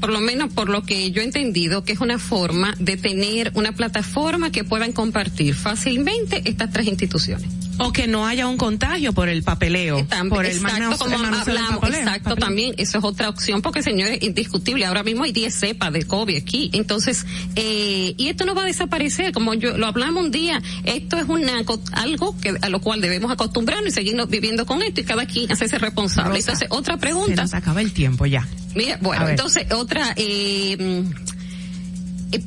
por lo menos por lo que yo he entendido, que es una forma de tener una plataforma que puedan compartir fácilmente estas tres instituciones. O que no haya un contagio por el papeleo, por el exacto, manos- como el hablamos, papeleo, exacto, papeleo. también, eso es otra opción, porque señores, indiscutible, ahora mismo hay 10 cepas de COVID aquí, entonces, eh, y esto no va a desaparecer, como yo lo hablamos un día, esto es una, algo que, a lo cual debemos acostumbrarnos y seguirnos viviendo con esto y cada quien hacerse responsable. Rosa, entonces, otra Se pregunta. nos acaba el tiempo ya. Mira, bueno, entonces otra, eh, mm, eh,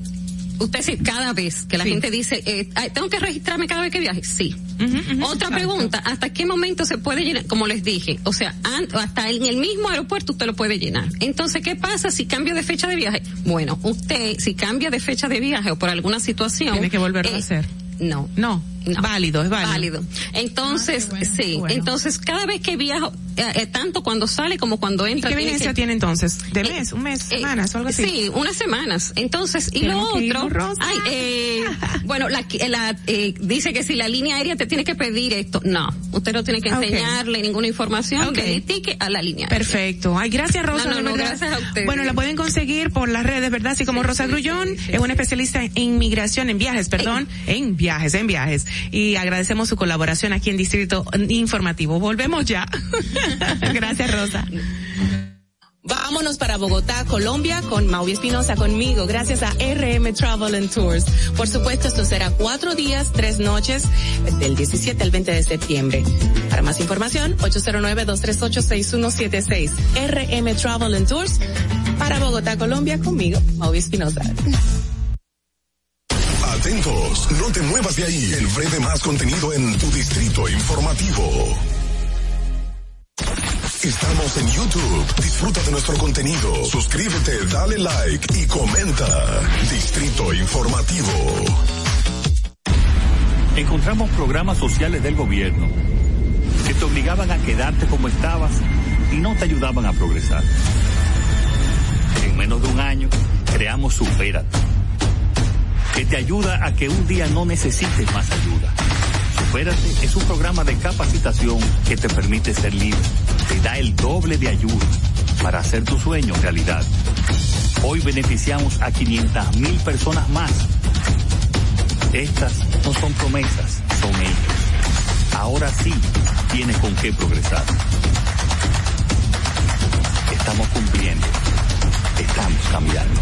usted dice cada vez que la Sí. gente dice, eh, tengo que registrarme cada vez que viaje, sí. Otra exacto. pregunta, ¿hasta qué momento se puede llenar? Como les dije, o sea, hasta en el mismo aeropuerto usted lo puede llenar. Entonces, ¿qué pasa si cambia de fecha de viaje? Bueno, usted, si cambia de fecha de viaje o por alguna situación... Tiene que volverlo a eh, hacer. No. No, No. válido, es válido. Válido. Entonces, sí, bueno. entonces cada vez que viajo, eh, eh, tanto cuando sale como cuando ¿Y entra. qué tiene vigencia que- tiene entonces? ¿De Eh, mes, un mes, eh, semanas o algo así? Sí, unas semanas. Entonces, y lo otro, ay, eh, bueno, la, la, eh, dice que si la línea aérea te tiene que pedir esto, no, usted no tiene que Ok. enseñarle ninguna información Ok. que le ticket a la línea aérea. Perfecto. Ay, gracias Rosa, No, no, gracias a ustedes. Bueno, la pueden conseguir por las redes, ¿verdad? Así como Rosa Grullón, es una especialista en inmigración, en viajes, perdón, en viajes, en viajes. Y agradecemos su colaboración aquí en Distrito Informativo. Volvemos ya. gracias Rosa. Vámonos para Bogotá, Colombia, con Maui Espinosa conmigo, gracias a RM Travel and Tours. Por supuesto, esto será cuatro días, tres noches, del 17 al 20 de septiembre. Para más información, 809-238-6176. RM Travel and Tours, para Bogotá, Colombia, conmigo, Maui Espinosa. Atentos, no te muevas de ahí. El breve más contenido en tu distrito informativo. Estamos en YouTube. Disfruta de nuestro contenido. Suscríbete, dale like y comenta. Distrito Informativo. Encontramos programas sociales del gobierno que te obligaban a quedarte como estabas y no te ayudaban a progresar. menos de un año, creamos Supérate, que te ayuda a que un día no necesites más ayuda. Supérate es un programa de capacitación que te permite ser libre, te da el doble de ayuda para hacer tu sueño realidad. Hoy beneficiamos a 500 mil personas más. Estas no son promesas, son hechos. Ahora sí tienes con qué progresar. Estamos cumpliendo. Estamos cambiando.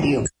diario.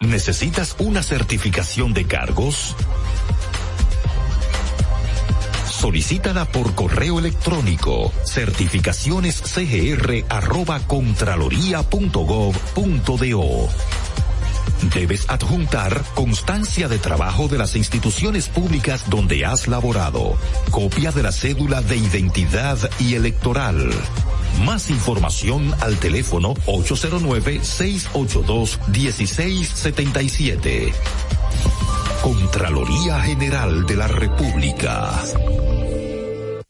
¿Necesitas una certificación de cargos? Solicítala por correo electrónico certificacionescgr@contraloría.gov.do. Debes adjuntar constancia de trabajo de las instituciones públicas donde has laborado, copia de la cédula de identidad y electoral. Más información al teléfono 809-682-1677. Contraloría General de la República.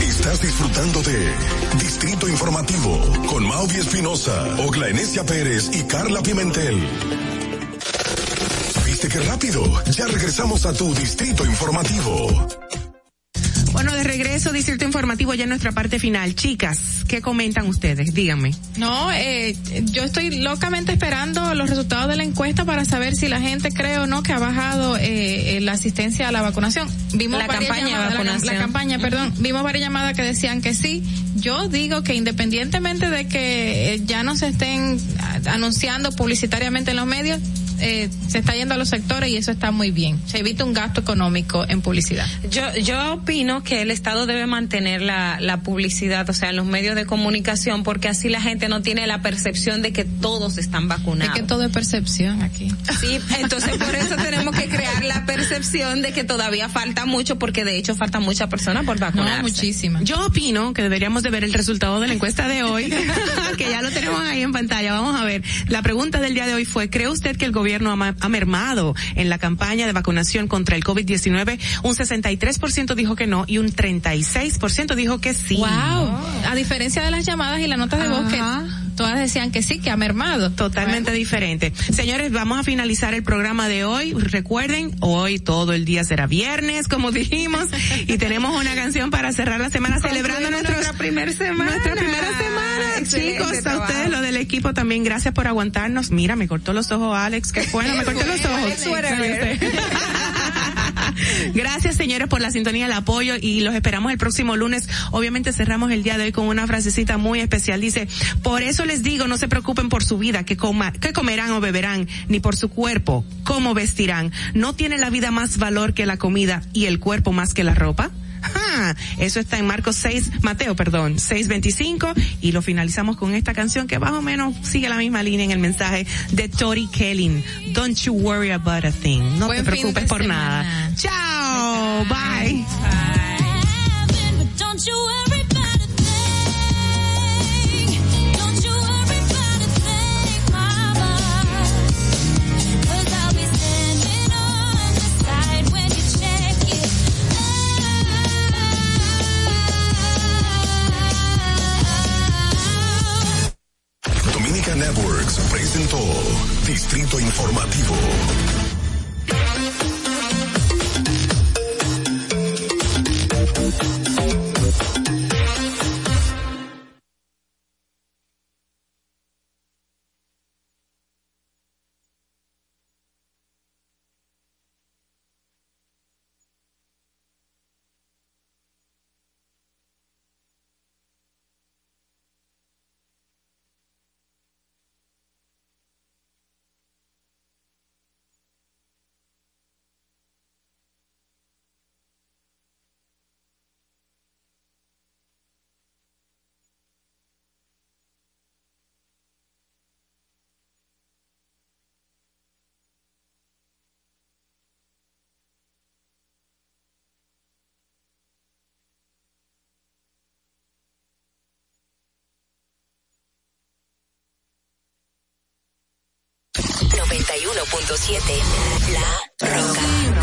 Estás disfrutando de Distrito Informativo con Mauvi Espinosa, Ogla Enesia Pérez y Carla Pimentel. ¿Viste qué rápido? Ya regresamos a tu Distrito Informativo. Bueno, de regreso, Distrito Informativo ya en nuestra parte final. Chicas, ¿qué comentan ustedes? Díganme. No, eh, yo estoy locamente esperando los resultados de la encuesta para saber si la gente cree o no que ha bajado eh, la asistencia a la vacunación. Vimos La campaña llamadas- la- vacunación. La, campaña, perdón. Vimos varias llamadas que decían que sí. Yo digo que independientemente de que eh, ya no se estén ah, anunciando publicitariamente en los medios, eh, se está yendo a los sectores y eso está muy bien. Se evita un gasto económico en publicidad. Yo, yo opino que el Estado debe mantener la, la publicidad, o sea, en los medios de comunicación, porque así la gente no tiene la percepción de que todos están vacunados. Es que todo es percepción aquí. Sí, entonces por eso tenemos que crear la percepción de que todavía falta mucho, porque de hecho faltan muchas personas por vacunarse. muchísimas. Yo opino que deberíamos de ver el resultado de la encuesta de hoy, que ya lo tenemos ahí en pantalla. Vamos a ver. La pregunta del día de hoy fue, ¿cree usted que el gobierno ha, ma- ha mermado en la campaña de vacunación contra el COVID-19? Un 63% dijo que no y un 36% dijo que sí. Wow. A diferencia de las llamadas y las notas de voz que todas decían que sí, que ha mermado. Totalmente diferente. Señores, vamos a finalizar el programa de hoy. Recuerden, hoy todo el día será viernes, como dijimos, y tenemos una canción para cerrar la semana celebrando nuestros- nuestra primera semana. nuestra primera semana. Excelente Chicos, a ustedes, lo del equipo también, gracias por aguantarnos. Mira, me cortó los ojos Alex, qué bueno, me cortó los ojos. Gracias, señores, por la sintonía, el apoyo y los esperamos el próximo lunes. Obviamente cerramos el día de hoy con una frasecita muy especial. Dice, por eso les digo, no se preocupen por su vida, que, coma, que comerán o beberán, ni por su cuerpo, cómo vestirán. ¿No tiene la vida más valor que la comida y el cuerpo más que la ropa? Ah, eso está en Marcos 6, Mateo, perdón, 6.25 y lo finalizamos con esta canción que más o menos sigue la misma línea en el mensaje de Tori Kelly. Don't you worry about a thing. No Buen te preocupes por semana. nada. Chao, bye. Distrito Informativo. 91.7 La Roca.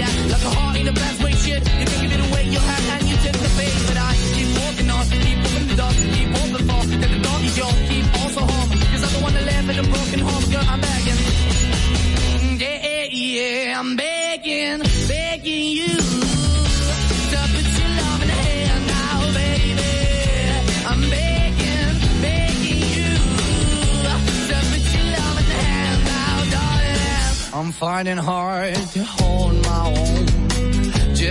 yeah. Like a heart in a bad way, shit. You give it away, you have, and you take the bait. But I keep walking on, keep moving the dogs, keep open for. That the dog is yours, keep also home. Cause I'm the one that live in a broken home, girl, I'm begging. Yeah, yeah, yeah, I'm begging, begging you. Your love in the hand now, baby. I'm begging, begging you. Your love in the hand now, darling. I'm finding hard to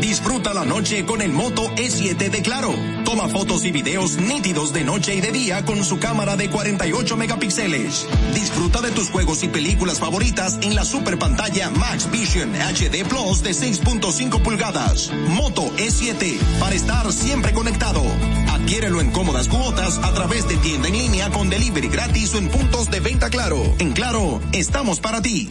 Disfruta la noche con el Moto E7 de Claro. Toma fotos y videos nítidos de noche y de día con su cámara de 48 megapíxeles. Disfruta de tus juegos y películas favoritas en la super pantalla Max Vision HD Plus de 6.5 pulgadas. Moto E7 para estar siempre conectado. Adquiérelo en cómodas cuotas a través de tienda en línea con delivery gratis o en puntos de venta Claro. En Claro, estamos para ti.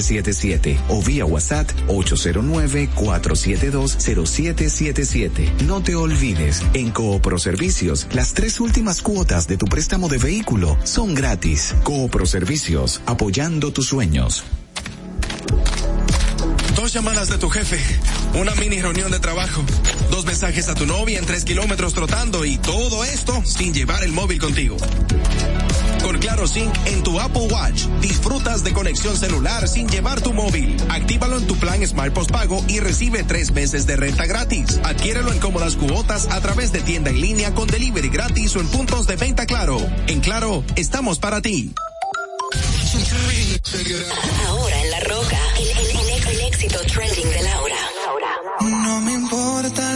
809-4720777 o vía WhatsApp 809-4720777. No te olvides, en Coopro Servicios, las tres últimas cuotas de tu préstamo de vehículo son gratis. Coopro Servicios, apoyando tus sueños. Dos llamadas de tu jefe, una mini reunión de trabajo, dos mensajes a tu novia en tres kilómetros trotando y todo esto sin llevar el móvil contigo. Con Claro Sync en tu Apple Watch, disfrutas de conexión celular sin llevar tu móvil. Actívalo en tu plan Smart Postpago y recibe tres meses de renta gratis. Adquiérelo en cómodas cuotas a través de tienda en línea con delivery gratis o en puntos de venta Claro. En Claro, estamos para ti. Ahora en La Roca, el, el- el- el éxito trending de Laura. No me importa